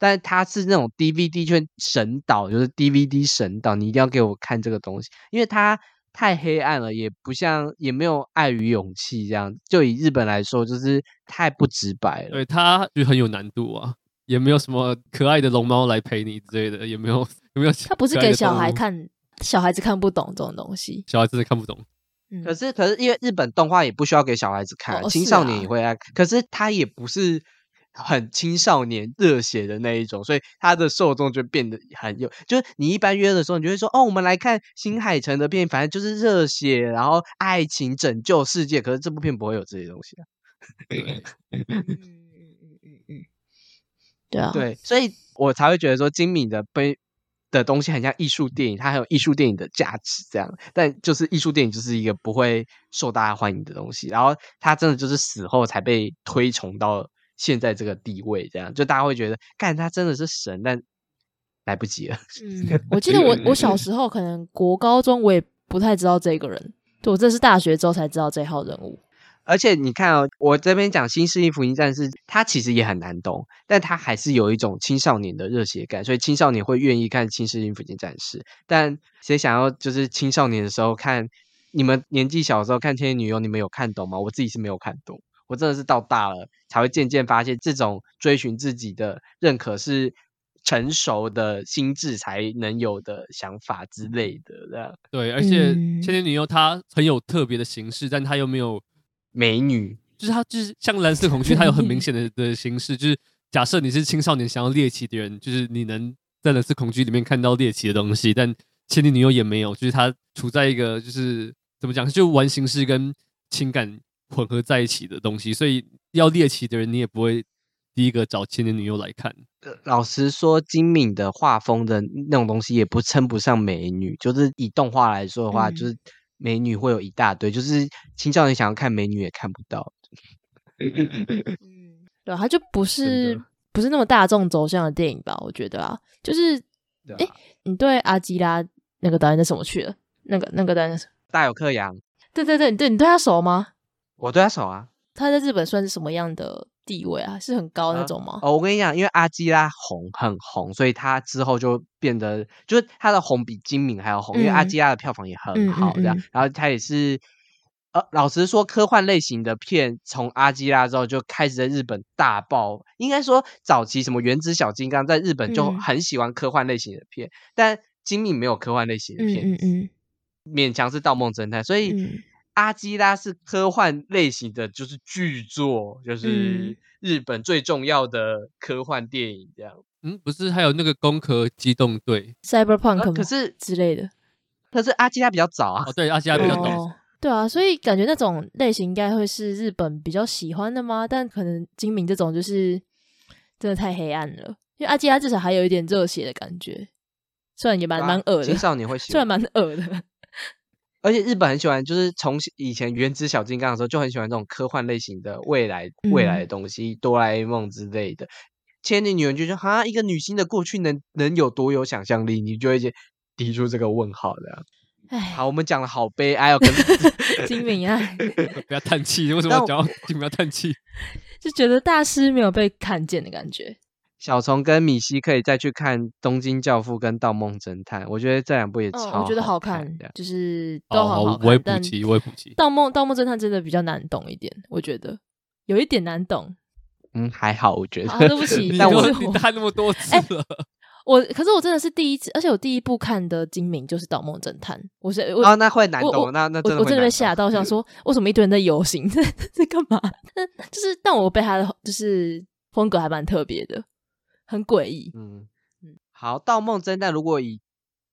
但是他是那种 DVD 圈神导，就是 DVD 神导，你一定要给我看这个东西，因为它。太黑暗了，也不像，也没有爱与勇气这样。就以日本来说，就是太不直白了。对，它就很有难度啊，也没有什么可爱的龙猫来陪你之类的，也没有，有没有？他不是给小孩看，小孩子看不懂这种东西，小孩子看不懂。嗯，可是，可是因为日本动画也不需要给小孩子看，哦，青少年也会爱看。可是它也不是。很青少年热血的那一种，所以他的受众就变得很有，就是你一般约的时候，你就会说哦，我们来看新海诚的片，反正就是热血，然后爱情拯救世界。可是这部片不会有这些东西啊。嗯嗯嗯嗯嗯，对啊，对，所以我才会觉得说，金敏的悲的东西很像艺术电影，它还有艺术电影的价值，这样。但就是艺术电影就是一个不会受大家欢迎的东西，然后它真的就是死后才被推崇到现在这个地位，这样就大家会觉得，干他真的是神，但来不及了。嗯，我记得我我小时候可能国高中我也不太知道这个人，对，我这是大学之后才知道这号人物。而且你看哦，我这边讲《新世纪福音战士》，它其实也很难懂，但它还是有一种青少年的热血感，所以青少年会愿意看《新世纪福音战士》。但谁想要就是青少年的时候看，你们年纪小的时候看《千年女优》，你们有看懂吗？我自己是没有看懂，我真的是到大了才会渐渐发现，这种追寻自己的认可是成熟的心智才能有的想法之类的。这样对，而且《千年女优》它很有特别的形式，但它又没有。美女就是她，就是像蓝色恐惧，它有很明显的 的形式。就是假设你是青少年想要猎奇的人，就是你能在蓝色恐惧里面看到猎奇的东西，但千年女优也没有，就是她处在一个就是怎么讲，就玩形式跟情感混合在一起的东西。所以要猎奇的人，你也不会第一个找千年女优来看。老实说，精敏的画风的那种东西也不称不上美女，就是以动画来说的话，嗯、就是。美女会有一大堆，就是青少年想要看美女也看不到。嗯，对，它就不是不是那么大众走向的电影吧？我觉得啊，就是，哎、啊，你对阿基拉那个导演是什么去了？那个那个导演是大有克洋。对对对，你对你对他熟吗？我对他熟啊。他在日本算是什么样的？地位啊，是很高那种吗？哦，我跟你讲，因为阿基拉红很红，所以他之后就变得，就是他的红比金敏还要红，嗯、因为阿基拉的票房也很好，这样。嗯嗯嗯、然后他也是，呃，老实说，科幻类型的片从阿基拉之后就开始在日本大爆。应该说，早期什么原子小金刚在日本就很喜欢科幻类型的片，嗯、但金敏没有科幻类型的片，嗯，嗯，嗯勉强是盗梦侦探，所以。嗯阿基拉是科幻类型的，就是巨作，就是日本最重要的科幻电影，这样。嗯，不是还有那个《攻壳机动队》（Cyberpunk）？、呃、可是之类的。可是阿基拉比较早啊。哦，对，阿基拉比较早。哦、对啊，所以感觉那种类型应该会是日本比较喜欢的吗？但可能金明这种就是真的太黑暗了，因为阿基拉至少还有一点热血的感觉，虽然也蛮蛮恶的。青少年会喜欢，虽然蛮恶的。而且日本很喜欢，就是从以前原子小金刚的时候就很喜欢这种科幻类型的未来未来的东西，嗯、哆啦 A 梦之类的。千年女人就说：“哈，一个女星的过去能能有多有想象力？”你就会提出这个问号的。唉，好，我们讲的好悲哀哦，可是 今敏啊，不要叹气，为什么要讲今敏要叹气？就觉得大师没有被看见的感觉。小虫跟米西可以再去看《东京教父》跟《盗梦侦探》，我觉得这两部也超好看，哦，我觉得好看，就是都好好看。哦、我也补齐，我也补齐。《盗梦盗梦侦探》真的比较难懂一点，我觉得有一点难懂。嗯，还好，我觉得。啊、对不起，但我你看那么多 次了。欸、我可是我真的是第一次，而且我第一部看的精明就是《盗梦侦探》。我是我、哦、那会难懂，那那真的我真的被吓到，想说 为什么一堆人在游行，在 在干嘛？就是但我被他的就是风格还蛮特别的。很诡异，嗯嗯，好，《盗梦侦探》如果以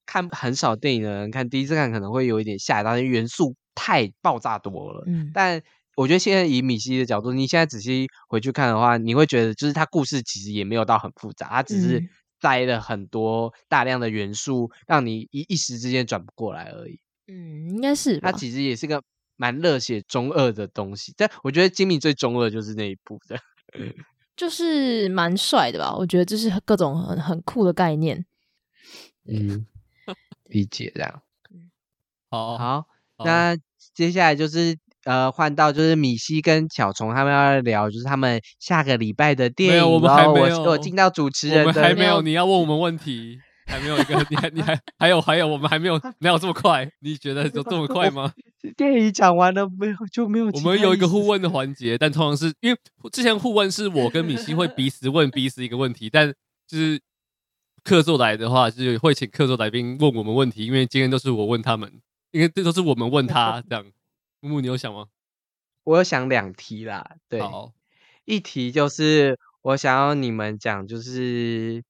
看很少电影的人看，第一次看可能会有一点吓到，因为元素太爆炸多了。嗯，但我觉得现在以米西的角度，你现在仔细回去看的话，你会觉得就是它故事其实也没有到很复杂，它只是塞了很多大量的元素，让你一一时之间转不过来而已。嗯，应该是它其实也是个蛮热血中二的东西，但我觉得金敏最中二就是那一部的。嗯就是蛮帅的吧？我觉得这是各种很很酷的概念。嗯，理解这样。好好，那接下来就是呃，换到就是米西跟小虫他们要聊，就是他们下个礼拜的电影。没有，我们还没有。我进到主持人的，还没有。你要问我们问题，还没有一个，你还你还还有还有，我们还没有，没有这么快？你觉得有这么快吗？电影讲完了没有就没有。我们有一个互问的环节，但通常是因为之前互问是我跟米西会彼此问彼此一个问题，但就是客座来的话，就是会请客座来宾问我们问题，因为今天都是我问他们，因为这都是我们问他这样。木木，你有想吗？我有想两题啦，对，一题就是我想要你们讲，就是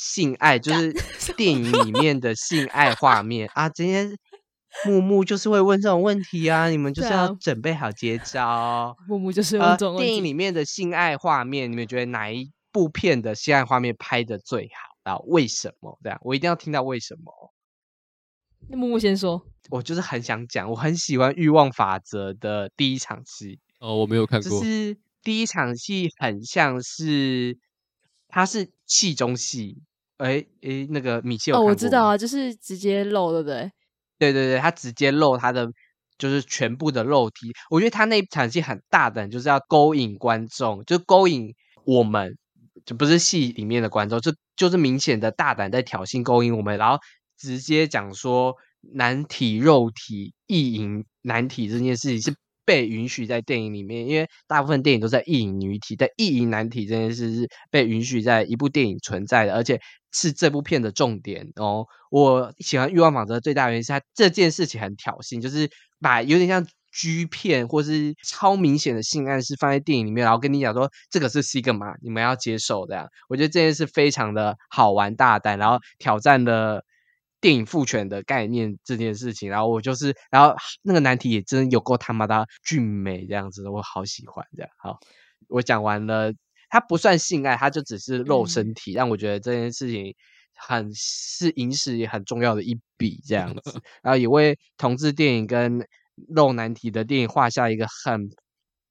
性爱，就是 电影里面的性爱画面啊，今天。木木就是会问这种问题啊，你们就是要准备好接招。木木就是问这种问题。电影里面的性爱画面，你们觉得哪一部片的性爱画面拍的最好？到为什么这样，我一定要听到为什么。那木木先说，我就是很想讲，我很喜欢《欲望法则》的第一场戏。哦，我没有看过。就是第一场戏很像是，它是戏中戏。哎哎，那个米奇有？哦，我知道啊，就是直接露，对不对？对对对，他直接露他的就是全部的肉体。我觉得他那一场戏很大胆，就是要勾引观众，就勾引我们，就不是戏里面的观众，就就是明显的大胆在挑衅勾引我们，然后直接讲说男体肉体意淫男体这件事情是。被允许在电影里面，因为大部分电影都在意淫女体，但意淫男体这件事是被允许在一部电影存在的，而且是这部片的重点哦。我喜欢《欲望法则》最大原因是它这件事情很挑衅，就是把有点像 G 片或是超明显的性暗示放在电影里面，然后跟你讲说这个是 Sigma，你们要接受的。我觉得这件事非常的好玩大胆，然后挑战了。电影父权的概念这件事情，然后我就是，然后那个难题也真有够他妈的俊美这样子，我好喜欢这样。好，我讲完了，他不算性爱，他就只是露身体，但、嗯、我觉得这件事情很是影史也很重要的一笔这样子，然后也为同志电影跟露男体的电影画下一个很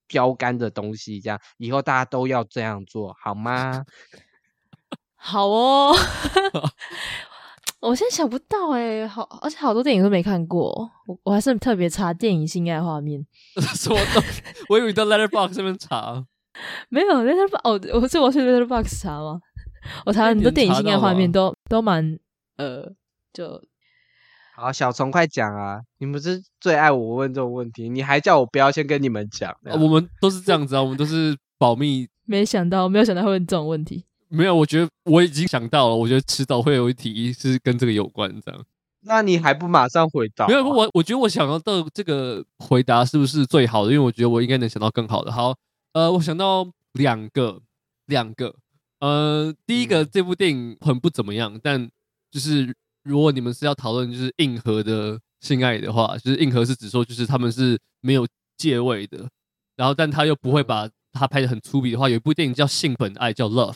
标杆的东西，这样以后大家都要这样做好吗？好哦。我现在想不到哎、欸，好，而且好多电影都没看过，我我还是特别查电影性爱画面。什么？我以为你在 Letterboxd 上面查，没有 Letterboxd 哦，我是我去 Letterboxd 查吗？我查了很多电影性爱画面都都蛮呃，就好。小虫快讲啊！你们是最爱我问这种问题，你还叫我不要先跟你们讲、啊？我们都是这样子啊，我们都是保密。没想到，没有想到会问这种问题。没有，我觉得我已经想到了。我觉得迟早会有一题是跟这个有关，这样。那你还不马上回答？没有，我我觉得我想到的这个回答是不是最好的？因为我觉得我应该能想到更好的。好，呃，我想到两个，两个。呃，第一个，这部电影很不怎么样，但就是如果你们是要讨论就是硬核的性爱的话，就是硬核是指说就是他们是没有借位的，然后但他又不会把他拍的很粗鄙的话，有一部电影叫《性本爱》，叫《Love》。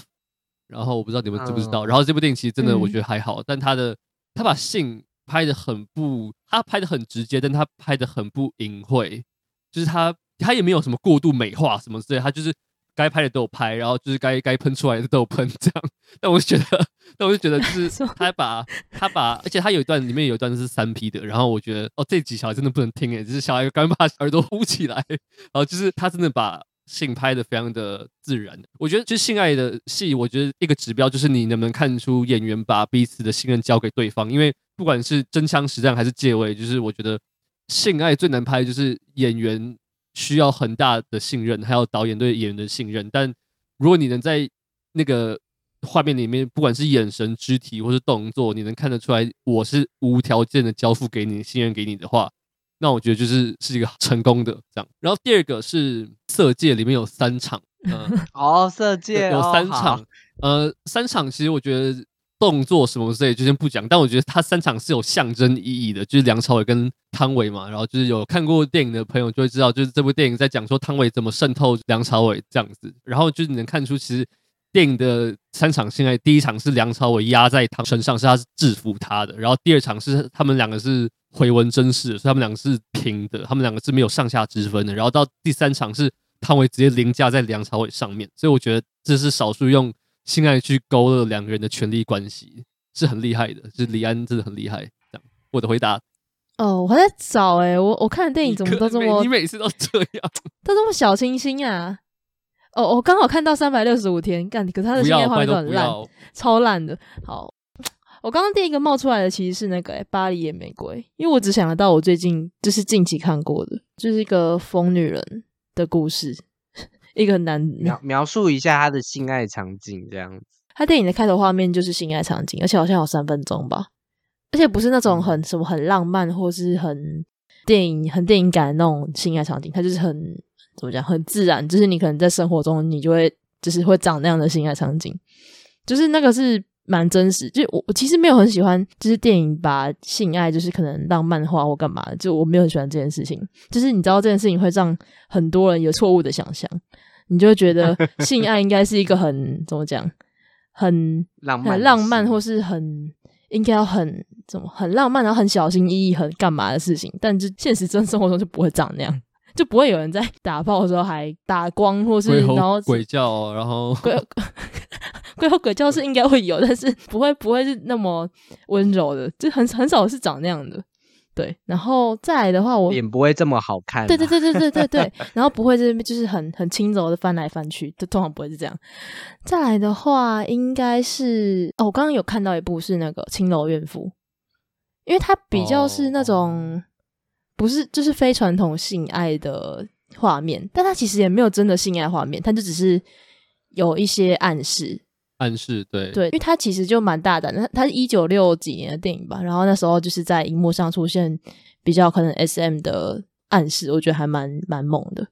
然后我不知道你们知不知道，然后这部电影其实真的我觉得还好，但他的他把性拍的很不，他拍的很直接，但他拍的很不隐晦，就是他他也没有什么过度美化什么之类，他就是该拍的都有拍，然后就是该该喷出来的都有喷这样。但我就觉得，但我就觉得就是他把他把，而且他有一段里面有一段是三 P 的，然后我觉得哦，这几小孩真的不能听诶，就是小孩刚把耳朵捂起来，然后就是他真的把。性拍的非常的自然，我觉得就是性爱的戏，我觉得一个指标就是你能不能看出演员把彼此的信任交给对方，因为不管是真枪实战还是借位，就是我觉得性爱最难拍就是演员需要很大的信任，还有导演对演员的信任。但如果你能在那个画面里面，不管是眼神、肢体或是动作，你能看得出来我是无条件的交付给你，信任给你的话。那我觉得就是是一个成功的这样，然后第二个是《色戒》里面有三场，嗯、呃，哦，《色戒》有三场，哦、呃，三场其实我觉得动作什么之类就先不讲，但我觉得它三场是有象征意义的，就是梁朝伟跟汤唯嘛，然后就是有看过电影的朋友就会知道，就是这部电影在讲说汤唯怎么渗透梁朝伟这样子，然后就是你能看出其实电影的三场性爱，第一场是梁朝伟压在他身上，是他是制服他的，然后第二场是他们两个是。回文真实，所以他们两个是平的，他们两个是没有上下之分的。然后到第三场是汤唯直接凌驾在梁朝伟上面，所以我觉得这是少数用性爱去勾勒两个人的权力关系，是很厉害的。就是李安真的很厉害。这样，我的回答。哦，我还在找哎、欸，我我看的电影怎么都这么，你每次都这样，都这么小清新啊。哦，我刚好看到三百六十五天，干，可是他的性爱画面都很烂，超烂的。好。我刚刚第一个冒出来的其实是那个、欸《巴黎野玫瑰》，因为我只想得到我最近就是近期看过的，就是一个疯女人的故事，一个男描描述一下他的性爱场景这样子。他电影的开头画面就是性爱场景，而且好像有三分钟吧，而且不是那种很什么很浪漫或是很电影很电影感的那种性爱场景，它就是很怎么讲很自然，就是你可能在生活中你就会就是会长那样的性爱场景，就是那个是。蛮真实，就我我其实没有很喜欢，就是电影把性爱就是可能浪漫化或干嘛，就我没有很喜欢这件事情。就是你知道这件事情会让很多人有错误的想象，你就会觉得 性爱应该是一个很怎么讲，很浪漫、很浪漫，或是很应该要很怎么很浪漫，然后很小心翼翼、很干嘛的事情，但就现实真生活中就不会长那样，就不会有人在打炮的时候还打光，或是然后鬼叫，然后鬼 鬼吼鬼叫是应该会有，但是不会不会是那么温柔的，就很很少是长那样的。对，然后再来的话，我脸不会这么好看。对对对对对对对，然后不会是就是很很轻柔的翻来翻去，就通常不会是这样。再来的话，应该是哦，我刚刚有看到一部是那个《青楼怨妇》，因为它比较是那种、哦、不是就是非传统性爱的画面，但它其实也没有真的性爱画面，它就只是有一些暗示。暗示对对，因为他其实就蛮大胆的，他是一九六几年的电影吧，然后那时候就是在荧幕上出现比较可能 SM 的暗示，我觉得还蛮蛮猛的。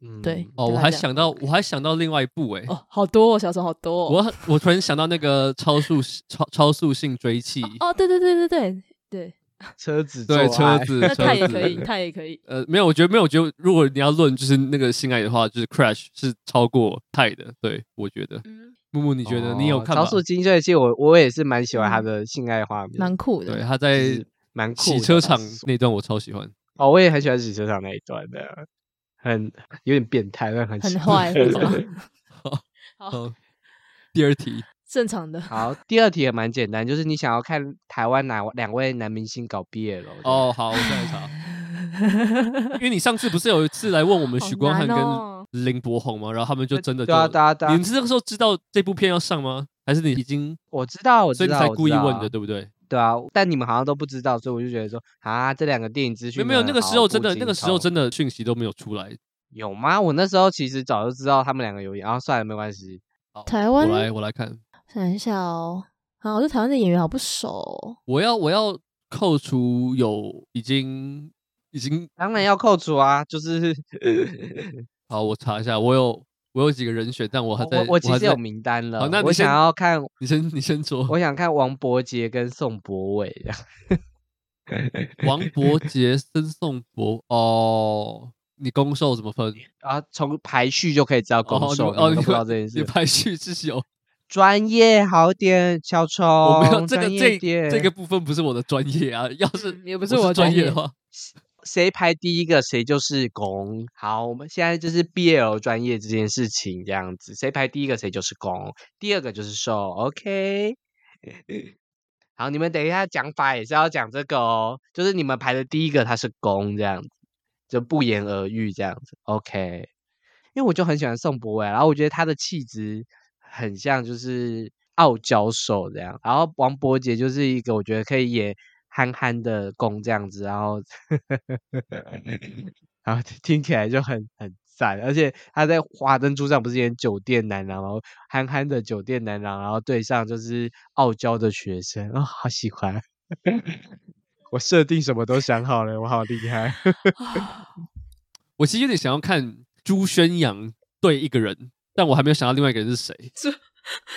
嗯，对。哦，我还想到，我还想到另外一部哎，哦，好多哦，小时候好多哦。我我突然想到那个超速超超速性追妻。哦，对对对对对对，车子对车子，那他也可以，他也可以。呃，没有，我觉得没有，我觉得如果你要论就是那个性爱的话，就是 Crash 是超过泰的，对我觉得。嗯木木，你觉得你有看？超速性追缉，我我也是蛮喜欢他的性爱画面，蛮酷的。对，他在蛮酷。洗车场那段我超喜欢。哦，我也很喜欢洗车场那一段的，很有点变态，但很很坏。好，好，第二题，正常的。好，第二题也蛮简单，就是你想要看台湾哪两位男明星搞毕业了？哦，好，我现在查。因为你上次不是有一次来问我们许光汉跟林柏宏吗？然后他们就真的就，你们是那个时候知道这部片要上吗？还是你已经我知道，我知道，所以你才故意问的，对不对？对啊，但你们好像都不知道，所以我就觉得说啊，这两个电影资讯没有，那个时候真的，那个时候真的讯息都没有出来，有吗？我那时候其实早就知道他们两个有演，然后算了，没关系。台湾，我来我来看，想一下哦，啊，我对台湾的演员好不熟。我要我要扣除有已经。已经当然要扣除啊，就是 好，我查一下，我有我有几个人选，但我还在，我，我其实有名单了。好，那我想要看，你先你先说，我想看王伯杰跟宋博伟 王伯杰跟宋博哦，你攻受怎么分啊？从排序就可以知道攻受哦，你不知道这件事？排序是有专业好点小丑，我没有这个这这个部分不是我的专业啊，要是也不是我专业的话。谁排第一个，谁就是公。好，我们现在就是 BL 专业这件事情这样子，谁排第一个，谁就是公，第二个就是受。OK，好，你们等一下讲法也是要讲这个哦，就是你们排的第一个他是公这样子，就不言而喻这样子。OK，因为我就很喜欢宋博伟，然后我觉得他的气质很像就是傲娇受这样，然后王伯杰就是一个我觉得可以演。憨憨的攻这样子，然后，然后听起来就很很赞，而且他在《华灯初上》不是演酒店男郎，然后憨憨的酒店男郎，然后对上就是傲娇的学生，哦，好喜欢！我设定什么都想好了，我好厉害！我其实有点想要看朱宣阳对一个人，但我还没有想到另外一个人是谁。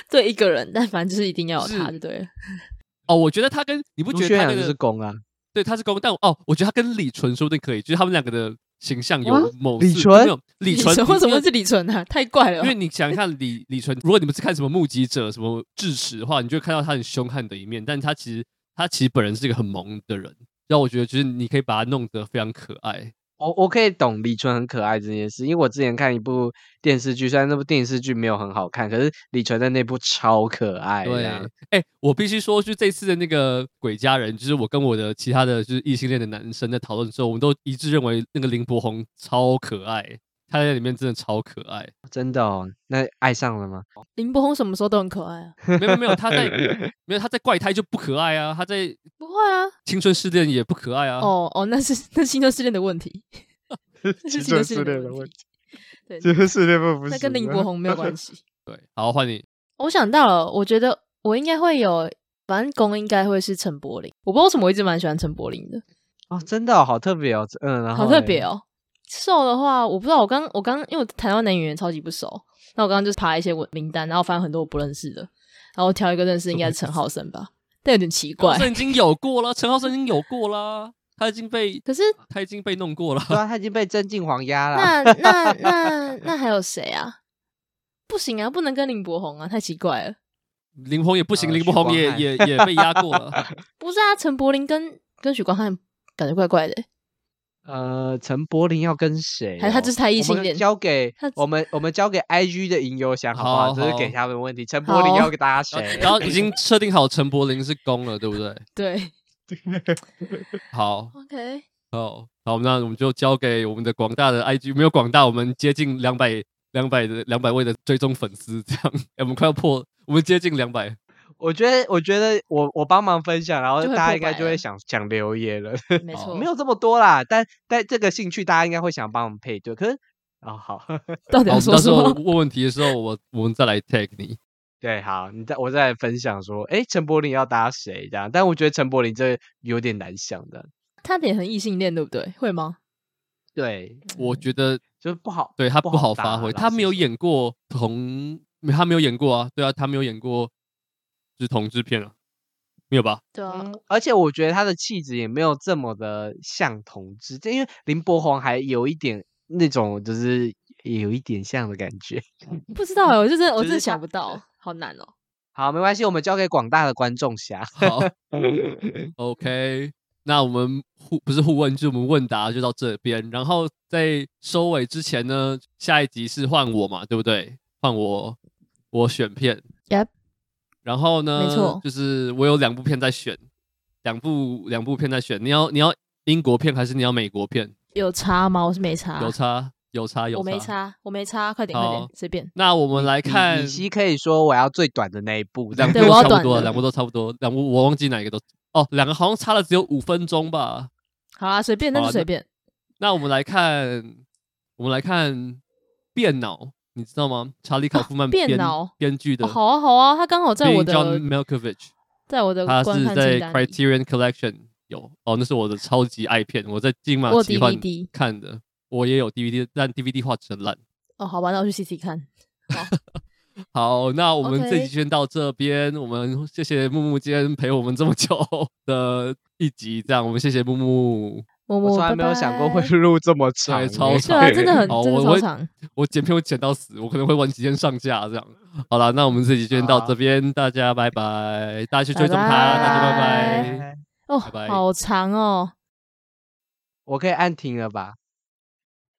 对一个人，但反正就是一定要有他就对了。哦，我觉得他跟你不觉得他那个是公啊？对，他是公，但哦，我觉得他跟李纯说不定可以，就是他们两个的形象有某李纯，李纯为什么是李纯呢？太怪了。因为你想一下李李纯，如果你们是看什么目击者、什么智齿的话，你就会看到他很凶悍的一面，但他其实他其实本人是一个很萌的人，让我觉得就是你可以把他弄得非常可爱。我我可以懂李纯很可爱这件事，因为我之前看一部电视剧，虽然那部电视剧没有很好看，可是李纯的那部超可爱。对，哎、欸，我必须说，就这次的那个鬼家人，就是我跟我的其他的就是异性恋的男生在讨论的时候，我们都一致认为那个林柏宏超可爱。他在里面真的超可爱，真的哦。那爱上了吗？林柏宏什么时候都很可爱啊。没有没有，他在 没有他在怪胎就不可爱啊。他在不会啊，青春失恋也不可爱啊。哦哦，那是那是青春失恋的问题，青春失恋的问题。对，青春失恋不不是。那跟林柏宏没有关系。对，好，换你。我想到了，我觉得我应该会有，反正公应该会是陈柏霖。我不知道为什么我一直蛮喜欢陈柏霖的。哦，真的、哦、好特别哦，嗯，然后好特别哦。受的话，我不知道。我刚我刚因为我台湾男演员超级不熟，那我刚刚就是爬一些名单，然后发现很多我不认识的，然后挑一个认识，应该是陈浩森吧？但有点奇怪。陈已经有过了，陈浩森已经有过了，他已经被可是他已经被弄过了，对啊，他已经被曾敬黄压了。那那那那还有谁啊？不行啊，不能跟林柏宏啊，太奇怪了。林峰也不行，呃林柏宏也也也被压过了。不是啊，陈柏霖跟跟许光汉感觉怪怪的。呃，陈柏霖要跟谁、哦？他这是太异性恋我们交给我们，我们交给 IG 的银游想好不好？这是给他们问题。陈柏霖要给大家 谁？然后已经 设定好陈柏霖是公了，对不对？对好，，OK，好，好，那我们就交给我们的广大的 IG，没有广大，我们接近两百两百的两百位的追踪粉丝，这样，哎，我们快要破，我们接近两百。我觉得，我觉得我我帮忙分享，然后大家应该就会想想留言了。没 错，没有这么多啦，但但这个兴趣大家应该会想帮我们配对。可是哦，好 到底要说什到时候么？问问题的时候，我我们再来 take 你。对，好，你再我再来分享说，哎，陈柏霖要搭谁这样？但我觉得陈柏霖这有点难想的。他脸很异性恋，对不对？会吗？对，我觉得就是不好，对他不好发挥，他没有演过同，他没有演过啊，对啊，他没有演过就是同志片啊，没有吧？对啊，嗯，而且我觉得他的气质也没有这么的像同志，因为林柏宏还有一点那种，就是有一点像的感觉。不知道哎，我就真的我真的就是想不到，好难哦。好，没关系，我们交给广大的观众下。好，OK，那我们互不是互问，就是我们问答就到这边。然后在收尾之前呢，下一集是换我嘛，对不对？换我，我选片。Yep 然后呢，没错就是我有两部片在选，两部两部片在选。你要你要英国片还是你要美国片？有差吗？我是没差，有差，有差，有差。我没。差，我没差，快点快点，随便。那我们来看以西可以说我要最短的那一部，两部对我要短差不多，两部都差不多，两部我忘记哪一个都哦，两个好像差了只有五分钟吧。好啊，随便，那就随便。那我们来看，我们来看《变脑》，你知道吗？查理·考夫曼编编剧的哦，好啊好啊，他刚好在我的 John Malkovich，在我的他是在。Criterion Collection 有哦，那是我的超级爱片，我在金马我有奇幻看的，我也有 DVD，但 DVD 画质很烂。哦，好吧，那我去 CC 看。好，那我们这集先到这边。我们谢谢木木今天陪我们这么久 的一集，这样我们谢谢木木。我从来没有想过会录这么长欸，超长对啊，真的很超长。我剪片会剪到死，我可能会晚几天上架这样。好了，那我们这集就先到这边，大家拜拜，大家去追踪他，拜拜大家拜拜。哦，拜拜好长哦。我可以按停了吧？